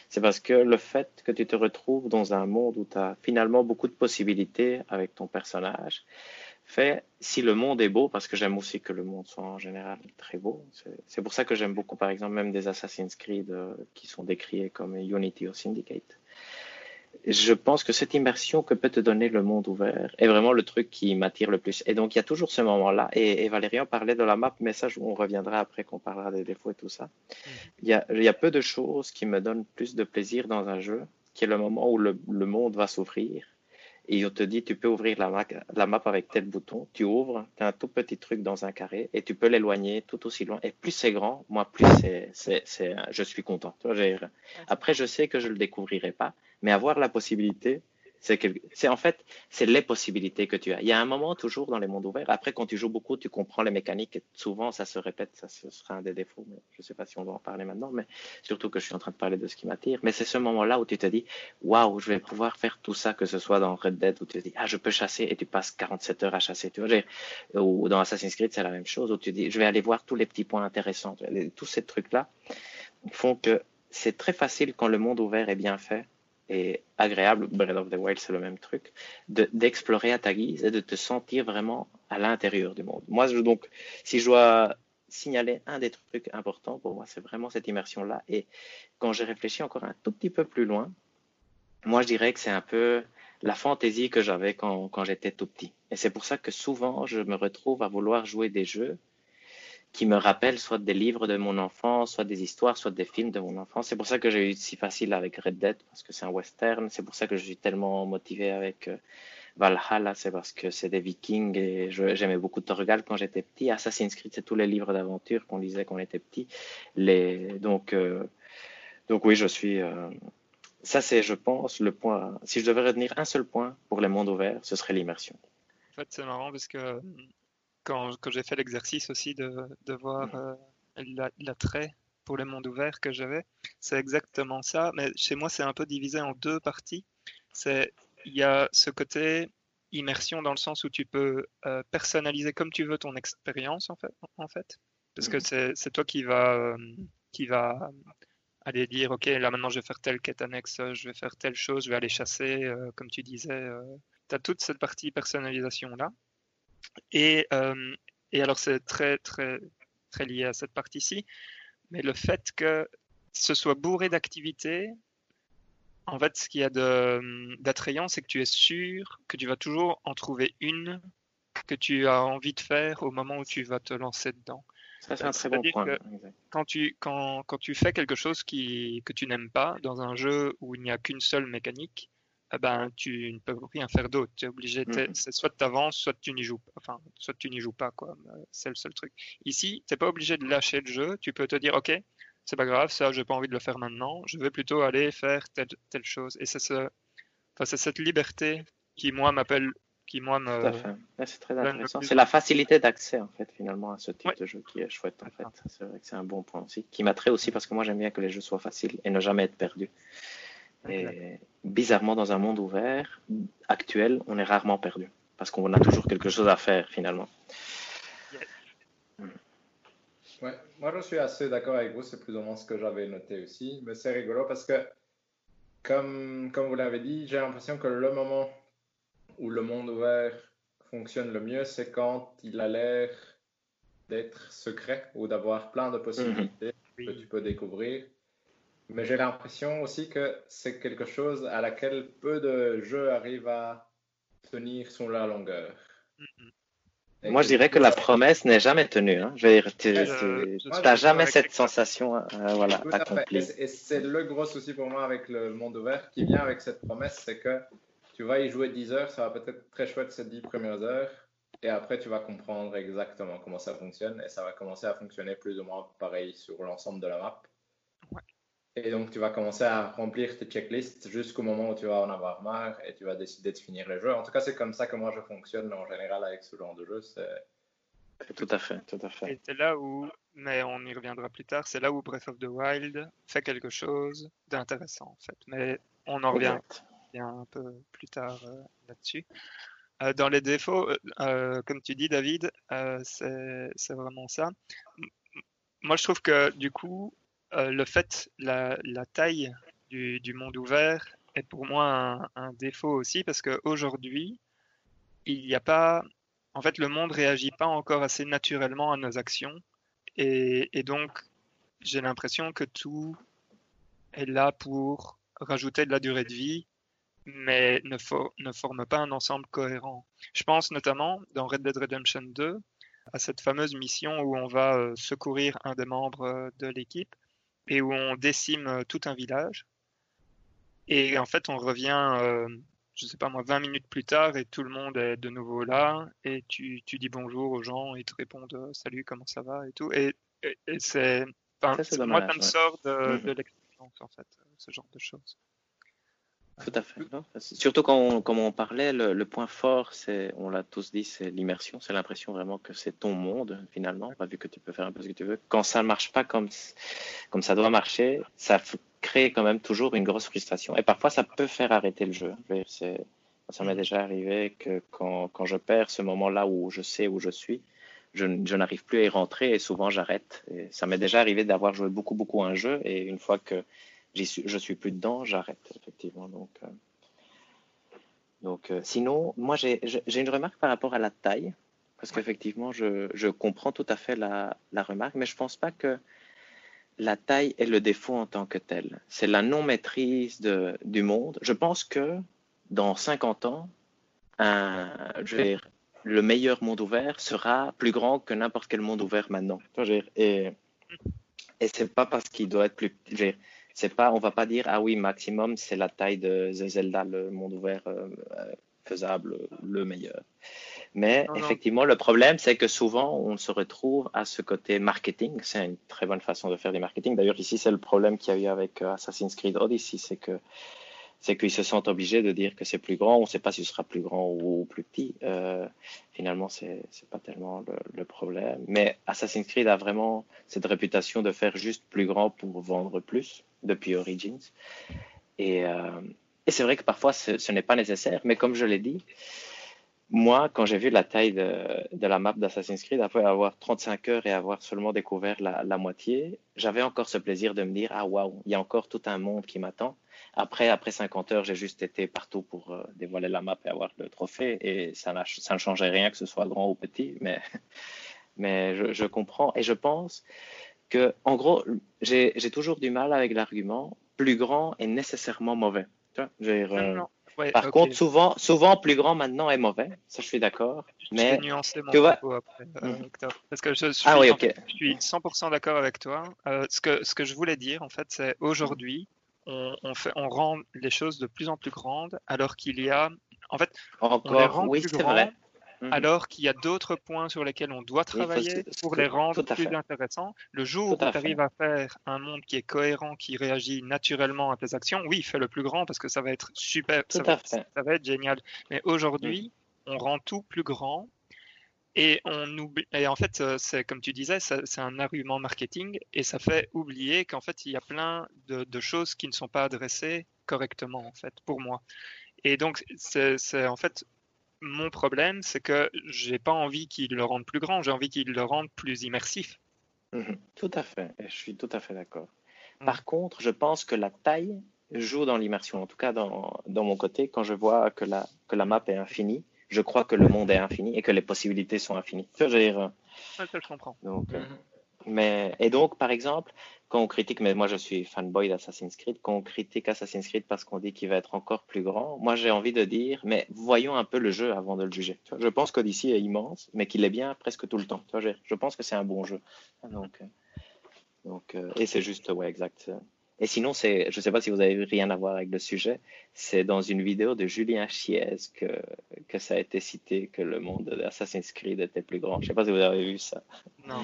C'est parce que le fait que tu te retrouves dans un monde où tu as finalement beaucoup de possibilités avec ton personnage, fait, si le monde est beau, parce que j'aime aussi que le monde soit en général très beau, c'est pour ça que j'aime beaucoup, par exemple, même des Assassin's Creed euh, qui sont décriés comme Unity ou Syndicate je pense que cette immersion que peut te donner le monde ouvert est vraiment le truc qui m'attire le plus. Et donc, il y a toujours ce moment-là. Et, et Valérian parlait de la map, mais ça, on reviendra après qu'on parlera des défauts et tout ça. Mm. Il, y a, il, y a, peu de choses qui me donnent plus de plaisir dans un jeu, qui est le moment où le, le monde va s'ouvrir. Et on te dit, tu peux ouvrir la map, la map avec tel bouton. Tu ouvres, tu as un tout petit truc dans un carré et tu peux l'éloigner tout aussi loin. Et plus c'est grand, moi, plus c'est, c'est, je suis content. Après, je sais que je le découvrirai pas mais avoir la possibilité, c'est en fait, c'est les possibilités que tu as. Il y a un moment toujours dans les mondes ouverts. Après, quand tu joues beaucoup, tu comprends les mécaniques. Et souvent, ça se répète. Ça ce sera un des défauts. Mais je ne sais pas si on va en parler maintenant. Mais surtout que je suis en train de parler de ce qui m'attire. Mais c'est ce moment-là où tu te dis, waouh, je vais pouvoir faire tout ça, que ce soit dans Red Dead où tu te dis, ah, je peux chasser et tu passes 47 heures à chasser. Tu vois, ou dans Assassin's Creed, c'est la même chose où tu dis, je vais aller voir tous les petits points intéressants. Tous ces trucs-là font que c'est très facile quand le monde ouvert est bien fait et agréable, Breath of the Wild c'est le même truc, d'explorer à ta guise et de te sentir vraiment à l'intérieur du monde. Moi, je, donc, si je dois signaler un des trucs importants pour moi, c'est vraiment cette immersion-là. Et quand j'ai réfléchi encore un tout petit peu plus loin, moi, je dirais que c'est un peu la fantaisie que j'avais quand, quand j'étais tout petit. Et c'est pour ça que souvent, je me retrouve à vouloir jouer des jeux qui me rappellent soit des livres de mon enfance, soit des histoires, soit des films de mon enfance. C'est pour ça que j'ai eu si facile avec Red Dead, parce que c'est un western. C'est pour ça que je suis tellement motivé avec euh, Valhalla, c'est parce que c'est des vikings et j'aimais beaucoup Torgal quand j'étais petit. Assassin's Creed, c'est tous les livres d'aventure qu'on lisait quand on était petit. Euh, donc oui, je suis... Euh, ça, c'est, je pense, le point... Si je devais retenir un seul point pour les mondes ouverts, ce serait l'immersion. En fait, c'est marrant parce que quand, quand j'ai fait l'exercice aussi de, de voir euh, l'attrait pour le monde ouvert que j'avais, c'est exactement ça. Mais chez moi, c'est un peu divisé en deux parties. C'est il y a ce côté immersion dans le sens où tu peux euh, personnaliser comme tu veux ton expérience en fait, en fait, parce que mm. c'est toi qui va euh, qui va aller dire ok là maintenant je vais faire telle quête annexe, je vais faire telle chose, je vais aller chasser, comme tu disais. tu as toute cette partie personnalisation là. Et, euh, et alors, c'est très, très, très lié à cette partie-ci. Mais le fait que ce soit bourré d'activités, en fait, ce qu'il y a d'attrayant, c'est que tu es sûr que tu vas toujours en trouver une que tu as envie de faire au moment où tu vas te lancer dedans. Ça, c'est un très bon point. Quand tu, quand, quand tu fais quelque chose qui, que tu n'aimes pas dans un jeu où il n'y a qu'une seule mécanique, eh ben, tu ne peux rien faire d'autre. Tu es obligé, mm. c'est soit tu avances, soit tu n'y joues pas. Enfin, soit tu n'y joues pas, quoi. Euh, c'est le seul truc. Ici, tu n'es pas obligé de lâcher le jeu. Tu peux te dire, OK, c'est pas grave, ça, j'ai pas envie de le faire maintenant. Je vais plutôt aller faire telle, telle chose. Et c'est ce, enfin, cette liberté qui, moi, m'appelle. Qui, moi, me. C'est très intéressant. C'est la facilité d'accès, en fait, finalement, à ce type de jeu qui est chouette, en fait. C'est vrai que c'est un bon point aussi. Qui m'attrait aussi parce que moi, j'aime bien que les jeux soient faciles et ne jamais être perdus. Et bizarrement, dans un monde ouvert actuel, on est rarement perdu parce qu'on a toujours quelque chose à faire finalement. Ouais, moi je suis assez d'accord avec vous, c'est plus ou moins ce que j'avais noté aussi, mais c'est rigolo parce que, comme, comme vous l'avez dit, j'ai l'impression que le moment où le monde ouvert fonctionne le mieux, c'est quand il a l'air d'être secret ou d'avoir plein de possibilités mhm. que tu peux découvrir. Mais j'ai l'impression aussi que c'est quelque chose à laquelle peu de jeux arrivent à tenir sur la longueur. Moi, je dirais que la promesse n'est jamais tenue. Hein. tu n'as jamais cette sensation euh, voilà, accomplie. Et c'est le gros souci pour moi avec le monde ouvert qui vient avec cette promesse, c'est que tu vas y jouer 10 heures, ça va peut-être très chouette ces 10 premières heures, et après tu vas comprendre exactement comment ça fonctionne, et ça va commencer à fonctionner plus ou moins pareil sur l'ensemble de la map. Et donc, tu vas commencer à remplir tes checklists jusqu'au moment où tu vas en avoir marre et tu vas décider de finir les jeux. En tout cas, c'est comme ça que moi je fonctionne en général avec ce genre de jeu. Tout à fait, tout à fait. Et c'est là où, mais on y reviendra plus tard, c'est là où Breath of the Wild fait quelque chose d'intéressant en fait. Mais on en revient un peu plus tard euh, là-dessus. Euh, dans les défauts, euh, comme tu dis David, c'est vraiment ça. Moi je trouve que du coup, le fait, la, taille du, monde ouvert est pour moi un, défaut aussi parce qu'aujourd'hui, il n'y a pas en fait, le monde réagit pas encore assez naturellement à nos actions. Et, donc, j'ai l'impression que tout est là pour rajouter de la durée de vie, mais ne, ne forme pas un ensemble cohérent. Je pense notamment dans Red Dead Redemption 2 à cette fameuse mission où on va euh, secourir un des membres euh, de l'équipe et où on décime euh, tout un village. Et en fait, on revient je sais pas moi, 20 minutes plus tard et tout le monde est de nouveau là et tu, tu dis bonjour aux gens, ils te répondent euh, salut, comment ça va et tout. Et, c'est, moi, ça me sort de, mm-hmm. de l'expérience en fait, ce genre de choses. Tout à fait. Surtout quand on, comme on parlait, le, point fort, c'est, on l'a tous dit, c'est l'immersion. C'est l'impression vraiment que c'est ton monde, finalement, vu que tu peux faire un peu ce que tu veux. Quand ça ne marche pas comme, comme ça doit marcher, ça crée quand même toujours une grosse frustration. Et parfois, ça peut faire arrêter le jeu. C'est, ça m'est déjà arrivé que quand, quand je perds ce moment-là où je sais où je suis, je, je n'arrive plus à y rentrer et souvent j'arrête. Ça m'est déjà arrivé d'avoir joué beaucoup, beaucoup un jeu et une fois que suis, je suis plus dedans, j'arrête, effectivement. Donc, euh, donc euh, sinon, moi, j'ai une remarque par rapport à la taille, parce qu'effectivement, je, je, comprends tout à fait la, la remarque, mais je ne pense pas que la taille est le défaut en tant que tel. C'est la non-maîtrise du monde. Je pense que dans 50 ans, un, je vais dire, le meilleur monde ouvert sera plus grand que n'importe quel monde ouvert maintenant. Et, et c'est pas parce qu'il doit être plus c'est pas, on va pas dire ah oui maximum c'est la taille de Zelda le monde ouvert euh, euh, faisable le meilleur. Mais effectivement le problème c'est que souvent on se retrouve à ce côté marketing. C'est une très bonne façon de faire du marketing. D'ailleurs ici c'est le problème qu'il y a eu avec euh, Assassin's Creed Odyssey, c'est que c'est qu'ils se sentent obligés de dire que c'est plus grand. On ne sait pas si ce sera plus grand ou plus petit. Euh, finalement, ce n'est pas tellement le, problème. Mais Assassin's Creed a vraiment cette réputation de faire juste plus grand pour vendre plus depuis Origins. Et, euh, et c'est vrai que parfois, ce, n'est pas nécessaire. Mais comme je l'ai dit, moi, quand j'ai vu la taille de, la map d'Assassin's Creed, après avoir 35 heures et avoir seulement découvert la, moitié, j'avais encore ce plaisir de me dire, ah waouh, il y a encore tout un monde qui m'attend. Après, après 50 heures, j'ai juste été partout pour euh, dévoiler la map et avoir le trophée. Et ça, ne changeait rien que ce soit grand ou petit. Mais, mais je comprends. Et je pense que, en gros, j'ai toujours du mal avec l'argument plus grand est nécessairement mauvais. Tu vois, euh, par contre, souvent, souvent, plus grand maintenant est mauvais. Ça, je suis d'accord. Mais tu vois... après, euh, mm. parce que je suis, ah, oui, je suis 100% d'accord avec toi. ce, que, ce que je voulais dire, en fait, c'est aujourd'hui, on, fait, on rend les choses de plus en plus grandes, alors qu'il y a, en fait, Encore, on les rend oui, plus vrai. Mhm. alors qu'il y a d'autres points sur lesquels on doit travailler pour les rendre plus intéressants. Le jour où tu arrives à faire un monde qui est cohérent, qui réagit naturellement à tes actions, oui, fais le plus grand parce que ça va être super, ça va, ça va, être génial. Mais aujourd'hui, on rend tout plus grand et, on oublie, et en fait, euh, c'est comme tu disais, c'est un argument marketing et ça fait oublier qu'en fait, il y a plein de, choses qui ne sont pas adressées correctement, en fait, pour moi. Et donc, c'est en fait mon problème, c'est que j'ai pas envie qu'il le rende plus grand, j'ai envie qu'il le rende plus immersif. Mhm. tout à fait, je suis tout à fait d'accord. Mm. Par contre, je pense que la taille joue dans l'immersion, en tout cas dans, dans, mon côté, quand je vois que la, que la map est infinie je crois que le monde est infini et que les possibilités sont infinies. je dire, je comprends. Donc, euh, mais, et donc, par exemple, quand on critique, mais moi je suis fanboy d'Assassin's Creed, quand on critique Assassin's Creed parce qu'on dit qu'il va être encore plus grand, moi j'ai envie de dire, mais voyons un peu le jeu avant de le juger. je pense qu'Odyssey est immense, mais qu'il est bien presque tout le temps. je, pense que c'est un bon jeu. Donc, euh, donc, euh, et c'est juste, ouais, exact. Et sinon, c'est, je ne sais pas si vous avez rien à voir avec le sujet, c'est dans une vidéo de Julien Chiez que, que ça a été cité que le monde d'Assassin's Creed était plus grand. Je ne sais pas si vous avez vu ça. Non.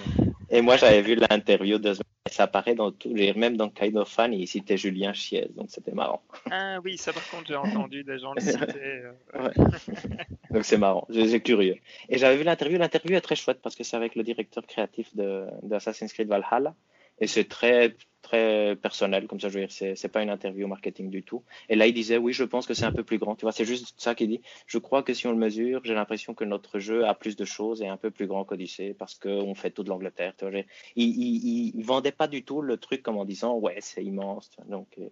Et moi, j'avais vu l'interview semaines ça apparaît dans tous les, même dans Kind of Fun, il citait Julien Chiez, donc c'était marrant. Ah oui, ça par contre, j'ai entendu des gens le citer. Euh, donc c'est marrant, c'est curieux. Et j'avais vu l'interview, l'interview est très chouette parce que c'est avec le directeur créatif de, de Assassin's Creed Valhalla. Et c'est très, très personnel, comme ça, je veux dire, c'est, pas une interview marketing du tout. Et là, il disait, oui, je pense que c'est un peu plus grand. Tu vois, c'est juste ça qu'il dit. Je crois que si on le mesure, j'ai l'impression que notre jeu a plus de choses et un peu plus grand qu'Odyssey parce qu'on fait tout de l'Angleterre. Tu vois, il, il, vendait pas du tout le truc comme en disant, ouais, c'est immense. Donc, euh,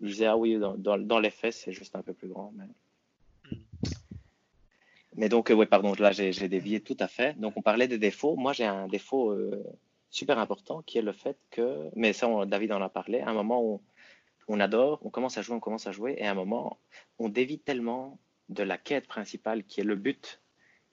il disait, ah oui, dans, dans, les faits, c'est juste un peu plus grand. Mais, mais donc, euh, ouais, pardon, là, j'ai, dévié tout à fait. Donc, on parlait des défauts. Moi, j'ai un défaut. Euh, super important, qui est le fait que, mais ça, David en a parlé, à un moment où on adore, on commence à jouer, on commence à jouer, et à un moment, on dévie tellement de la quête principale, qui est le but,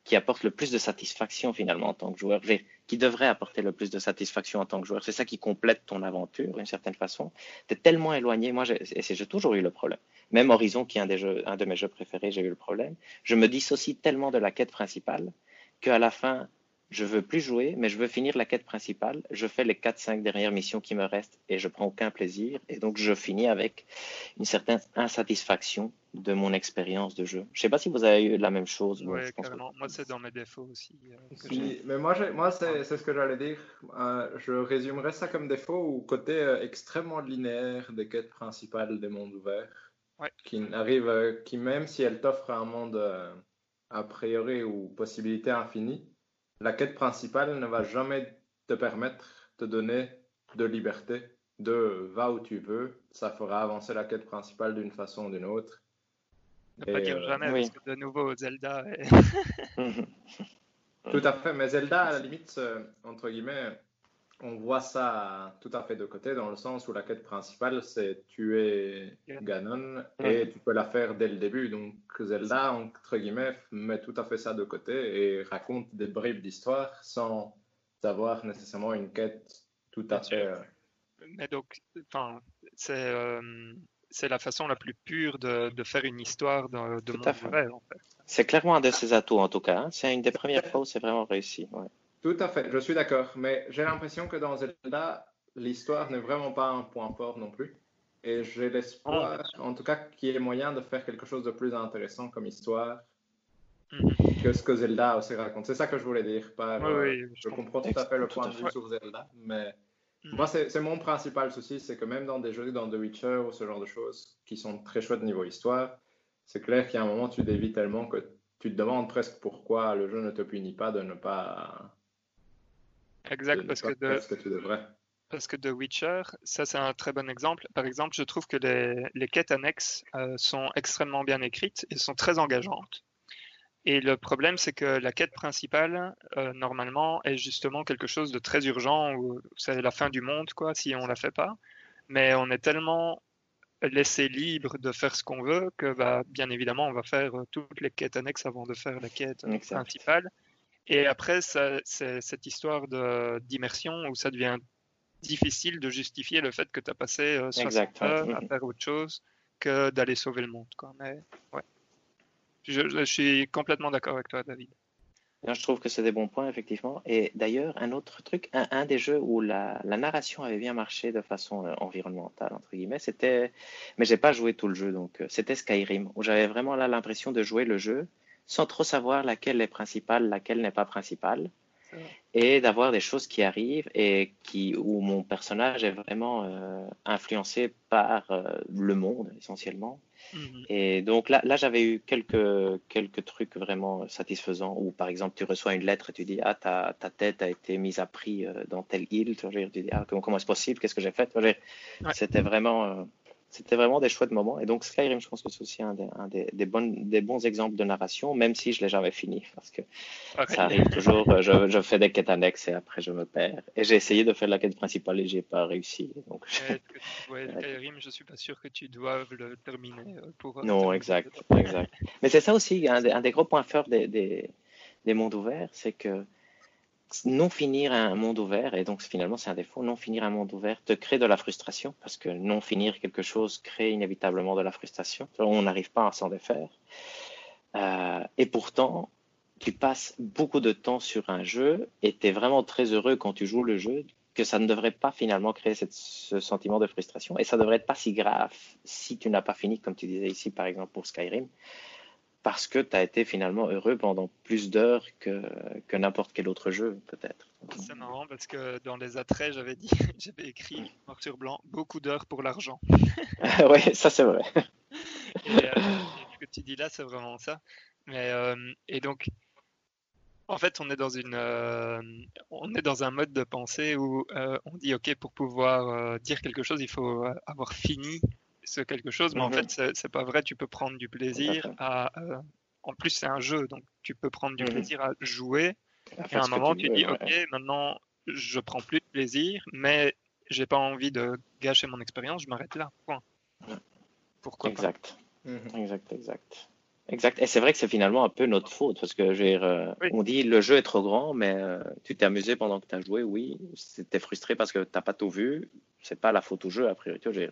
qui apporte le plus de satisfaction finalement en tant que joueur, qui devrait apporter le plus de satisfaction en tant que joueur. C'est ça qui complète ton aventure d'une certaine façon. Tu es tellement éloigné, moi, j'ai toujours eu le problème. Même Horizon, qui est un, des un de mes jeux préférés, j'ai eu le problème. Je me dissocie tellement de la quête principale qu'à la fin, je veux plus jouer, mais je veux finir la quête principale. Je fais les 4-5 dernières missions qui me restent et je prends aucun plaisir. Et donc, je finis avec une certaine insatisfaction de mon expérience de jeu. Je sais pas si vous avez eu la même chose. Oui, carrément. Moi, c'est dans mes défauts aussi. Euh, mais moi, moi c'est ce que j'allais dire. Euh, je résumerais ça comme défaut ou côté euh, extrêmement linéaire des quêtes principales des mondes ouverts. Qui n'arrive, qui même si elles t'offrent un monde a priori ou possibilité infinie, la quête principale ne va jamais te permettre de donner de liberté, de va où tu veux, ça fera avancer la quête principale d'une façon ou d'une autre. Ne pas dire euh, jamais, parce que de nouveau, Zelda. Tout à fait, mais Zelda, à la limite, euh, entre guillemets, on voit ça tout à fait de côté, dans le sens où la quête principale, c'est tuer Ganon et tu peux la faire dès le début. Donc Zelda, entre guillemets, met tout à fait ça de côté et raconte des bribes d'histoire sans avoir nécessairement une quête tout à fait. Euh, Mais donc, enfin, c'est. Euh, c'est la façon la plus pure de, de faire une histoire de, de monde vrai, en fait. C'est clairement un de ses atouts, en tout cas. Hein. C'est une des premières fois où c'est vraiment réussi. Ouais. Tout à fait, je suis d'accord. Mais j'ai l'impression que dans Zelda, l'histoire n'est vraiment pas un point fort non plus. Et j'ai l'espoir, ah. en tout cas, qu'il y ait moyen de faire quelque chose de plus intéressant comme histoire mhm. que ce que Zelda aussi raconte. C'est ça que je voulais dire. Par, euh, je, comprends tout à fait le point de vue sur Zelda, mais mhm. moi, c'est mon principal souci, c'est que même dans des jeux dans The Witcher ou ce genre de choses qui sont très chouettes niveau histoire, c'est clair qu'il y a un moment, tu dévis tellement que tu te demandes presque pourquoi le jeu ne te punit pas de ne pas Exact, parce que, de, parce que The Witcher, ça c'est un très bon exemple. Par exemple, je trouve que les, les quêtes annexes euh, sont extrêmement bien écrites et sont très engageantes. Et le problème, c'est que la quête principale, euh, normalement, est justement quelque chose de très urgent, ou c'est la fin du monde, quoi, si on la fait pas. Mais on est tellement laissé libre de faire ce qu'on veut que, bah, bien évidemment, on va faire euh, toutes les quêtes annexes avant de faire la quête principale. Et après, c'est cette histoire d'immersion où ça devient difficile de justifier le fait que tu as passé 60 euh, heures à faire autre chose que d'aller sauver le monde. Quoi. Mais, ouais. je, suis complètement d'accord avec toi, David. je trouve que c'est des bons points, effectivement. Et d'ailleurs, un autre truc, un, des jeux où la, la, narration avait bien marché de façon euh, environnementale, entre guillemets, c'était. Mais j'ai pas joué tout le jeu, donc euh, c'était Skyrim, où j'avais vraiment là l'impression de jouer le jeu sans trop savoir laquelle est principale, laquelle n'est pas principale, et d'avoir des choses qui arrivent et qui, où mon personnage est vraiment euh, influencé par euh, le monde essentiellement. Mhm. Et donc là, là j'avais eu quelques, quelques trucs vraiment satisfaisants où par exemple tu reçois une lettre et tu dis ah ta, ta tête a été mise à prix euh, dans telle île, tu, dis ah comment, comment est-ce possible, qu'est-ce que j'ai fait, c'était vraiment c'était vraiment des chouettes moments. Et donc Skyrim, je pense que c'est aussi un, des, des, bonnes, des, bons exemples de narration, même si je l'ai jamais fini, parce que ça arrive toujours. Je, je, fais des quêtes annexes et après je me perds. Et j'ai essayé de faire la quête principale et j'ai pas réussi. Donc, Skyrim, je suis pas sûr que tu doives le terminer euh, pour. Euh, non, exact, exact. Mais c'est ça aussi un des, un des, gros points forts des mondes ouverts, c'est que non finir un monde ouvert, et donc finalement c'est un défaut, non finir un monde ouvert te crée de la frustration, parce que non finir quelque chose crée inévitablement de la frustration. On n'arrive pas à s'en défaire. Euh, et pourtant, tu passes beaucoup de temps sur un jeu et tu es vraiment très heureux quand tu joues le jeu que ça ne devrait pas finalement créer ce sentiment de frustration et ça devrait être pas si grave si tu n'as pas fini, comme tu disais ici par exemple pour Skyrim, parce que tu as été finalement heureux pendant plus d'heures que, que n'importe quel autre jeu peut-être. C'est marrant parce que dans les attraits, j'avais dit, j'avais écrit noir sur blanc, beaucoup d'heures pour l'argent. oui, ça c'est vrai. Et, euh, et, ce que tu dis là, c'est vraiment ça. Mais, euh, et donc, en fait, on est dans une, euh, on est dans un mode de pensée où on dit ok pour pouvoir dire quelque chose, il faut avoir fini ce quelque chose, mais en Mhm. fait c'est pas vrai. Tu peux prendre du plaisir à, euh, en plus c'est un jeu, donc tu peux prendre du Mhm. plaisir à jouer. À Et à un moment tu veux, dis ouais. ok maintenant je prends plus de plaisir, mais j'ai pas envie de gâcher mon expérience, je m'arrête là. Point. Ouais. Pourquoi pas? Exact. Mhm. Exact, exact. Exact. Et c'est vrai que c'est finalement un peu notre faute parce que dire, euh, Oui. on dit le jeu est trop grand, mais euh, tu t'es amusé pendant que tu as joué, oui. C'était frustré parce que t'as pas tout vu. C'est pas la faute au jeu, a priori.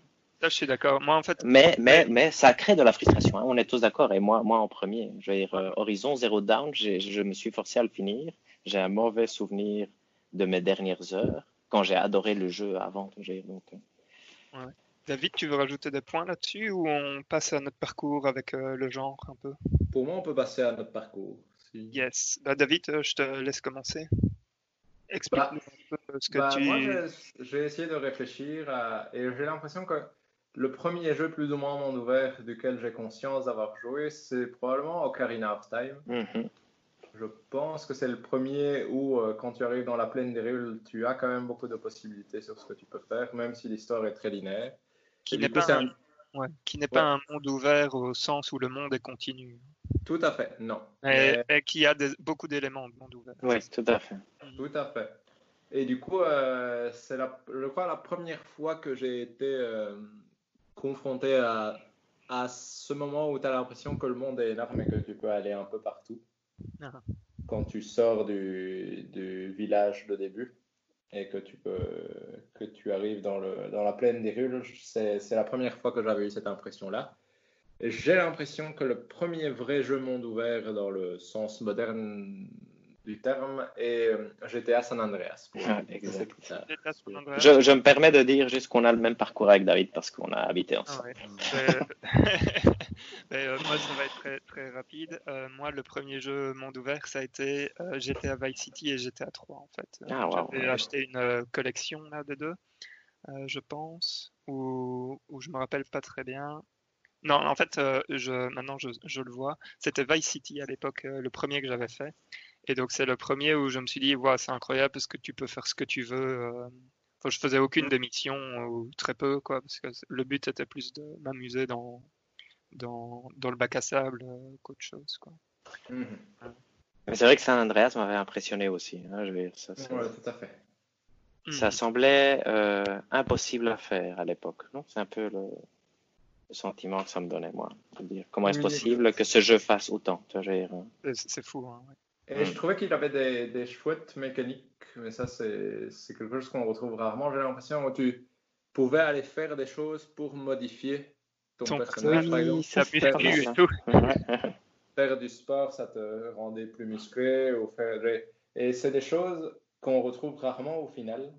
Je. Ça suis d'accord. Moi en fait Mais, mais, mais ça crée de la frustration. hein. On est tous d'accord. Et moi, moi en premier, je veux dire, euh, Horizon Zero Down, j'ai- je me suis forcé à le finir. J'ai un mauvais souvenir de mes dernières heures quand j'ai adoré le jeu avant. donc, euh, David, tu veux rajouter des points là-dessus ou on passe à notre parcours avec euh, le genre un peu? Pour moi, on peut passer à notre parcours. Si- Yes. Bah, David, euh, je te laisse commencer. Explique-nous un peu ce que Bah, tu. Moi, j'ai- j'ai essayé de réfléchir à- et j'ai l'impression que le premier jeu plus ou moins en monde ouvert duquel j'ai conscience d'avoir joué, c'est probablement Ocarina of Time. mhm. Je pense que c'est le premier où, euh, quand tu arrives dans la plaine des Rules, tu as quand même beaucoup de possibilités sur ce que tu peux faire, même si l'histoire est très linéaire. qui n'est pas, un... un- ouais, qui n'est pas un monde ouvert au sens où le monde est continu, Tout à fait, non. mais, Mais- et qui a des- beaucoup d'éléments de monde ouvert. Oui, tout à fait. Tout à fait. Et du coup, euh, c'est la, je crois la première fois que j'ai été euh, confronté à, à ce moment où tu as l'impression que le monde est énorme et que tu peux aller un peu partout. Ah. Quand tu sors du, du village de début et que tu peux que tu arrives dans, le, dans la plaine des Rules, c'est la première fois que j'avais eu cette impression-là. J'ai l'impression que le premier vrai jeu monde ouvert dans le sens moderne du terme est euh, GTA San Andreas. Ah. Je, je me permets de dire juste qu'on a le même parcours avec David parce qu'on a habité Ah ensemble. ouais. Mais- mais, euh, moi, ça va être très, très rapide. Euh, moi, le premier jeu monde ouvert, ça a été euh, GTA Vice City et GTA 3, en fait. Euh, Ah, wow. J'avais acheté une euh, collection là, des deux, euh, je pense, où, où je me rappelle pas très bien. Non, en fait, euh, je, maintenant je, je le vois. C'était Vice City à l'époque, euh, le premier que j'avais fait. Et donc, c'est le premier où je me suis dit, ouais, c'est incroyable parce que tu peux faire ce que tu veux. euh. Enfin, je faisais aucune des missions, ou très peu, quoi, parce que le but était plus de m'amuser dans, dans, dans le bac à sable euh, qu'autre chose, quoi. Mhm. Mais c'est vrai que San Andreas m'avait impressionné aussi. hein, je veux dire, ça, Ouais, tout à fait. ça Mhm. semblait euh, impossible à faire à l'époque. Non, c'est un peu le, le sentiment que ça me donnait moi. Dire, comment est-ce possible que ce jeu fasse autant euh, C'est c'est fou, hein, ouais. Et je trouvais qu'il avait des, des chouettes mécaniques, mais ça, c'est quelque chose qu'on retrouve rarement. J'ai l'impression que tu pouvais aller faire des choses pour modifier ton, Ton personnage, par exemple. ça, et ça. tout. Faire du sport, ça te rendait plus musclé. Ou faire Et c'est des choses qu'on retrouve rarement au final,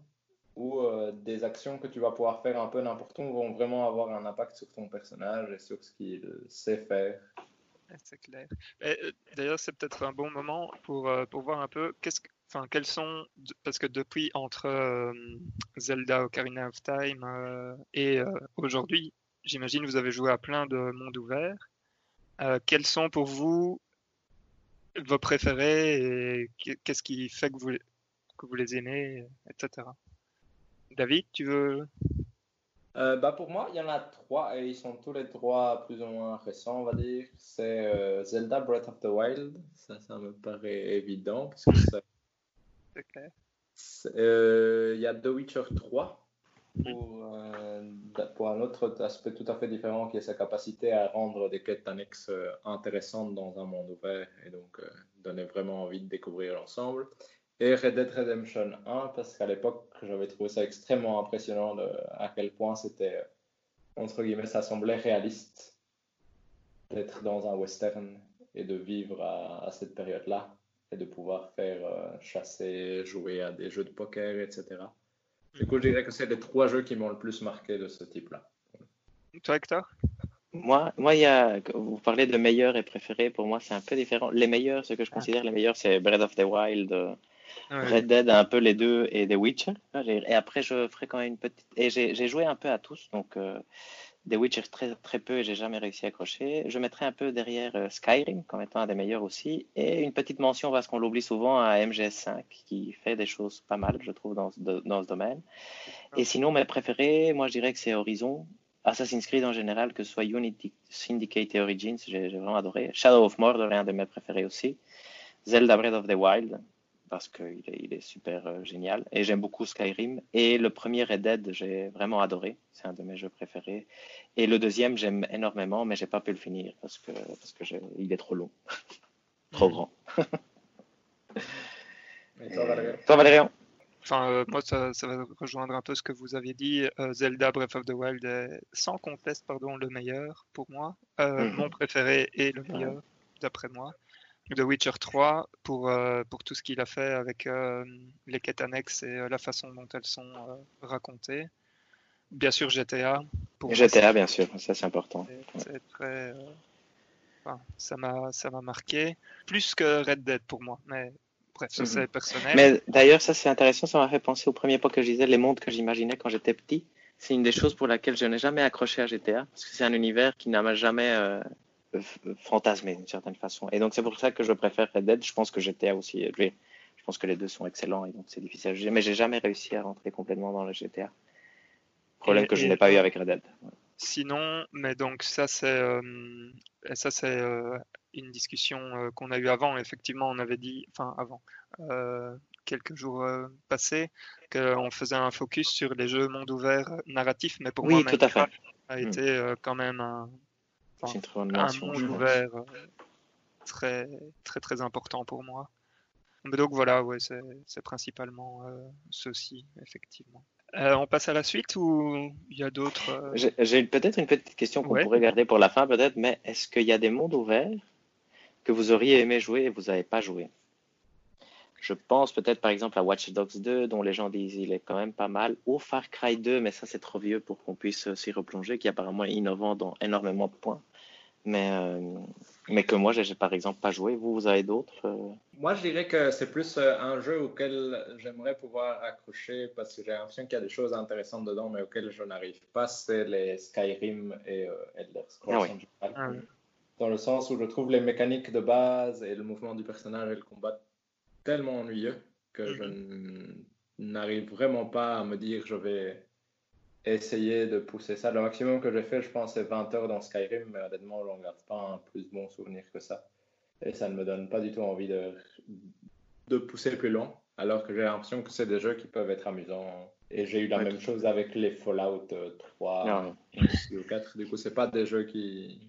où euh, des actions que tu vas pouvoir faire un peu n'importe où vont vraiment avoir un impact sur ton personnage et sur ce qu'il sait faire. C'est clair. Euh, D'ailleurs, c'est peut-être un bon moment pour, euh, pour voir un peu qu'est-ce que, enfin, quels sont, parce que depuis entre euh, Zelda Ocarina of Time euh, et aujourd'hui, j'imagine vous avez joué à plein de mondes ouverts. Quels sont pour vous vos préférés et qu- qu'est-ce qui fait que vous, que vous les aimez, etc. David, tu veux Euh, bah pour moi, il y en a trois et ils sont tous les trois plus ou moins récents, on va dire. C'est euh, Zelda Breath of the Wild, ça, ça me paraît évident parce que ça- C'est clair. c'est- euh, il y a The Witcher 3 pour, euh, pour un autre aspect tout à fait différent qui est sa capacité à rendre des quêtes annexes intéressantes dans un monde ouvert et donc donner vraiment envie de découvrir l'ensemble. Et Red Dead Redemption 1 parce qu'à l'époque j'avais trouvé ça extrêmement impressionnant de, à quel point c'était euh, entre guillemets ça semblait réaliste d'être dans un western et de vivre à, à cette période-là et de pouvoir faire euh, chasser, jouer à des jeux de poker, etc. Du coup, je dirais que c'est les trois jeux qui m'ont le plus marqué de ce type-là. Toi, Hector? Moi, moi, il y a, vous parlez de meilleurs et préférés. Pour moi, c'est un peu différent. Les meilleurs, ce que je ah. considère les meilleurs, c'est Breath of the Wild, Red Dead, un peu les deux, et The Witcher. Et après, je ferai quand même une petite. Et j'ai joué un peu à tous, donc euh, The Witcher très, très peu et j'ai jamais réussi à accrocher. Je mettrai un peu derrière euh, Skyrim comme étant un des meilleurs aussi. Et une petite mention, parce qu'on l'oublie souvent, à MGS5 qui fait des choses pas mal, je trouve, dans, dans ce domaine. Et sinon, mes préférés, moi, je dirais que c'est Horizon. Assassin's Creed en général, que ce soit Unity, Syndicate et Origins, j'ai vraiment adoré. Shadow of Mordor est un de mes préférés aussi. Zelda Breath of the Wild, parce qu'il est, il est super euh, génial. Et j'aime beaucoup Skyrim. Et le premier Red Dead, j'ai vraiment adoré. C'est un de mes jeux préférés. Et le deuxième, j'aime énormément, mais j'ai pas pu le finir parce que, parce que il est trop long. trop grand. Et toi, Valérian Toi, Valérian? Enfin, euh, moi, ça, va rejoindre un peu ce que vous aviez dit. Euh, Zelda Breath of the Wild est sans conteste pardon, le meilleur pour moi. Euh, mhm. Mon préféré est le meilleur, d'après moi. The Witcher 3 pour, pour tout ce qu'il a fait avec les quêtes annexes et la façon dont elles sont racontées. Bien sûr, GTA. Pour GTA, bien sûr, ça c'est important. C'est très. ça m'a marqué. Plus que Red Dead pour moi, mais Bref, ça mhm. c'est personnel. Mais d'ailleurs, ça c'est intéressant, ça m'a fait penser au premier point que je disais, les mondes que j'imaginais quand j'étais petit. C'est une des choses pour laquelle je n'ai jamais accroché à GTA, parce que c'est un univers qui n'a jamais euh, fantasmé d'une certaine façon. Et donc c'est pour ça que je préfère Red Dead. Je pense que GTA aussi, je pense que les deux sont excellents et donc c'est difficile à juger. Mais j'ai jamais réussi à rentrer complètement dans le GTA. Problème que je n'ai pas eu avec Red Dead. Sinon, mais donc ça c'est euh, ça c'est euh, une discussion euh, qu'on a eue avant. Effectivement, on avait dit, enfin avant, quelques jours passés, qu'on faisait un focus sur les jeux monde ouvert narratifs, mais pour oui, moi, tout à fait. a hmm. été quand même un, un monde ouvert très, très, très important pour moi. Mais donc voilà, ouais, c'est principalement ceci, effectivement. on passe à la suite ou il y a d'autres J'ai peut-être une petite question qu'on pourrait garder pour la fin, peut-être, mais est-ce qu'il y a des mondes ouverts que vous auriez aimé jouer et vous n'avez pas joué? Je pense peut-être par exemple à Watch Dogs 2, dont les gens disent il est quand même pas mal, ou Far Cry 2, mais ça c'est trop vieux pour qu'on puisse s'y replonger, qui est apparemment innovant dans énormément de points, mais, euh, mais que moi j'ai par exemple pas joué. Vous, vous avez d'autres euh? Moi je dirais que c'est plus euh, un jeu auquel j'aimerais pouvoir accrocher parce que j'ai l'impression qu'il y a des choses intéressantes dedans, mais auxquelles je n'arrive pas, c'est les Skyrim et Elder Scrolls ah en général dans le sens où je trouve les mécaniques de base et le mouvement du personnage et le combat tellement ennuyeux que je mhm. n'arrive vraiment pas à me dire je vais essayer de pousser ça. Le maximum que j'ai fait, je pense, c'est 20 heures dans Skyrim, mais honnêtement, je n'en garde pas un plus bon souvenir que ça. Et ça ne me donne pas du tout envie de, de pousser plus loin, alors que j'ai l'impression que c'est des jeux qui peuvent être amusants. Et j'ai eu la même chose avec les Fallout 3 euh, ou 4. Du coup, c'est pas des jeux qui,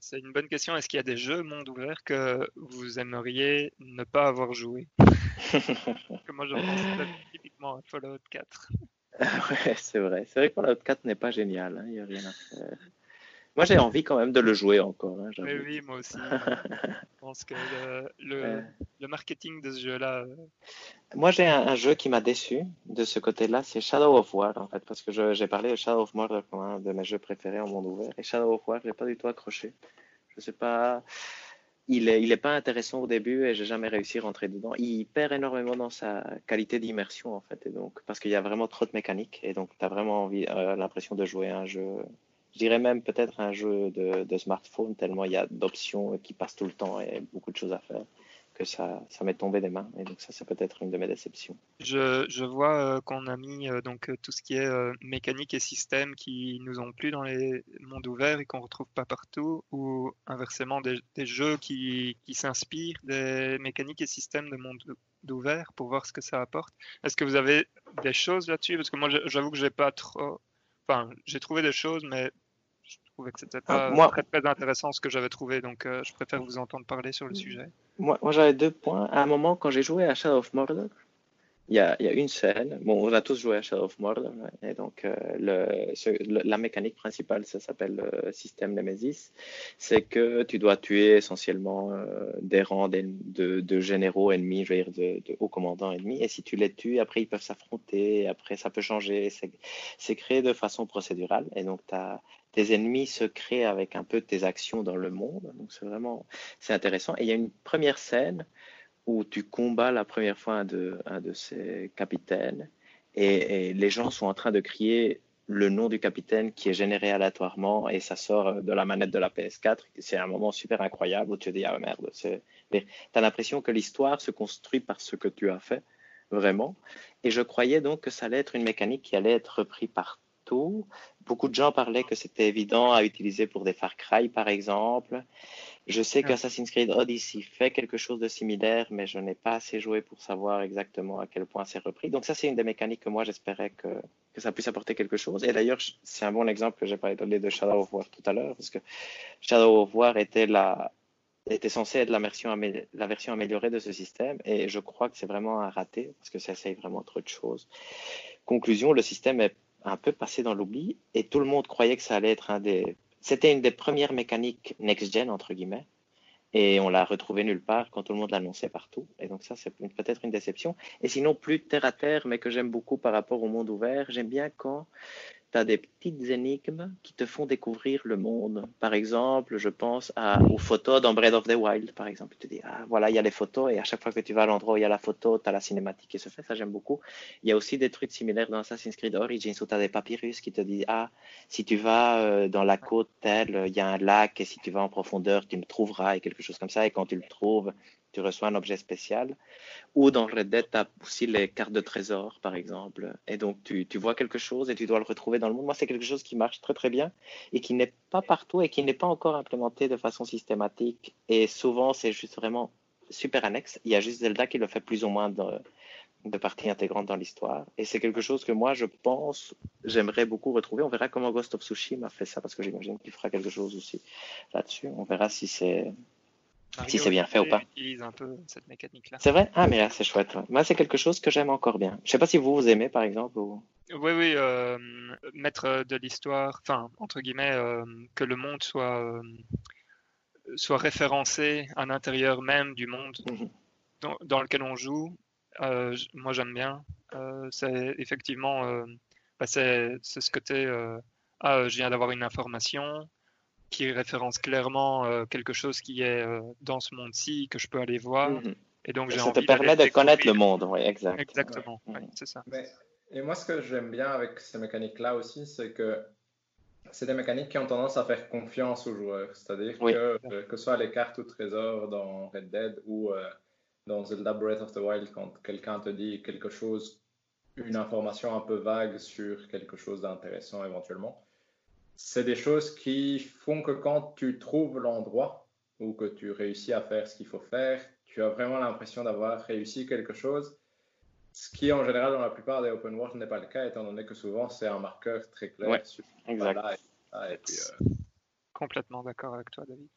c'est une, bonne question. Est-ce qu'il y a des jeux monde ouvert que vous aimeriez ne pas avoir joué? Moi, je pense typiquement à Fallout 4. ouais, c'est vrai. C'est vrai que Fallout 4 n'est pas génial. Hein. Il n'y a rien à faire. Moi, j'ai envie quand même de le jouer encore. Hein, oui, moi aussi. je pense que le, le, marketing de ce jeu-là. Euh, moi, j'ai un, jeu qui m'a déçu de ce côté-là, c'est Shadow of War, en fait, parce que j'ai parlé de Shadow of War comme un de mes jeux préférés en monde ouvert. Et Shadow of War, je n'ai pas du tout accroché. Je sais pas. Il est, il est pas intéressant au début et j'ai jamais réussi à rentrer dedans. Il perd énormément dans sa qualité d'immersion, en fait, et donc, parce qu'il y a vraiment trop de mécaniques et donc tu as vraiment envie, euh, l'impression de jouer à un jeu je dirais même peut-être un jeu de, smartphone, tellement il y a d'options qui passent tout le temps et beaucoup de choses à faire que ça, m'est tombé des mains. Et donc ça, c'est peut-être une de mes déceptions. Je, vois euh, qu'on a mis euh, donc euh, tout ce qui est mécanique et système qui nous ont plu dans les mondes ouverts et qu'on retrouve pas partout, ou inversement des, jeux qui, s'inspirent des mécaniques et systèmes de monde ouvert pour voir ce que ça apporte. Est-ce que vous avez des choses là-dessus? Parce que moi, j'avoue que j'ai pas trop. Enfin, j'ai trouvé des choses, mais trouvais que c'était ah, pas très, intéressant ce que j'avais trouvé, donc euh, je préfère vous entendre parler sur le mm. sujet. Moi, moi j'avais deux points. À un moment, quand j'ai joué à Shadow of Mordor, il y, a, une scène. Bon, on a tous joué à Shadow of Mordor, et donc euh, la mécanique principale, ça s'appelle le système Nemesis. C'est que tu dois tuer essentiellement euh, des rangs de, généraux ennemis, je veux dire de, hauts commandants ennemis. Et si tu les tues, après ils peuvent s'affronter, après ça peut changer. C'est créé de façon procédurale, et donc as, tes ennemis se créent avec un peu tes actions dans le monde. Donc c'est vraiment intéressant. Et il y a une première scène où tu combats la première fois un de, un de ces capitaines et, les gens sont en train de crier le nom du capitaine qui est généré aléatoirement et ça sort de la manette de la PS4. C'est un moment super incroyable où tu te dis, ah merde, tu as l'impression que l'histoire se construit par ce que tu as fait, vraiment. Et je croyais donc que ça allait être une mécanique qui allait être reprise partout. Beaucoup de gens parlaient que c'était évident à utiliser pour des Far Cry, par exemple. Je sais qu'Assassin's Creed Odyssey fait quelque chose de similaire, mais je n'ai pas assez joué pour savoir exactement à quel point c'est repris. Donc ça, c'est une des mécaniques que moi, j'espérais que, que, ça puisse apporter quelque chose. Et d'ailleurs, c'est un bon exemple que j'ai parlé de Shadow of War tout à l'heure, parce que Shadow of War était, la, était censé être la version, la version améliorée de ce système, et je crois que c'est vraiment un raté, parce que ça essaye vraiment trop de choses. Conclusion, le système est un peu passé dans l'oubli, et tout le monde croyait que ça allait être un des c'était une des premières mécaniques next-gen, entre guillemets, et on l'a retrouvé nulle part quand tout le monde l'annonçait partout. Et donc ça, c'est peut-être une déception. Et sinon, plus terre à terre, mais que j'aime beaucoup par rapport au monde ouvert, j'aime bien quand tu as des petites énigmes qui te font découvrir le monde. Par exemple, je pense aux photos dans Breath of the Wild, par exemple. Tu te dis, ah, voilà, il y a les photos, et à chaque fois que tu vas à l'endroit où il y a la photo, tu as la cinématique qui se fait. Ça, j'aime beaucoup. Il y a aussi des trucs similaires dans Assassin's Creed Origins où tu as des papyrus qui te disent, ah, si tu vas euh, dans la côte telle, il y a un lac, et si tu vas en profondeur, tu me trouveras, et quelque chose comme ça. Et quand tu le trouves, tu reçois un objet spécial. Ou dans Red Dead, tu as aussi les cartes de trésor, par exemple. Et donc, tu, tu, vois quelque chose et tu dois le retrouver dans le monde. Moi, c'est quelque chose qui marche très, très bien et qui n'est pas partout et qui n'est pas encore implémenté de façon systématique. Et souvent, c'est juste vraiment super annexe. Il y a juste Zelda qui le fait plus ou moins de, de partie intégrante dans l'histoire. Et c'est quelque chose que moi, je pense, j'aimerais beaucoup retrouver. On verra comment Ghost of Tsushima fait ça, parce que j'imagine qu'il fera quelque chose aussi là-dessus. On verra si c'est si c'est bien fait ou pas. utilise un peu cette mécanique-là. C'est vrai? Ah, mais c'est chouette. Moi, c'est quelque chose que j'aime encore bien. Je sais pas si vous, vous aimez, par exemple. Ou... Oui, oui. Euh, mettre de l'histoire, enfin, entre guillemets, euh, que le monde soit, euh, soit référencé à l'intérieur même du monde mhm. dans, lequel on joue. moi, j'aime bien. c'est effectivement, bah, c'est ce côté. ah, je viens d'avoir une information qui référence clairement euh, quelque chose qui est euh, dans ce monde-ci que je peux aller voir. Mhm. Et donc Ça te permet de connaître le monde, oui, exact. Exactement, c'est ça. et moi, ce que j'aime bien avec ces mécaniques-là aussi, c'est que c'est des mécaniques qui ont tendance à faire confiance aux joueurs. C'est-à-dire que, euh, que ce soit les cartes ou trésors dans Red Dead ou dans Zelda Breath of the Wild, quand quelqu'un te dit quelque chose, une information un peu vague sur quelque chose d'intéressant éventuellement, c'est des choses qui font que quand tu trouves l'endroit ou que tu réussis à faire ce qu'il faut faire, tu as vraiment l'impression d'avoir réussi quelque chose. Ce qui, en général, dans la plupart des open world n'est pas le cas, étant donné que souvent, c'est un marqueur très clair ouais, exact. Euh, Complètement d'accord avec toi, David.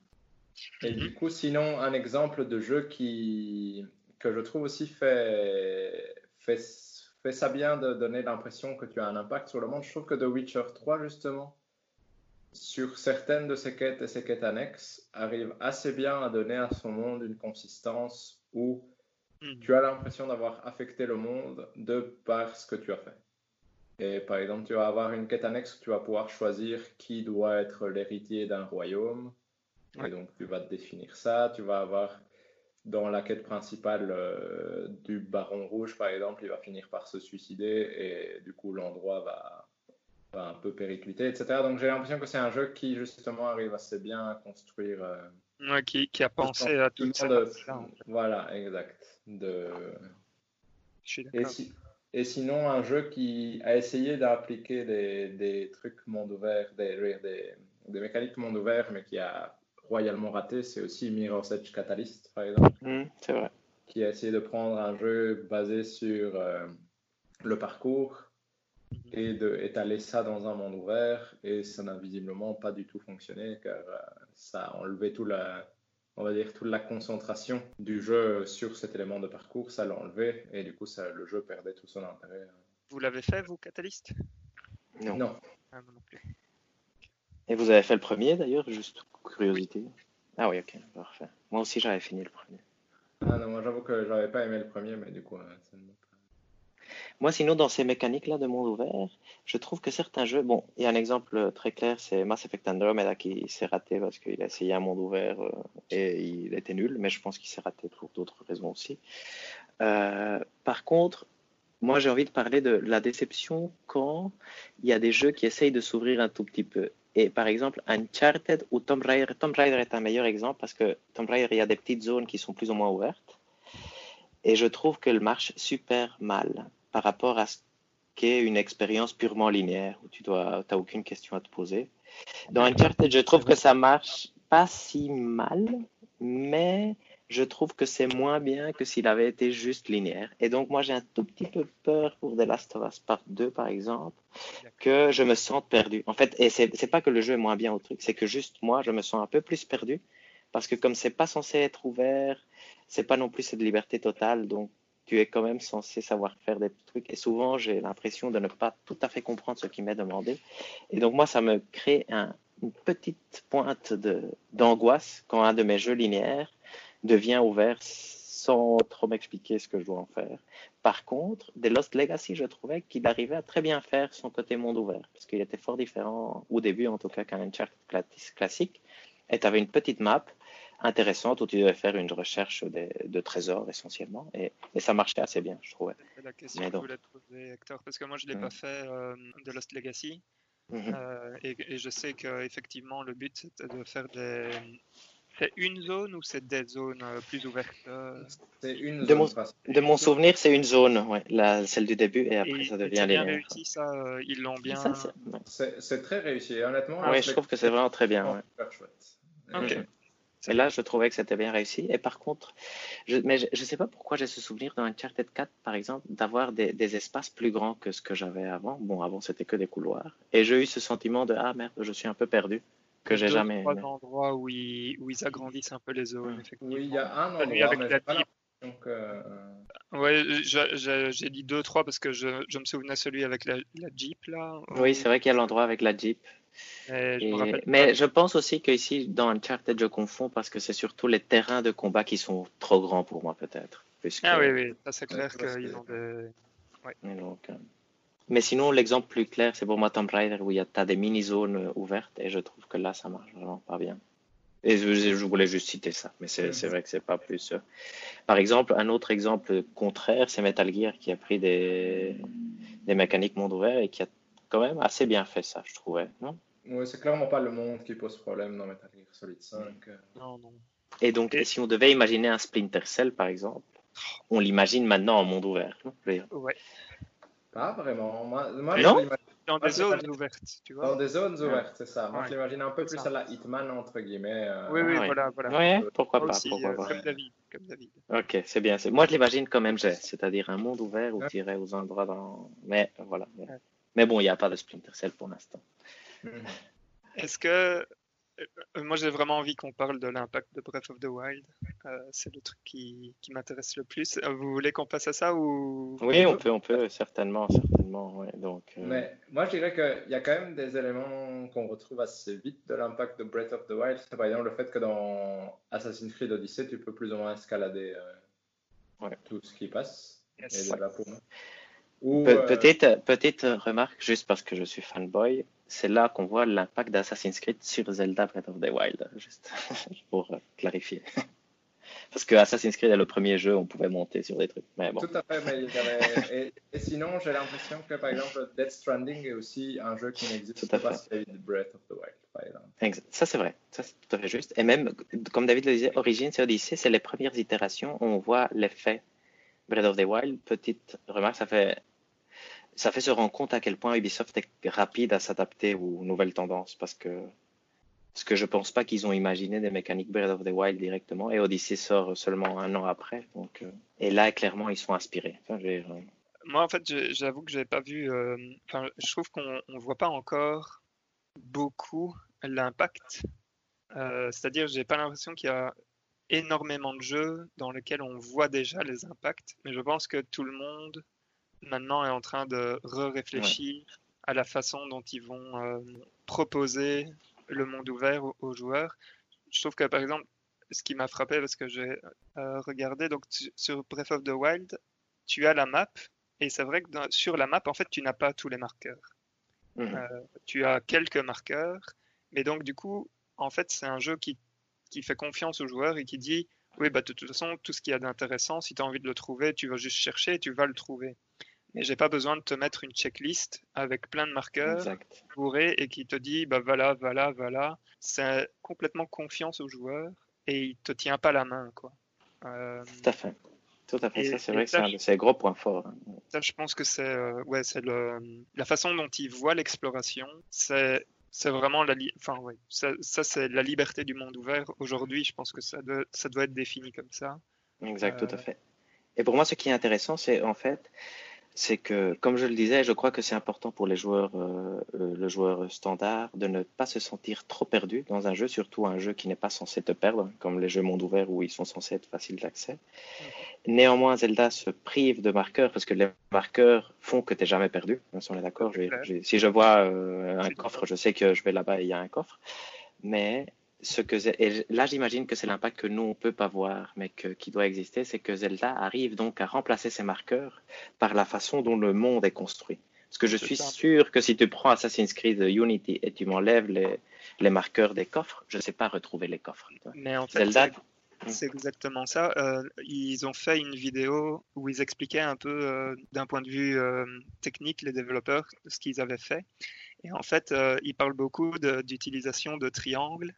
Et du coup, sinon, un exemple de jeu qui, que je trouve aussi fait, fait, fait ça bien de donner l'impression que tu as un impact sur le monde, je trouve que The Witcher 3, justement, sur certaines de ces quêtes et ces quêtes annexes, arrive assez bien à donner à son monde une consistance où hmm. tu as l'impression d'avoir affecté le monde de par ce que tu as fait. Et par exemple, tu vas avoir une quête annexe où tu vas pouvoir choisir qui doit être l'héritier d'un royaume. Et donc, tu vas définir ça. Tu vas avoir dans la quête principale euh, du baron rouge, par exemple, il va finir par se suicider et du coup, l'endroit va, un peu périclité, etc. Donc j'ai l'impression que c'est un jeu qui justement arrive assez bien à construire. Euh, qui, qui, a pensé à tout ça. Voilà, exact. De... Et, et, sinon, un jeu qui a essayé d'appliquer des, des, trucs monde ouvert, des, des, des, mécaniques monde ouvert, mais qui a royalement raté, c'est aussi Mirror's Edge Catalyst, par exemple. Mmh, c'est vrai. Qui a essayé de prendre un jeu basé sur euh, le parcours et d'étaler ça dans un monde ouvert et ça n'a visiblement pas du tout fonctionné car euh, ça a enlevé tout la on va dire, toute la concentration du jeu sur cet élément de parcours, ça l'enlevait et du coup, ça, le jeu perdait tout son intérêt. Vous l'avez fait, vous, Catalyst? Non. Non. Ah, moi non plus. Et vous avez fait le premier d'ailleurs, juste curiosité? Ah oui, ok, parfait. Moi aussi j'avais fini le premier. Ah non, moi j'avoue que j'avais pas aimé le premier, mais du coup, euh, ça ne m'a pas- Moi, sinon, dans ces mécaniques-là de monde ouvert, je trouve que certains jeux, bon, il y a un exemple très clair, c'est Mass Effect Andromeda qui s'est raté parce qu'il a essayé un monde ouvert euh, et il était nul, mais je pense qu'il s'est raté pour d'autres raisons aussi. Euh, par contre, moi, j'ai envie de parler de la déception quand il y a des jeux qui essayent de s'ouvrir un tout petit peu. Et par exemple, Uncharted ou Tomb Raider, Tomb Raider est un meilleur exemple parce que Tomb Raider, il y a des petites zones qui sont plus ou moins ouvertes. Et je trouve qu'elle marche super mal par rapport à ce qu'est une expérience purement linéaire où tu dois, t'as aucune question à te poser. Dans Uncharted, je trouve que ça marche pas si mal, mais je trouve que c'est moins bien que s'il avait été juste linéaire. Et donc, moi, j'ai un tout petit peu peur pour The Last of Us Part 2, par exemple, que je me sente perdu. En fait, et c'est c'est pas que le jeu est moins bien au truc, c'est que juste moi, je me sens un peu plus perdu parce que comme c'est pas censé être ouvert, c'est pas non plus cette liberté totale, donc tu es quand même censé savoir faire des trucs. Et souvent, j'ai l'impression de ne pas tout à fait comprendre ce qui m'est demandé. Et donc, moi, ça me crée un- une petite pointe d'angoisse quand un de mes jeux linéaires devient ouvert sans trop m'expliquer ce que je dois en faire. Par contre, The Lost Legacy, je trouvais qu'il arrivait à très bien faire son côté monde ouvert, parce qu'il était fort différent, au début en tout cas, qu'un Uncharted cla- classique. Et tu avais une petite map intéressante où tu devais faire une recherche de, de trésors essentiellement, et, et ça marchait assez bien, je trouvais. C'est la question Mais que je donc. voulais te poser, Hector, parce que moi, je l'ai Mm. pas fait euh, de Lost Legacy. Mhm. Euh, et, et je sais qu'effectivement, le but, c'était de faire des. C'est une zone ou c'est des zones euh, plus ouvertes euh, C'est une De zone mon- principale. De mon souvenir, c'est une zone, ouais, la, celle du début, et après Et ça devient c'est bien linéaire. réussi, ça. euh, ils l'ont bien. Ça, c'est- ouais. C'est c'est très réussi. Honnêtement, Ouais, je trouve que c'est vraiment très bien. ouais. super chouette. Ok. Et là, je trouvais que c'était bien réussi. Et par contre, je, mais je ne sais pas pourquoi j'ai ce souvenir dans Uncharted 4, par exemple, d'avoir des, des espaces plus grands que ce que j'avais avant. Bon, avant, c'était que des couloirs. Et j'ai eu ce sentiment de Ah merde, je suis un peu perdu, que j'ai deux, jamais trois aimé. endroits où ils, où ils agrandissent un peu les zones, effectivement. Oui, il y a un Celui endroit, avec mais la l'impression que... euh, Ouais, j'ai dit deux, trois parce que je, je me souvenais celui avec la, la Jeep, là. Oui, c'est vrai qu'il y a l'endroit avec la Jeep. Je Et- rappelle Mais je pense aussi qu'ici, dans Uncharted, je confonds parce que c'est surtout les terrains de combat qui sont trop grands pour moi, peut-être. puisque- Ah oui, oui, ça c'est clair Ouais, qu'ils ont des. Et donc, euh, Mais sinon, l'exemple plus clair, c'est pour moi Tomb Raider où il y a t'as des mini-zones euh, ouvertes et je trouve que là, ça marche vraiment pas bien. Et je, je voulais juste citer ça, mais c'est c'est vrai que c'est pas plus. euh. Par exemple, un autre exemple contraire, c'est Metal Gear qui a pris des, des mécaniques monde ouvert et qui a quand même assez bien fait ça, je trouvais. Non? Oui, c'est clairement pas le monde qui pose problème dans Metal Gear Solid 5. euh. Non, non. et donc, si on devait imaginer un Splinter Cell, par exemple, on l'imagine maintenant en monde ouvert. Ouais. Pas vraiment. Moi, moi, Non? je l'imagine Dans des zones ouvertes, tu dans vois. des zones ouvertes, c'est ça. Moi, Ouais. je l'imagine un peu C'est plus ça. à la Hitman, entre guillemets. euh, Oui, oui, Ah ouais. voilà, voilà. Ouais, pourquoi pas, aussi, pourquoi euh, pas. comme David, comme David. Ok, c'est bien. Moi, je l'imagine comme MG, c'est-à-dire un monde ouvert où Ouais. tu irais aux endroits dans. Mais voilà. Mais, Ouais. mais bon, il n'y a pas de Splinter Cell pour l'instant. Est-ce que. euh, Moi, j'ai vraiment envie qu'on parle de l'impact de Breath of the Wild. Euh, c'est le truc qui, qui m'intéresse le plus. Euh, Vous voulez qu'on passe à ça ou? Oui, on peut, on peut, certainement, certainement. Ouais. Donc, euh, Mais moi, je dirais qu'il y a quand même des éléments qu'on retrouve assez vite de l'impact de Breath of the Wild. C'est par exemple le fait que dans Assassin's Creed Odyssey, tu peux plus ou moins escalader euh, Ouais. tout ce qui passe. Yes. Et de là pour moi. Ou, Pe- euh, Petite, petite remarque, juste parce que je suis fanboy, c'est là qu'on voit l'impact d'Assassin's Creed sur Zelda Breath of the Wild, juste pour euh, clarifier. Parce que Assassin's Creed est le premier jeu où on pouvait monter sur des trucs. Mais bon, Tout à fait, mais avait... et, et sinon, j'ai l'impression que par exemple, Death Stranding est aussi un jeu qui n'existe pas fait. s'il y a eu de Breath of the Wild, par exemple. Ex- ça c'est vrai, ça c'est tout à fait juste. Et même, comme David le disait, Origins et Odyssey, c'est les premières itérations où on voit l'effet Breath of the Wild. Petite remarque, ça fait, ça fait se rendre compte à quel point Ubisoft est rapide à s'adapter aux nouvelles tendances parce que ce que je pense pas qu'ils ont imaginé des mécaniques Breath of the Wild directement et Odyssey sort seulement un an après. Donc, euh, et là, clairement, ils sont inspirés. Euh, Moi, en fait, j'avoue que j'ai pas vu. euh, je trouve qu'on on voit pas encore beaucoup l'impact. C'est-à-dire, j'ai pas l'impression qu'il y a énormément de jeux dans lesquels on voit déjà les impacts, mais je pense que tout le monde maintenant est en train de re-réfléchir à la façon dont ils vont euh, proposer le monde ouvert aux, joueurs. Je trouve que par exemple, ce qui m'a frappé parce que j'ai euh, regardé donc sur Breath of the Wild, tu as la map et c'est vrai que sur la map en fait tu n'as pas tous les marqueurs. Mhm. Euh, tu as quelques marqueurs, mais donc du coup en fait c'est un jeu qui, qui fait confiance aux joueurs et qui dit oui bah de toute façon tout ce qu'il y a d'intéressant si tu as envie de le trouver tu vas juste chercher et tu vas le trouver mais j'ai pas besoin de te mettre une checklist avec plein de marqueurs bourrés et qui te dit bah voilà, voilà, voilà. C'est complètement confiance au joueur et il te tient pas la main quoi. Euh, Tout à fait. Tout à fait. ça, c'est vrai que c'est un, gros point fort. Hein. Ça, je pense que c'est euh, ouais, c'est la façon dont il voit l'exploration. C'est c'est vraiment la enfin ouais, ça, ça c'est la liberté du monde ouvert. Aujourd'hui, je pense que ça doit, ça doit être défini comme ça. Exact, tout à euh, fait. Et pour moi, ce qui est intéressant, c'est en fait c'est que, comme je le disais, je crois que c'est important pour les joueurs, euh, euh, le joueur standard, de ne pas se sentir trop perdu dans un jeu, surtout un jeu qui n'est pas censé te perdre, comme les jeux monde ouvert où ils sont censés être faciles d'accès. Néanmoins, Zelda se prive de marqueurs parce que les marqueurs font que tu n'es jamais perdu. On est d'accord. Si je vois euh, un coffre, je sais que je vais là-bas et il y a un coffre. Mais ce que et là j'imagine que c'est l'impact que nous on peut pas voir mais qui doit exister c'est que Zelda arrive donc à remplacer ses marqueurs par la façon dont le monde est construit parce que je suis sûr que si tu prends Assassin's Creed Unity et tu m'enlèves les, les, marqueurs des coffres je ne sais pas retrouver les coffres mais en fait Zelda c'est exactement ça. Euh, ils ont fait une vidéo où ils expliquaient un peu euh, d'un point de vue euh, technique les développeurs ce qu'ils avaient fait. Et en fait, ils parlent beaucoup d'utilisation de triangles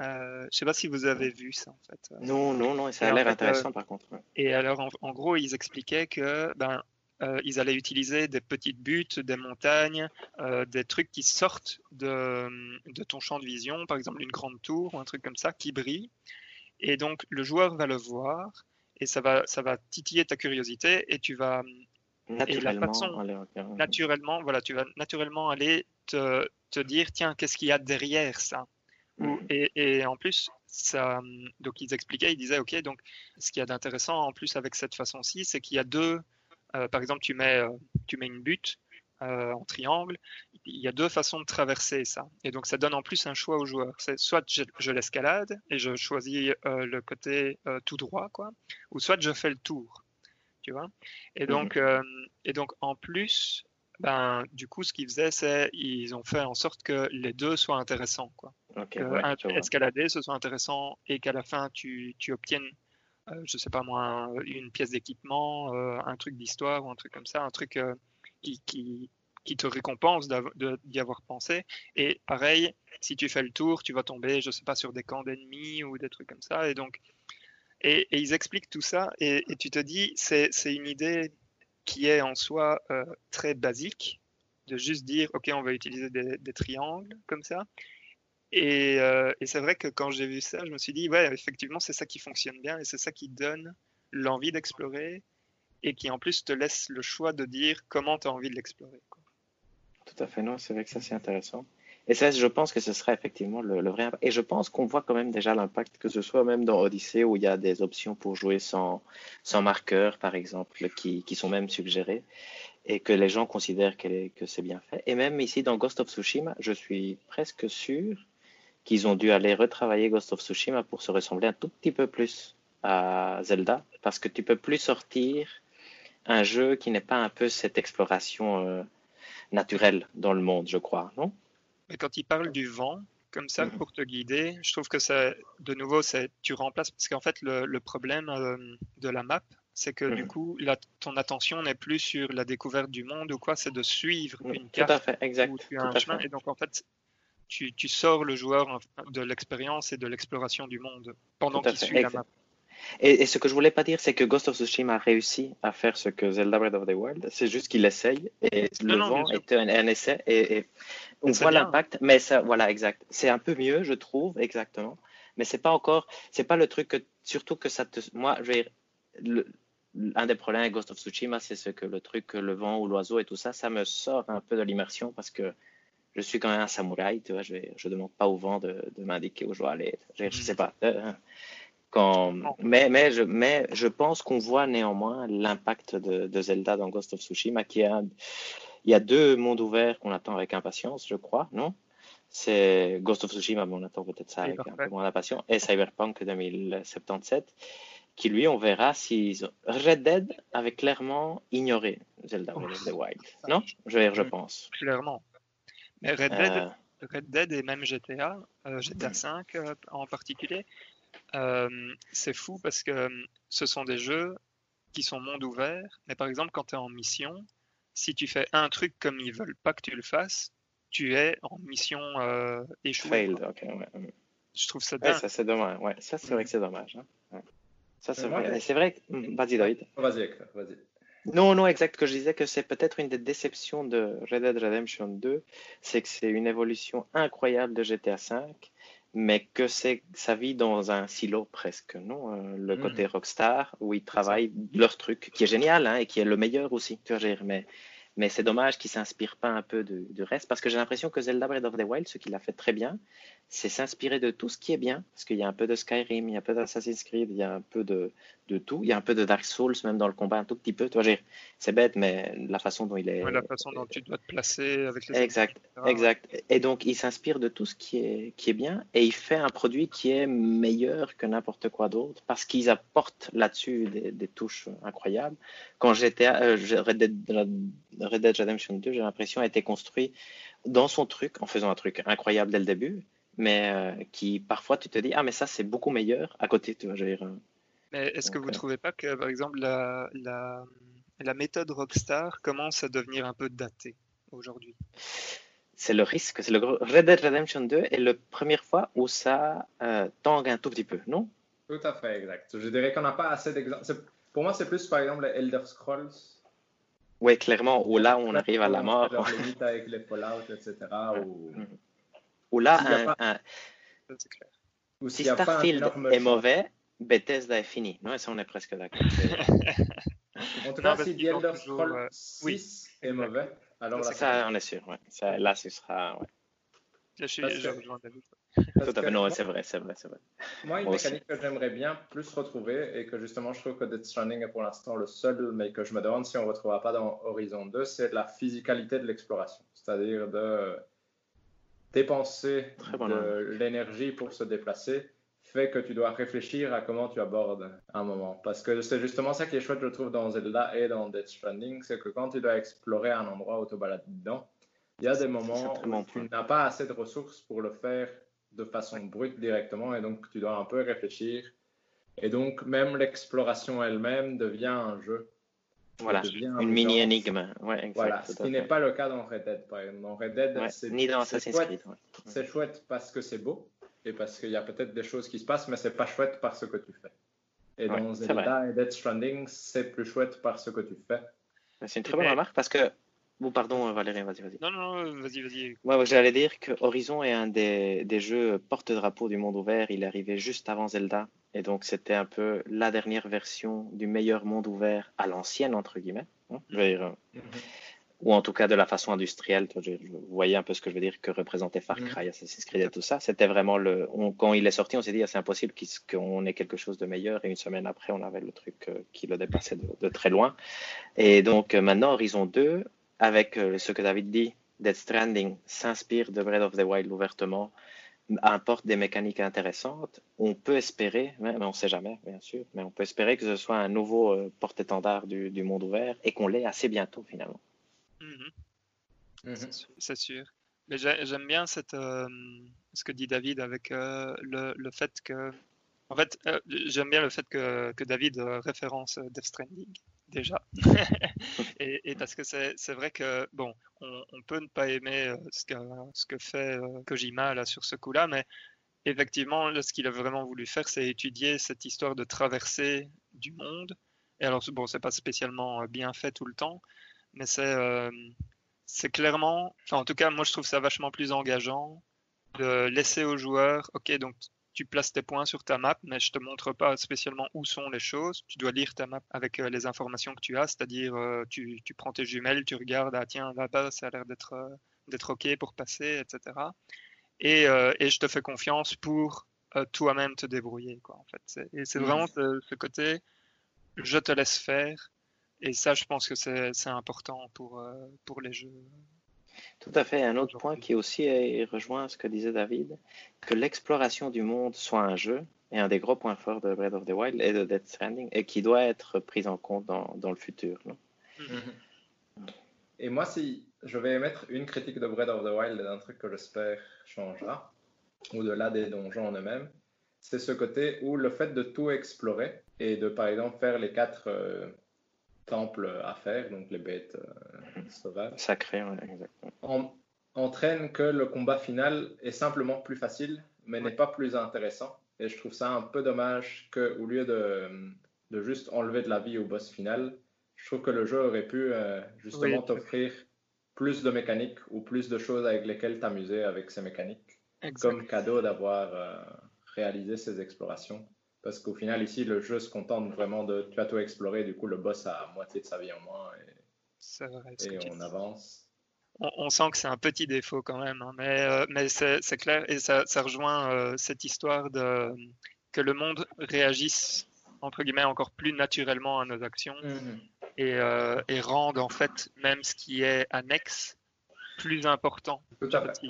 euh, je ne sais pas si vous avez vu ça en fait. Non, non, non, ça a l'air intéressant euh, par contre. Et alors en, gros, ils expliquaient que ben, euh, ils allaient utiliser des petites buttes, des montagnes, des trucs qui sortent de, de, ton champ de vision, par exemple une grande tour ou un truc comme ça qui brille. Et donc le joueur va le voir et ça va, ça va titiller ta curiosité et tu vas naturellement, naturellement, voilà, tu vas naturellement aller te, te dire tiens qu'est-ce qu'il y a derrière ça? Mm. Et, en plus, ça, donc ils expliquaient, ils disaient, ok, donc ce qu'il y a d'intéressant en plus avec cette façon-ci, c'est qu'il y a deux, euh, par exemple, tu mets, euh, tu mets une butte euh, en triangle, il y a deux façons de traverser ça. Et donc ça donne en plus un choix au joueur. C'est soit je, l'escalade et je choisis le côté tout droit, quoi, ou soit je fais le tour. Tu vois et donc, mm. et donc en plus, ben, du coup, ce qu'ils faisaient, c'est ils ont fait en sorte que les deux soient intéressants. Quoi. escalader, ce soit intéressant et qu'à la fin, tu, tu obtiennes, euh, je sais pas moi, une pièce d'équipement, euh, un truc d'histoire ou un truc comme ça, un truc euh, qui, qui, qui, te récompense d'y avoir pensé. Et pareil, si tu fais le tour, tu vas tomber, je sais pas, sur des camps d'ennemis ou des trucs comme ça. Et donc, et, ils expliquent tout ça et, et tu te dis, c'est une idée qui est en soi euh, très basique, de juste dire, OK, on va utiliser des, triangles comme ça. Euh, et, c'est vrai que quand j'ai vu ça, je me suis dit, ouais, effectivement, c'est ça qui fonctionne bien et c'est ça qui donne l'envie d'explorer et qui en plus te laisse le choix de dire comment tu as envie de l'explorer. Tout à fait, non, c'est vrai que ça c'est intéressant. Et ça, je pense que ce sera effectivement le, vrai impact. Et je pense qu'on voit quand même déjà l'impact, que ce soit même dans Odyssey, où il y a des options pour jouer sans, sans marqueur, par exemple, qui, qui sont même suggérées, et que les gens considèrent que c'est bien fait. Et même ici, dans Ghost of Tsushima, je suis presque sûr qu'ils ont dû aller retravailler Ghost of Tsushima pour se ressembler un tout petit peu plus à Zelda, parce que tu peux plus sortir un jeu qui n'est pas un peu cette exploration euh, naturelle dans le monde, je crois, non? Mais quand il parle du vent, comme ça, pour te guider, je trouve que ça, de nouveau, tu remplaces, parce qu'en fait, le, problème euh, de la map, c'est que du coup, ton attention n'est plus sur la découverte du monde ou quoi, c'est de suivre une carte. Tout à fait, exact. tu as un chemin, et donc en fait, tu, sors le joueur de l'expérience et de l'exploration du monde pendant qu'il suit la map. Et, ce que je voulais pas dire, c'est que Ghost of Tsushima a réussi à faire ce que Zelda Breath of the Wild. C'est juste qu'il essaye et le vent est un, essai et, on voit l'impact, mais ça, voilà, exact. C'est un peu mieux, je trouve, exactement. Mais c'est pas encore, c'est pas le truc que, surtout que ça te, moi, je vais, le, un des problèmes avec Ghost of Tsushima, c'est ce que le truc, le vent ou l'oiseau et tout ça, ça me sort un peu de l'immersion parce que je suis quand même un samouraï, tu vois, je, ne demande pas au vent de, de m'indiquer où je dois aller. Je, je sais pas. Quand... Mais, mais, je, mais je pense qu'on voit néanmoins l'impact de, de, Zelda dans Ghost of Tsushima, qui a, il y a deux mondes ouverts qu'on attend avec impatience, je crois, non? C'est Ghost of Tsushima, mais on attend peut-être ça avec un peu moins d'impatience, et Cyberpunk 2077, qui lui, on verra si Red Dead avait clairement ignoré Zelda Breath of the Wild. Non? Je, je pense. Clairement. Mais Red Dead, euh, Red Dead et même GTA, euh, GTA 5 euh, en particulier, euh, c'est fou parce que ce sont des jeux qui sont monde ouvert, mais par exemple quand tu es en mission, si tu fais un truc comme ils veulent pas que tu le fasses, tu es en mission échouée. Failed, ok, Je trouve ça dingue. ça c'est dommage, ouais. Ça c'est vrai que c'est dommage. Hein. Ça c'est vrai. C'est vrai. Vas-y David. Vas-y, vas-y. Non, non, exact. Que je disais que c'est peut-être une des déceptions de Red Dead Redemption 2, c'est que c'est une évolution incroyable de GTA 5, mais que c'est ça vit dans un silo presque, non euh, Le hmm. côté Rockstar où ils travaillent leur truc, qui est génial hein, et qui est le meilleur aussi. Tu vois, mais mais c'est dommage qu'ils ne s'inspirent pas un peu du reste, parce que j'ai l'impression que Zelda Breath of the Wild, ce qu'il a fait très bien, c'est s'inspirer de tout ce qui est bien, parce qu'il y a un peu de Skyrim, il y a un peu d'Assassin's Creed, il y a un peu de, de, tout, il y a un peu de Dark Souls même dans le combat, un tout petit peu. C'est bête, mais la façon dont il est. la façon dont tu dois te placer avec les. Exact, exact. Et donc il s'inspire de tout ce qui est, qui est bien, et il fait un produit qui est meilleur que n'importe quoi d'autre, parce qu'ils apportent là-dessus des, des, touches incroyables. Quand j'étais euh, Red, Dead, Red Dead Redemption 2, j'ai l'impression, a été construit dans son truc, en faisant un truc incroyable dès le début mais euh, qui parfois tu te dis ah mais ça c'est beaucoup meilleur à côté tu vois dire euh. mais est-ce que vous ne euh, trouvez pas que par exemple la, la, la, méthode Rockstar commence à devenir un peu datée aujourd'hui? C'est le risque c'est le Red Dead Redemption 2 est la première fois où ça tangue un tout petit peu non? Tout à fait exact je dirais qu'on n'a pas assez d'exemples pour moi c'est plus par exemple Elder Scrolls oui, clairement, où là, on arrive à la mort. avec les Fallout, etc. Ou... Ou là, un, si Starfield est mauvais, Bethesda est fini. Non, ça, on est presque d'accord. en tout cas, si The Elder Scrolls 6 est mauvais, alors là, ça, on est sûr. Ouais. Ça, là, ce sera. Ouais. Je suis David. Tout à fait, non, c'est vrai, c'est vrai, c'est vrai. Moi, une mécanique que j'aimerais bien plus retrouver et que justement je trouve que Death Stranding est pour l'instant le seul, mais que je me demande si on ne retrouvera pas dans Horizon 2, c'est la physicalité de l'exploration. C'est-à-dire de dépenser de l'énergie pour se déplacer fait que tu dois réfléchir à comment tu abordes un moment. Parce que c'est justement ça qui est chouette, je trouve, dans Zelda et dans Death Stranding, c'est que quand tu dois explorer un endroit tu balades dedans, il y a des moments où tu n'as pas assez de ressources pour le faire de façon brute directement, et donc tu dois un peu réfléchir. Et donc même l'exploration elle-même devient un jeu. Voilà, une mini énigme. Ouais, voilà, ce qui n'est pas le cas dans Red Dead, par exemple. Dans Red Dead, c'est ni dans Assassin's Creed. C'est chouette parce que c'est beau et parce qu'il y a peut-être des choses qui se passent, mais c'est pas chouette par ce que tu fais. Et dans Zelda et Dead Stranding, c'est plus chouette par ce que tu fais. C'est une très bonne remarque parce que Bon, pardon, Valérie, vas-y, vas-y. Non, non, vas-y, vas-y. Ouais, j'allais dire que Horizon est un des, des jeux porte-drapeau du monde ouvert. Il est arrivé juste avant Zelda. Et donc, c'était un peu la dernière version du meilleur monde ouvert à l'ancienne, entre guillemets. Hein, je veux dire, mhm. Ou en tout cas de la façon industrielle. Vous voyez un peu ce que je veux dire que représentait Far Cry, mhm. Assassin's Creed et tout ça. C'était vraiment le. quand il est sorti, on s'est dit, ah, c'est impossible qu'on ait quelque chose de meilleur. Et une semaine après, on avait le truc euh, qui le dépassait de, de très loin. Et donc, euh, maintenant, Horizon 2 avec euh, ce que David dit, Death Stranding s'inspire de Breath of the Wild ouvertement, apporte des mécaniques intéressantes. On peut espérer, mais on ne sait jamais, bien sûr, mais on peut espérer que ce soit un nouveau euh, porte-étendard du, monde ouvert et qu'on l'ait assez bientôt finalement. Mm-hmm. Mm-hmm. C'est sûr. Mais j'aime bien cette, euh, ce que dit David avec le, le, fait que. En fait, j'aime bien le fait que, que David référence Death Stranding déjà. et, parce que c'est vrai que, bon, on, peut ne pas aimer euh, ce que, ce que fait euh, Kojima là, sur ce coup-là, mais effectivement, ce qu'il a vraiment voulu faire, c'est étudier cette histoire de traversée du monde. Et alors, bon, c'est pas spécialement euh, bien fait tout le temps, mais c'est c'est clairement, en tout cas, moi je trouve ça vachement plus engageant de laisser aux joueurs, ok, donc tu places tes points sur ta map, mais je te montre pas spécialement où sont les choses. Tu dois lire ta map avec euh, les informations que tu as, c'est-à-dire euh, tu, tu, prends tes jumelles, tu regardes, ah tiens, là-bas, ça a l'air d'être euh, d'être OK pour passer, etc. Et, et, je te fais confiance pour toi-même te débrouiller. Quoi, en fait. Et c'est vraiment ce, côté, je te laisse faire. Et ça, je pense que c'est important pour, pour les jeux. Tout à fait. Un autre point qui aussi rejoint ce que disait David, que l'exploration du monde soit un jeu, et un des gros points forts de Breath of the Wild et de Dead Stranding, et qui doit être pris en compte dans, dans le futur. Mm-hmm. Et moi, si je vais émettre une critique de Breath of the Wild d'un truc que j'espère changera, au-delà des donjons en eux-mêmes, c'est ce côté où le fait de tout explorer et de, par exemple, faire les quatre euh, temples à faire, donc les bêtes euh, sauvages, sacrées, exactement. entraîne que le combat final est simplement plus facile, mais n'est pas plus intéressant. Et je trouve ça un peu dommage qu'au lieu de, de, juste enlever de la vie au boss final, je trouve que le jeu aurait pu euh, justement t'offrir plus de mécaniques ou plus de choses avec lesquelles t'amuser avec ces mécaniques, comme cadeau d'avoir euh, réalisé ces explorations. Parce qu'au final, ici, le jeu se contente vraiment de tu as tout exploré, du coup, le boss a moitié de sa vie en moins et, et on avance. On, sent que c'est un petit défaut quand même, hein, mais, euh, mais c'est clair et ça, ça rejoint euh, cette histoire de que le monde réagisse entre guillemets encore plus naturellement à nos actions. Mhm et, euh, et, rendre en fait même ce qui est annexe plus important. Tout à fait.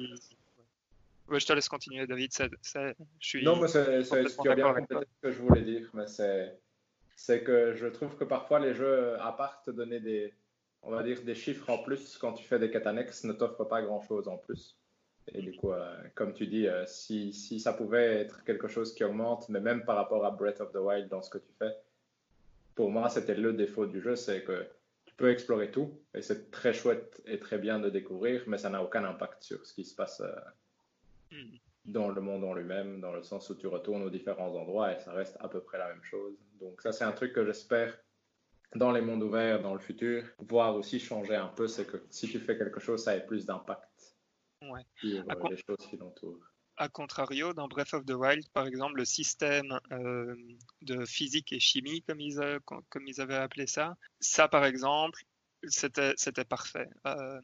Ouais, je te laisse continuer, David. je suis non, mais c'est ce que je voulais dire, mais c'est que je trouve que parfois les jeux, à part te donner des, on va dire, des chiffres en plus quand tu fais des quêtes annexes, ne t'offrent pas grand-chose en plus. Et du coup, euh, comme tu dis, euh, si, si, ça pouvait être quelque chose qui augmente, mais même par rapport à Breath of the Wild dans ce que tu fais, pour moi, c'était le défaut du jeu, c'est que tu peux explorer tout et c'est très chouette et très bien de découvrir, mais ça n'a aucun impact sur ce qui se passe euh. Dans le monde en lui-même, dans le sens où tu retournes aux différents endroits et ça reste à peu près la même chose. Donc ça, c'est un truc que j'espère dans les mondes ouverts, dans le futur, voir aussi changer un peu, c'est que si tu fais quelque chose, ça ait plus d'impact ouais. sur euh, les choses qui l'entourent a contrario, dans Breath of the Wild, par exemple, le système euh, de physique et chimie, comme ils, euh, comme ils avaient appelé ça, ça, par exemple, c'était parfait. Euh,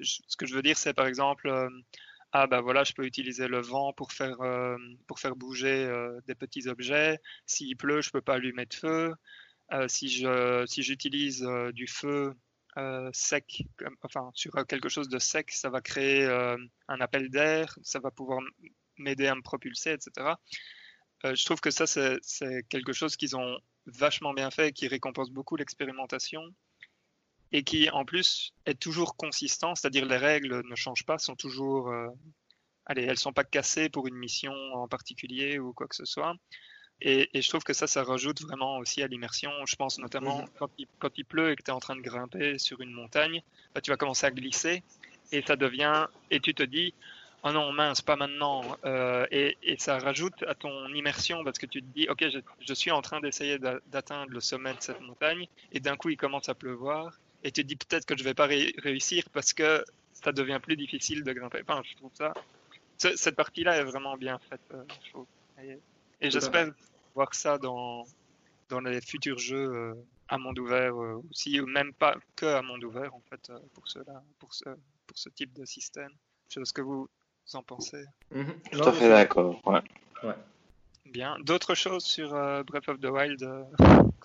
ce que je veux dire, c'est par exemple, ah ben voilà, je peux utiliser le vent pour faire, pour faire bouger des petits objets. S'il pleut, je peux pas lui mettre feu. si je si j'utilise du feu euh, sec, enfin sur quelque chose de sec, ça va créer euh, un appel d'air, ça va pouvoir m'aider à me propulser, etc. Euh, je trouve que ça, c'est quelque chose qu'ils ont vachement bien fait et qui récompense beaucoup l'expérimentation et qui, en plus, est toujours consistant, c'est-à-dire les règles ne changent pas, sont toujours... allez, elles sont pas cassées pour une mission en particulier ou quoi que ce soit. Et, je trouve que ça, ça rajoute vraiment aussi à l'immersion. Je pense notamment quand, il, quand, il, pleut et que tu es en train de grimper sur une montagne, bah, tu vas commencer à glisser et ça devient, et tu te dis, oh non, mince, pas maintenant. Euh, et, et, ça rajoute à ton immersion parce que tu te dis, ok, je, je suis en train d'essayer d'atteindre le sommet de cette montagne et d'un coup il commence à pleuvoir et tu te dis peut-être que je vais pas réussir parce que ça devient plus difficile de grimper. Enfin, je trouve ça, cette partie-là est vraiment bien faite, euh, je trouve. Et, et j'espère voir ça dans, dans les futurs jeux euh, à monde ouvert euh, aussi, ou même pas que à monde ouvert en fait, euh, pour, cela, pour, ce, pour ce type de système. Je sais ce que vous en pensez. Mhm. Tout à fait d'accord. Ouais. ouais. Bien. D'autres choses sur Breath of the Wild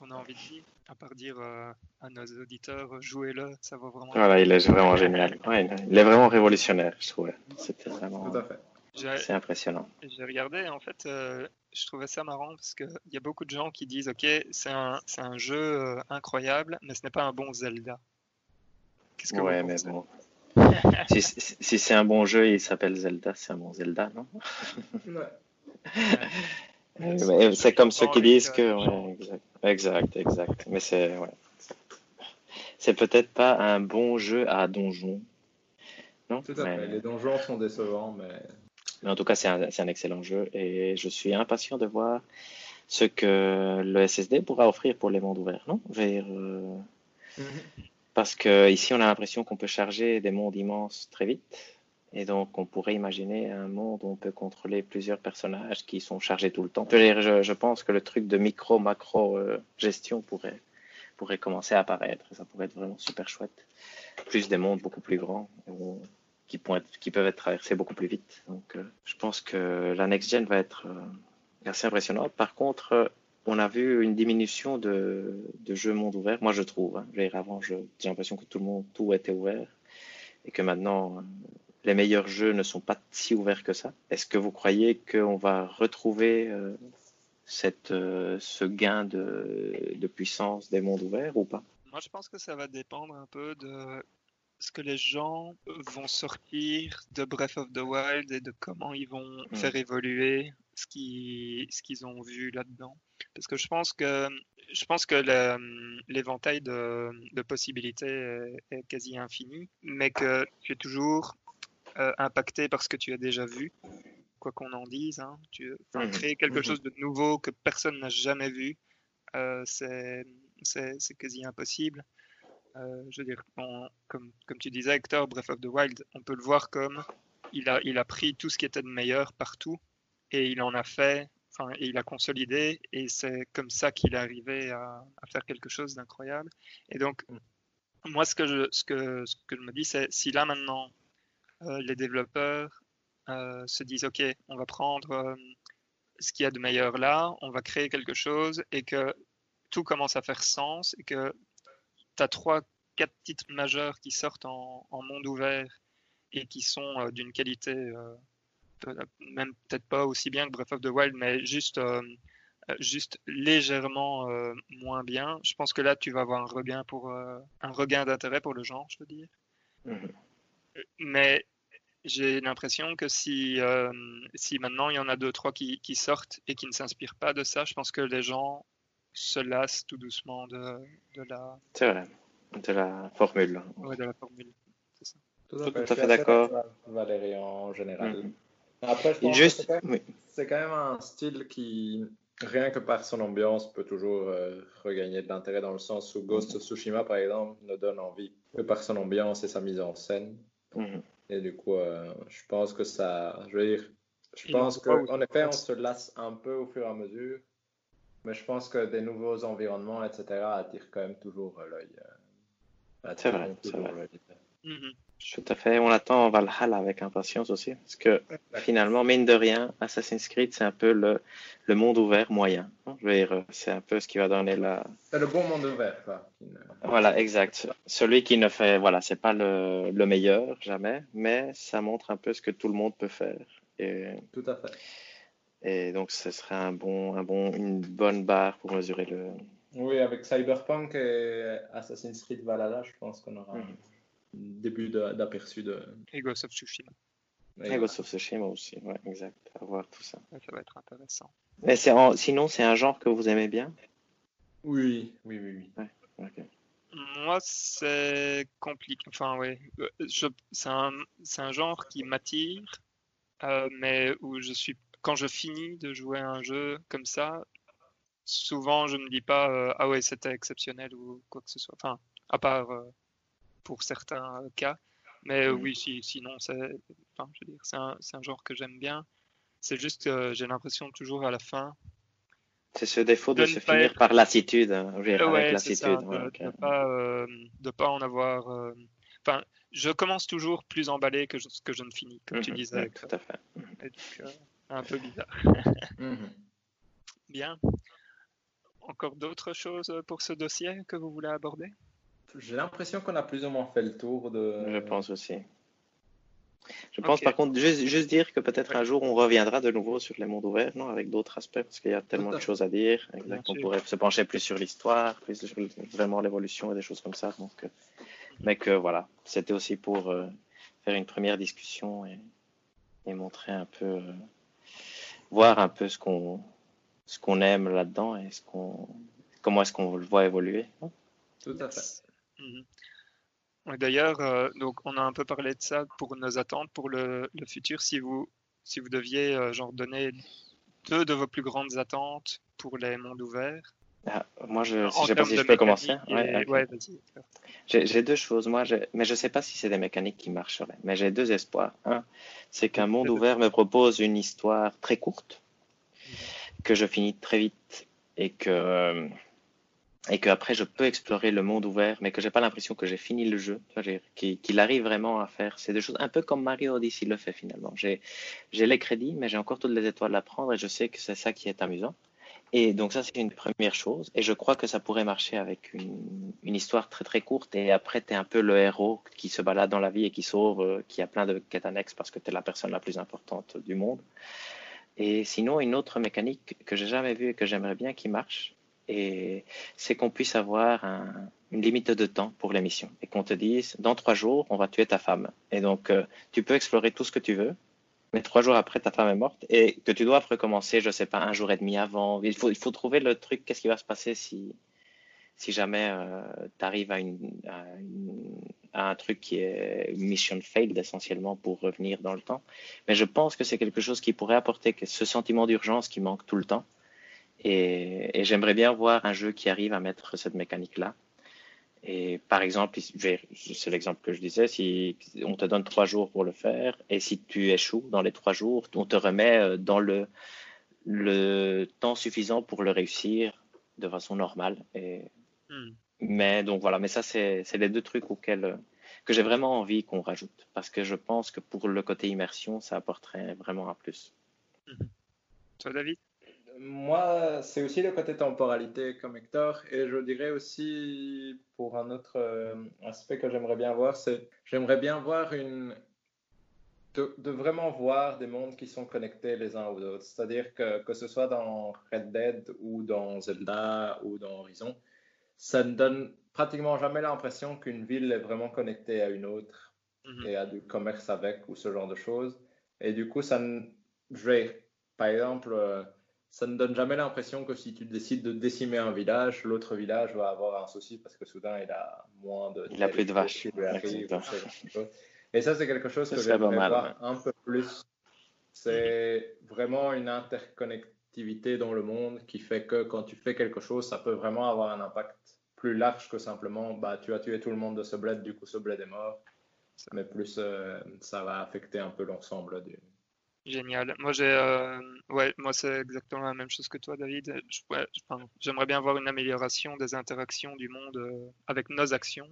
qu'on a envie de dire à part dire à nos auditeurs, jouez-le, ça vaut vraiment. Voilà, il est vraiment génial. Ouais, il est vraiment révolutionnaire, je trouve. C'était vraiment. Tout à fait. C'est impressionnant. J'ai regardé, en fait, euh, je trouvais ça marrant parce qu'il y a beaucoup de gens qui disent Ok, c'est un, un, jeu euh, incroyable, mais ce n'est pas un bon Zelda. Qu'est-ce que ouais, mais bon. si, si c'est un bon jeu, il s'appelle Zelda, c'est un bon Zelda, non? Ouais. C'est comme ceux qui disent que. Ouais, exact, exact, exact. Mais c'est. Ouais. C'est peut-être pas un bon jeu à donjon. Non Tout à fait. Les donjons sont décevants, mais mais en tout cas, c'est un, un, excellent jeu et je suis impatient de voir ce que le SSD pourra offrir pour les mondes ouverts, non? Vers, euh... mm -hmm. Parce que ici, on a l'impression qu'on peut charger des mondes immenses très vite. Et donc, on pourrait imaginer un monde où on peut contrôler plusieurs personnages qui sont chargés tout le temps. Je, je pense que le truc de micro-macro euh, gestion pourrait, pourrait commencer à apparaître. Ça pourrait être vraiment super chouette. Plus des mondes beaucoup plus grands. Où qui, qui peuvent être traversés beaucoup plus vite. Donc, euh, je pense que la next gen va être, euh, assez impressionnante. Par contre, on a vu une diminution de, jeux monde ouvert, moi je trouve. Hein. Avant, j'ai l'impression que tout le monde, tout était ouvert et que maintenant, les meilleurs jeux ne sont pas si ouverts que ça. Est-ce que vous croyez qu'on va retrouver euh, cette, euh, ce gain de, de, puissance des mondes ouverts ou pas? Moi, je pense que ça va dépendre un peu de ce que les gens vont sortir de Breath of the Wild et de comment ils vont hmm. faire évoluer ce qu'ils ce qu'ils ont vu là-dedans. Parce que je pense que je pense que l'éventail de, de, possibilités est, quasi infini, mais que es toujours euh, impacté par ce que tu as déjà vu, quoi qu'on en dise. Hein. Tu mmh. créer quelque mmh. chose de nouveau que personne n'a jamais vu, euh, c'est quasi impossible. Euh, je veux dire, comme, comme tu disais, Hector, Breath of the Wild, on peut le voir comme il a, il a pris tout ce qui était de meilleur partout et il en a fait, enfin, et il a consolidé, et c'est comme ça qu'il est arrivé à, à, faire quelque chose d'incroyable. Et donc, mmh. moi, ce que je, ce que, ce que je me dis, c'est si là maintenant, les développeurs euh, se disent, OK, on va prendre euh, ce qu'il y a de meilleur là, on va créer quelque chose, et que tout commence à faire sens, et que tu as trois, quatre titres majeurs qui sortent en, monde ouvert et qui sont d'une qualité même peut-être pas aussi bien que Breath of the Wild, mais juste, juste légèrement moins bien. Je pense que là, tu vas avoir un regain pour un regain d'intérêt pour le genre, je veux dire. Mhm. Mais j'ai l'impression que si, si maintenant il y en a deux, trois qui, qui sortent et qui ne s'inspirent pas de ça, je pense que les gens se lassent tout doucement de, de la. C'est vrai, de la formule. Oui, de la formule. C'est ça. Tout à fait, d'accord. Valérie en général. Mhm. Après, je pense Juste... que c'est quand, même un style qui, rien que par son ambiance, peut toujours euh, regagner de l'intérêt dans le sens où Ghost of Tsushima, par exemple, ne donne envie que par son ambiance et sa mise en scène. Mhm. Et du coup, euh, je pense que ça. Je veux dire, je pense qu'en effet, on se lasse un peu au fur et à mesure. Mais je pense que des nouveaux environnements, etc., attirent quand même toujours l'œil. Euh, c'est vrai. C'est vrai. Mhm. Tout à fait. On attend Valhalla avec impatience aussi. Parce que finalement, mine de rien, Assassin's Creed, c'est un peu le, le monde ouvert moyen. Je veux dire, c'est un peu ce qui va donner la. C'est le bon monde ouvert, quoi. Voilà, exact. Celui qui ne fait. Voilà, c'est pas le, le, meilleur, jamais. Mais ça montre un peu ce que tout le monde peut faire. Et... Tout à fait. Et donc, ce serait un bon, un bon, une bonne barre pour mesurer le. Oui, avec Cyberpunk et Assassin's Creed Valhalla, je pense qu'on aura. Mhm début d'aperçu de. Et Ghost of Tsushima. Et Ghost of Tsushima aussi, ouais, exact. À voir tout ça. ça va être intéressant. Mais sinon, c'est un genre que vous aimez bien? Oui, oui, oui. oui. Ouais, Moi, c'est compliqué. Enfin, oui. C'est un, un, genre qui m'attire, euh, mais où je suis. Quand je finis de jouer un jeu comme ça, souvent je me dis pas euh, ah ouais c'était exceptionnel ou quoi que ce soit. Enfin, à part euh, pour certains cas. Mais mm. oui, si, sinon, c'est enfin, un, un, genre que j'aime bien. C'est juste que j'ai l'impression toujours à la fin. C'est ce défaut de, se finir par lassitude, hein, avec lassitude. de, ne pas, euh, pas, en avoir. Euh, enfin, je commence toujours plus emballé que je, que je ne finis, comme tu mm-hmm. disais. tout à fait. Euh, un peu bizarre. Mm-hmm. Bien. Encore d'autres choses pour ce dossier que vous voulez aborder? J'ai l'impression qu'on a plus ou moins fait le tour de. Je pense aussi. Je pense par contre, juste, dire que peut-être un jour on reviendra de nouveau sur les mondes ouverts, non, avec d'autres aspects, parce qu'il y a tellement de choses à dire. On pourrait se pencher plus sur l'histoire, plus sur vraiment l'évolution et des choses comme ça. Donc, euh, mais que voilà, c'était aussi pour euh, faire une première discussion et, et montrer un peu, euh, voir un peu ce qu'on ce qu'on aime là-dedans et ce qu'on comment est-ce qu'on le voit évoluer. Tout à fait. Mhm. D'ailleurs, euh, donc on a un peu parlé de ça pour nos attentes pour le, futur. Si vous, si vous deviez euh, genre donner deux de vos plus grandes attentes pour les mondes ouverts. Ah, moi, je ne sais pas si je peux commencer. j'ai deux choses, moi, mais je ne sais pas si c'est des mécaniques qui marcheraient. Mais j'ai deux espoirs. Un, c'est qu'un monde ouvert me propose une histoire très courte, que je finis très vite et que et que après je peux explorer le monde ouvert, mais que j'ai pas l'impression que j'ai fini le jeu, qu'il arrive vraiment à faire. C'est des choses un peu comme Mario Odyssey le fait finalement. J'ai les crédits, mais j'ai encore toutes les étoiles à prendre et je sais que c'est ça qui est amusant. Et donc ça c'est une première chose. Et je crois que ça pourrait marcher avec une, une histoire très très courte. Et après tu es un peu le héros qui se balade dans la vie et qui sauve, euh, qui a plein de quêtes annexes parce que tu es la personne la plus importante du monde. Et sinon une autre mécanique que j'ai jamais vue et que j'aimerais bien qui marche, et c'est qu'on puisse avoir une limite de temps pour l'émission et qu'on te dise dans trois jours on va tuer ta femme. Et donc euh, tu peux explorer tout ce que tu veux mais trois jours après ta femme est morte et que tu dois recommencer je sais pas un jour et demi avant. Il faut trouver le truc qu'est-ce qui va se passer si si jamais euh, tu arrives à, une, à, un truc qui est mission failed essentiellement pour revenir dans le temps. Mais je pense que c'est quelque chose qui pourrait apporter ce sentiment d'urgence qui manque tout le temps et, j'aimerais bien voir un jeu qui arrive à mettre cette mécanique-là. Et par exemple, c'est l'exemple que je disais, si on te donne trois jours pour le faire, et si tu échoues dans les trois jours, on te remet euh, dans le, le temps suffisant pour le réussir de façon normale. Et, hmm. Mais donc voilà, mais ça c'est les deux trucs auxquels que j'ai vraiment envie qu'on rajoute, parce que je pense que pour le côté immersion, ça apporterait vraiment un plus. Hmm. Toi, David? Moi, c'est aussi le côté temporalité comme Hector. Et je dirais aussi, pour un autre euh, aspect que j'aimerais bien voir, c'est j'aimerais bien voir une. De, vraiment voir des mondes qui sont connectés les uns aux autres. C'est-à-dire que, que ce soit dans Red Dead ou dans Zelda ou dans Horizon, ça ne donne pratiquement jamais l'impression qu'une ville est vraiment connectée à une autre mhm. et a du commerce avec ou ce genre de choses. Et du coup, ça ne. Je vais, par exemple. Ça ne donne jamais l'impression que si tu décides de décimer un village, l'autre village va avoir un souci parce que soudain il a moins de. Il a plus de vaches. Et ça, c'est quelque chose que j'aimerais voir un peu plus. C'est vraiment une interconnectivité dans le monde qui fait que quand tu fais quelque chose, ça peut vraiment avoir un impact plus large que simplement bah, tu as tué tout le monde de ce bled, du coup ce bled est mort. Mais plus euh, ça va affecter un peu l'ensemble du, Génial. Moi, j'ai, euh, ouais, moi, c'est exactement la même chose que toi, David. j'aimerais bien voir une amélioration des interactions du monde euh, avec nos actions,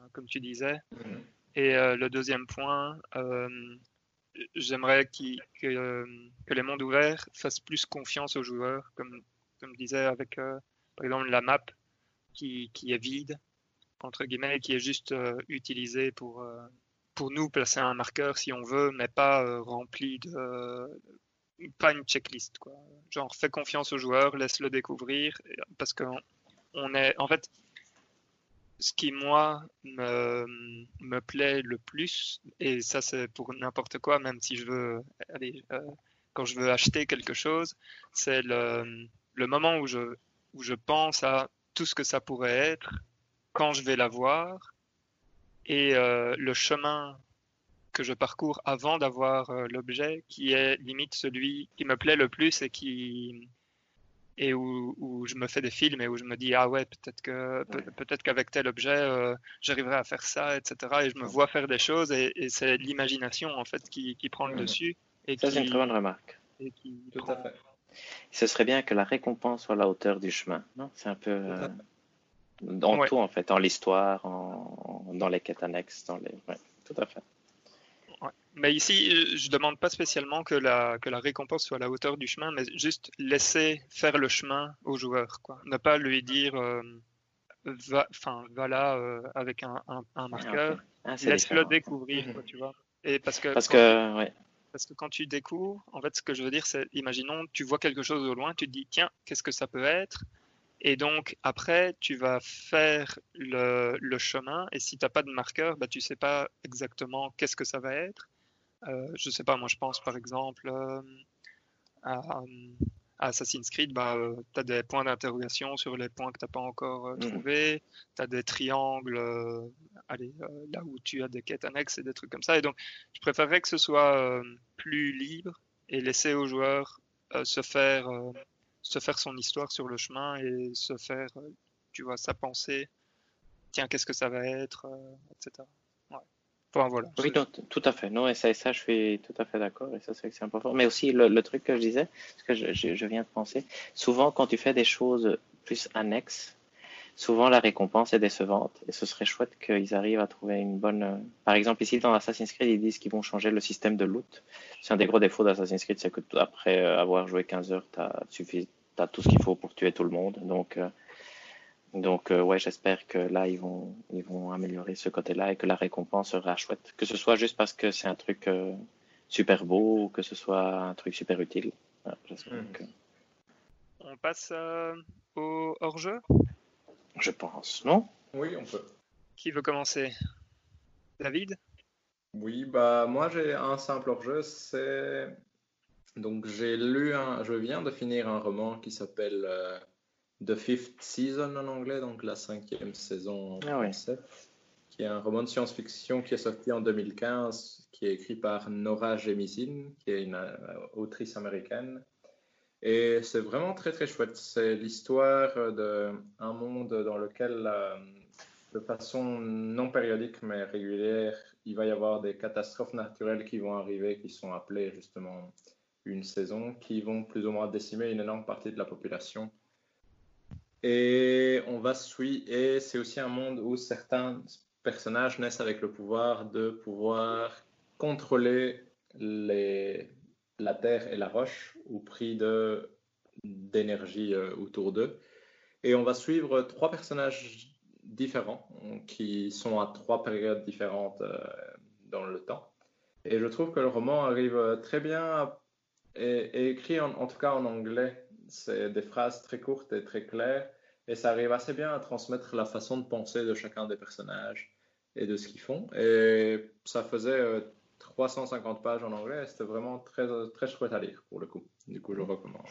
hein, comme tu disais. Mhm. Et euh, le deuxième point, j'aimerais que, que, les mondes ouverts fassent plus confiance aux joueurs, comme, comme je disais, avec, par exemple, la map qui, qui est vide, entre guillemets, et qui est juste utilisée pour pour nous placer un marqueur si on veut, mais pas euh, rempli de. pas une checklist, quoi. Genre, fais confiance au joueur, laisse-le découvrir, parce que on est. En fait, ce qui, moi, me, me plaît le plus, et ça, c'est pour n'importe quoi, même si je veux. Euh, quand je veux acheter quelque chose, c'est le, le moment où je, où je pense à tout ce que ça pourrait être quand je vais l'avoir et euh, le chemin que je parcours avant d'avoir euh, l'objet qui est limite celui qui me plaît le plus et qui et où, où, je me fais des films et où je me dis ah ouais peut-être que peut-être qu'avec tel objet euh, j'arriverai à faire ça etc et je me vois faire des choses et, c'est l'imagination en fait qui, qui prend le dessus et ça c'est une très bonne remarque. et qui tout à fait. Ce serait bien que la récompense soit à la hauteur du chemin non? C'est un peu dans tout en fait, dans l'histoire, en, dans les quêtes annexes, dans les... tout à fait. Mais ici, je demande pas spécialement que la, que la récompense soit à la hauteur du chemin, mais juste laisser faire le chemin au joueur, quoi. Ne pas lui dire, euh, va, va là euh, avec un, un, marqueur, ah, laisse-le découvrir, quoi, tu vois. Et parce que, parce que, ouais. Parce que quand tu découvres, en fait, ce que je veux dire, c'est, imaginons, tu vois quelque chose au loin, tu te dis, tiens, qu'est-ce que ça peut être? Et donc, après, tu vas faire le, le chemin. Et si tu n'as pas de marqueur, bah, tu sais pas exactement qu'est-ce que ça va être. Euh, je sais pas, moi, je pense par exemple euh, à, Assassin's Creed. Bah, euh, tu as des points d'interrogation sur les points que tu n'as pas encore mm. trouvés. Tu as des triangles allez, là où tu as des quêtes annexes et des trucs comme ça. Et donc, je préférerais que ce soit plus libre et laisser aux joueurs se faire se faire son histoire sur le chemin et se faire, euh, tu vois, sa pensée. Tiens, qu'est-ce que ça va être, euh, etc. Enfin, voilà. Oui, tout à fait. Non, et ça, ça, je suis tout à fait d'accord. Et ça, c'est important. Mais aussi, le, truc que je disais, ce que je, je, viens de penser, souvent, quand tu fais des choses plus annexes, souvent la récompense est décevante et ce serait chouette qu'ils arrivent à trouver une bonne. euh, Par exemple, ici dans Assassin's Creed, ils disent qu'ils vont changer le système de loot. C'est un des gros défauts d'Assassin's Creed, c'est que après avoir joué 15 heures, tu as, tout ce qu'il faut pour tuer tout le monde. Donc, euh, donc euh, ouais, j'espère que là, ils vont, ils vont améliorer ce côté-là et que la récompense sera chouette. Que ce soit juste parce que c'est un truc euh, super beau ou que ce soit un truc super utile. Ouais, que- On passe euh, au hors-jeu? Je pense, non? Oui, on peut. Qui veut commencer? David? Oui, bah moi j'ai un simple hors-jeu, c'est donc j'ai lu un, je viens de finir un roman qui s'appelle euh, The Fifth Season en anglais, donc la cinquième saison en Ah ouais. qui est un roman de science-fiction qui est sorti en 2015, qui est écrit par Nora Jemisin, qui est une euh, autrice américaine. Et c'est vraiment très très chouette. C'est l'histoire d'un monde dans lequel, euh, de façon non périodique mais régulière, il va y avoir des catastrophes naturelles qui vont arriver, qui sont appelées justement une saison, qui vont plus ou moins décimer une énorme partie de la population. Et on va suivre, et c'est aussi un monde où certains personnages naissent avec le pouvoir de pouvoir contrôler les, la terre et la roche au prix de d'énergie euh, autour d'eux. Et on va suivre trois personnages différents qui sont à trois périodes différentes euh, dans le temps. Et je trouve que le roman arrive euh, très bien à- et, écrit en, en tout cas en anglais. C'est des phrases très courtes et très claires. Et ça arrive assez bien à transmettre la façon de penser de chacun des personnages et de ce qu'ils font. Et ça faisait euh, 350 pages en anglais. C'était vraiment très, très chouette à lire pour le coup. Du coup, je recommande.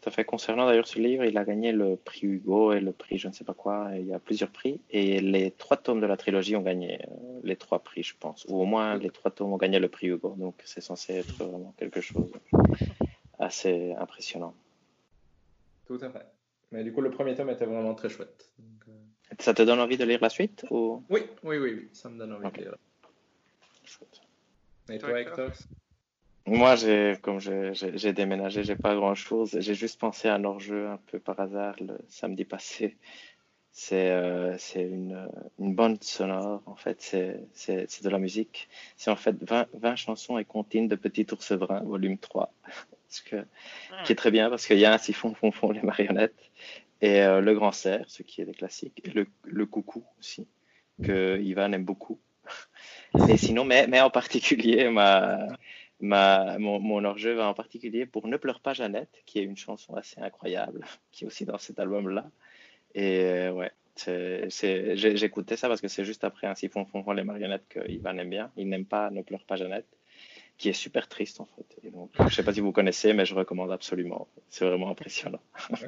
Tout à fait. Concernant d'ailleurs ce livre, il a gagné le prix Hugo et le prix je ne sais pas quoi. il y a plusieurs prix. Et les trois tomes de la trilogie ont gagné euh, les trois prix, je pense. Ou au moins les trois tomes ont gagné le prix Hugo. Donc c'est censé être vraiment quelque chose assez impressionnant. Tout à fait. Mais du coup, le premier tome était vraiment très chouette. Donc, euh, Ça te donne envie de lire la suite ou... Oui, oui, oui, oui, ça me donne envie de lire. Chouette. Et Toi, toi, Hector? Hector? Moi, j'ai, comme j'ai, déménagé, j'ai pas grand chose. J'ai juste pensé à un hors-jeu un peu par hasard le samedi passé. C'est, euh, c'est une, une bande sonore, en fait, c'est, de la musique. C'est en fait 20, 20 chansons et comptines de Petit Ours Brun, volume 3. Parce que, qui est très bien parce qu'il y a un siphon, fond, fond, les marionnettes, et euh, le grand cerf, ce qui est des classiques, et le, le coucou aussi, que Ivan aime beaucoup. Et sinon, mais, mais en particulier, ma, ma, mon, mon hors-jeu va en particulier pour Ne pleure pas Jeannette, qui est une chanson assez incroyable, qui est aussi dans cet album-là. Et euh, ouais, j'écoutais ça parce que c'est juste après un siphon fond les marionnettes que Ivan aime bien. Il n'aime pas Ne pleure pas Jeannette, qui est super triste en fait. Et donc, je sais pas si vous connaissez, mais je recommande absolument. C'est vraiment impressionnant.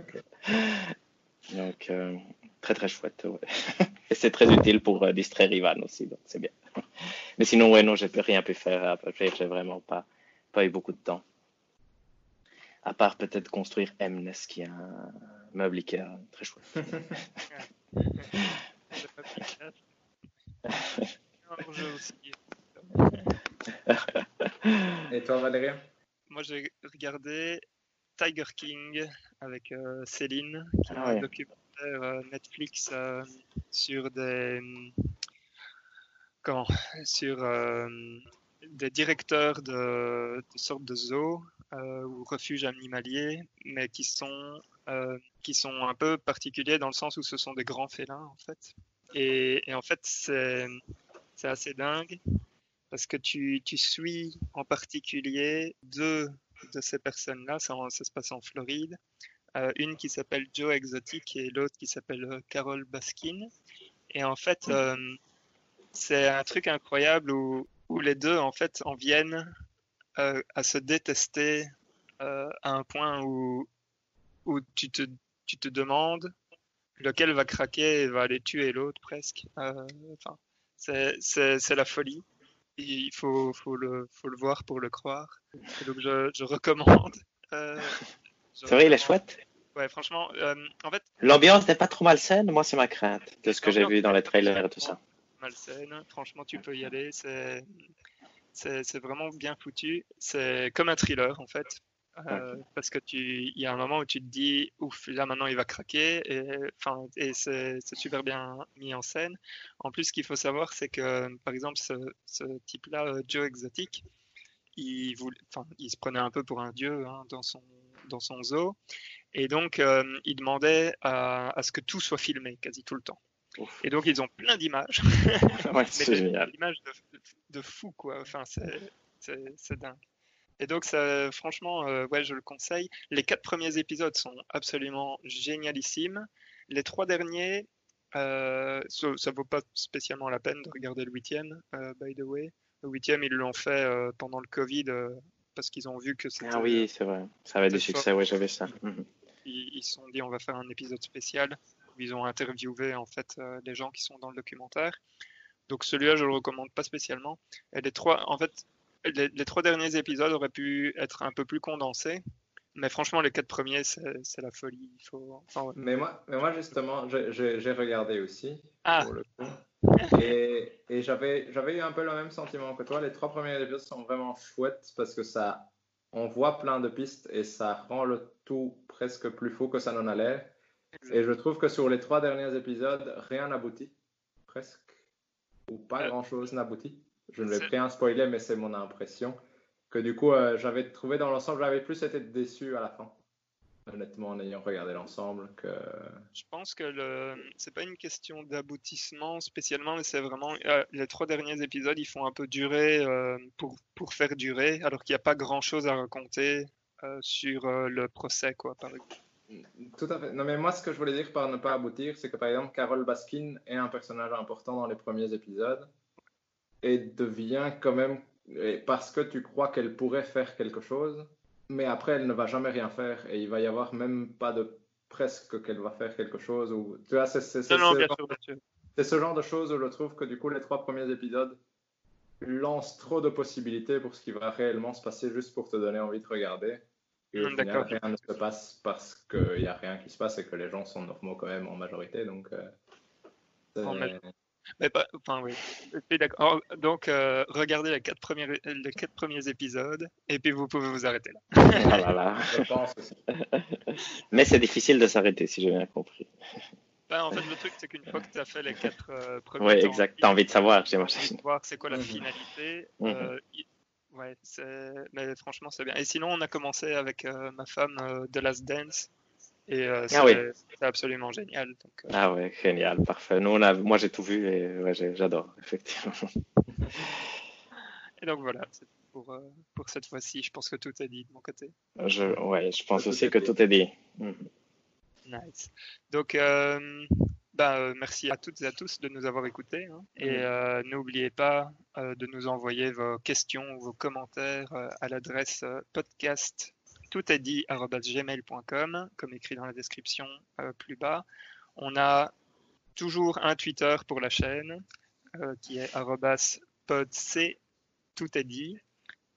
Donc, euh, très très chouette. ouais. Et c'est très utile pour euh, distraire Ivan aussi, donc c'est bien. Mais sinon, ouais, non, j'ai rien pu faire. Après, j'ai vraiment pas, pas eu beaucoup de temps. À part peut-être construire Mnes, qui est un meuble Ikea très chouette. Et toi, Valérien Moi, j'ai regardé Tiger King avec euh, Céline, qui est Ah un ouais. documentaire Netflix euh, sur des comment sur euh, des directeurs de, sortes de zoos euh, ou refuges animaliers, mais qui sont euh, qui sont un peu particuliers dans le sens où ce sont des grands félins en fait. Et, en fait, c'est c'est assez dingue parce que tu, tu suis en particulier deux de ces personnes-là, ça se passe en Floride, Euh, une qui s'appelle Joe Exotic et l'autre qui s'appelle euh, Carol Baskin. Et en fait, euh, c'est un truc incroyable où, où les deux en fait en viennent euh, à se détester à un point où, où tu, te, tu te demandes lequel va craquer et va aller tuer l'autre presque. Enfin, c'est- c'est c'est la folie. Il faut, faut, le, faut le voir pour le croire. Et donc je, je recommande. Euh, C'est vrai, il est chouette. Ouais, franchement, euh, en fait, L'ambiance n'est pas trop malsaine, moi c'est ma crainte, de ce que j'ai vu dans les trailers et tout ça. malsaine. Franchement, tu peux y aller. C'est, vraiment bien foutu. C'est comme un thriller, en fait. Euh, parce que tu, il y a un moment où tu te dis, ouf, là maintenant il va craquer, et, enfin, et c'est super bien mis en scène. En plus, ce qu'il faut savoir, c'est que, par exemple, ce, ce type-là, euh, Joe Exotic, il, voulait, enfin, il se prenait un peu pour un dieu hein, dans, son, dans son zoo, et donc euh, il demandait à, à, ce que tout soit filmé quasi tout le temps. Ouf. Et donc ils ont plein d'images, ouais, c'est génial. Des images de, de, fou quoi. Enfin, c'est dingue. Et donc, ça, franchement, euh, ouais, je le conseille. Les quatre premiers épisodes sont absolument génialissimes. Les trois derniers, euh, ça, ça, vaut pas spécialement la peine de regarder le huitième, by the way. Le huitième, ils l'ont fait euh, pendant le Covid euh, parce qu'ils ont vu que c'était. Ah oui, c'est vrai. Ça avait du succès, oui, j'avais ça. Mhm. Ils se sont dit, on va faire un épisode spécial où ils ont interviewé en fait euh, les gens qui sont dans le documentaire. Donc celui-là, je le recommande pas spécialement. Et les trois, en fait, les, les, trois derniers épisodes auraient pu être un peu plus condensés. Mais franchement, les quatre premiers, c'est la folie. Il faut... Enfin, ouais. mais, moi, mais moi, justement, j'ai regardé aussi. Ah. Pour le coup. Et, et j'avais eu un peu le même sentiment que toi. Les trois premiers épisodes sont vraiment chouettes parce que ça, on voit plein de pistes et ça rend le tout presque plus fou que ça n'en allait. Et je trouve que sur les trois derniers épisodes, rien n'aboutit. Presque. Ou pas grand chose n'aboutit. Je ne vais rien spoiler, mais c'est mon impression. Que du coup, euh, j'avais trouvé dans l'ensemble, j'avais plus été déçu à la fin. Honnêtement, en ayant regardé l'ensemble, que. Je pense que le... c'est pas une question d'aboutissement spécialement, mais c'est vraiment euh, les trois derniers épisodes, ils font un peu durer euh, pour, pour faire durer, alors qu'il n'y a pas grand chose à raconter euh, sur le procès, quoi, par exemple. Tout à fait. Non, mais moi, ce que je voulais dire par ne pas aboutir, c'est que par exemple, Carole Baskin est un personnage important dans les premiers épisodes et devient quand même, parce que tu crois qu'elle pourrait faire quelque chose, mais après, elle ne va jamais rien faire et il va y avoir même pas de presque qu'elle va faire quelque chose. Ou, tu vois, c'est ce, ce genre de choses où je trouve que du coup, les trois premiers épisodes lancent trop de possibilités pour ce qui va réellement se passer juste pour te donner envie de regarder. Et au final, rien ne se passe parce qu'il n'y a rien qui se passe et que les gens sont normaux quand même en majorité. Donc, euh, mais pas, enfin, oui. D'accord. Donc, euh, regardez les quatre, premiers, les quatre premiers épisodes et puis vous pouvez vous arrêter là. Voilà. Je pense aussi. Mais c'est difficile de s'arrêter, si j'ai bien compris. Ben, en fait, le truc, c'est qu'une fois que tu as fait les quatre euh, premiers. Oui, exact. Tu as envie de savoir, j'imagine. voir c'est quoi la finalité. Mm -hmm. euh, ouais, mais franchement, c'est bien. Et sinon, on a commencé avec euh, ma femme The Last Dance. Et euh, c'est ah oui. absolument génial. Donc, euh... Ah ouais, génial, parfait. Nous, on a, moi, j'ai tout vu et ouais, j'adore, effectivement. et donc voilà, pour, euh, pour cette fois-ci, je pense que tout est dit de mon côté. Je, ouais, je pense aussi que tout est dit. Mm. Nice. Donc, bah, merci à toutes et à tous de nous avoir écoutés. Hein. Et mm. n'oubliez pas de nous envoyer vos questions, vos commentaires à l'adresse podcast tout est dit gmail.com, comme écrit dans la description euh, plus bas. On a toujours un Twitter pour la chaîne euh, qui est podc, tout est dit,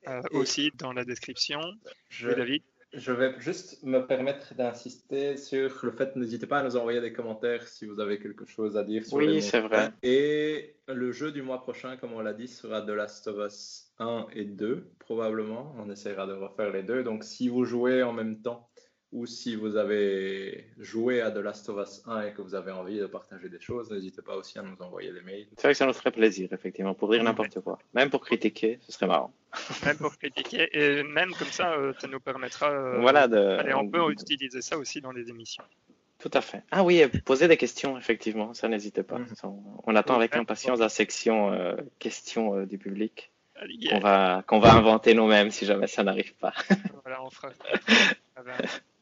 euh, aussi dans la description. Je... Oui, David je vais juste me permettre d'insister sur le fait, n'hésitez pas à nous envoyer des commentaires si vous avez quelque chose à dire. Sur oui, c'est vrai. Et le jeu du mois prochain, comme on l'a dit, sera The Last of Us 1 et 2, probablement. On essaiera de refaire les deux. Donc si vous jouez en même temps ou si vous avez joué à The Last of Us 1 et que vous avez envie de partager des choses, n'hésitez pas aussi à nous envoyer des mails. C'est vrai que ça nous ferait plaisir, effectivement, pour dire n'importe quoi. Même pour critiquer, ce serait marrant. Même pour critiquer, et même comme ça, euh, ça nous permettra. Euh, voilà, de... Allez, on peut utiliser ça aussi dans les émissions. Tout à fait. Ah oui, poser des questions, effectivement, ça n'hésitez pas. Mmh. On attend avec impatience la section euh, questions euh, du public. Yeah. Qu'on va, qu'on va inventer nous-mêmes si jamais ça n'arrive pas. voilà, on fera.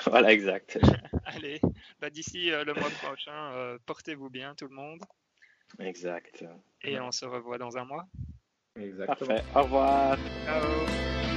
Voilà, exact. Allez, bah, d'ici euh, le mois prochain, euh, portez-vous bien tout le monde. Exact. Et on se revoit dans un mois. Exactement. Parfait. Au revoir. Ciao.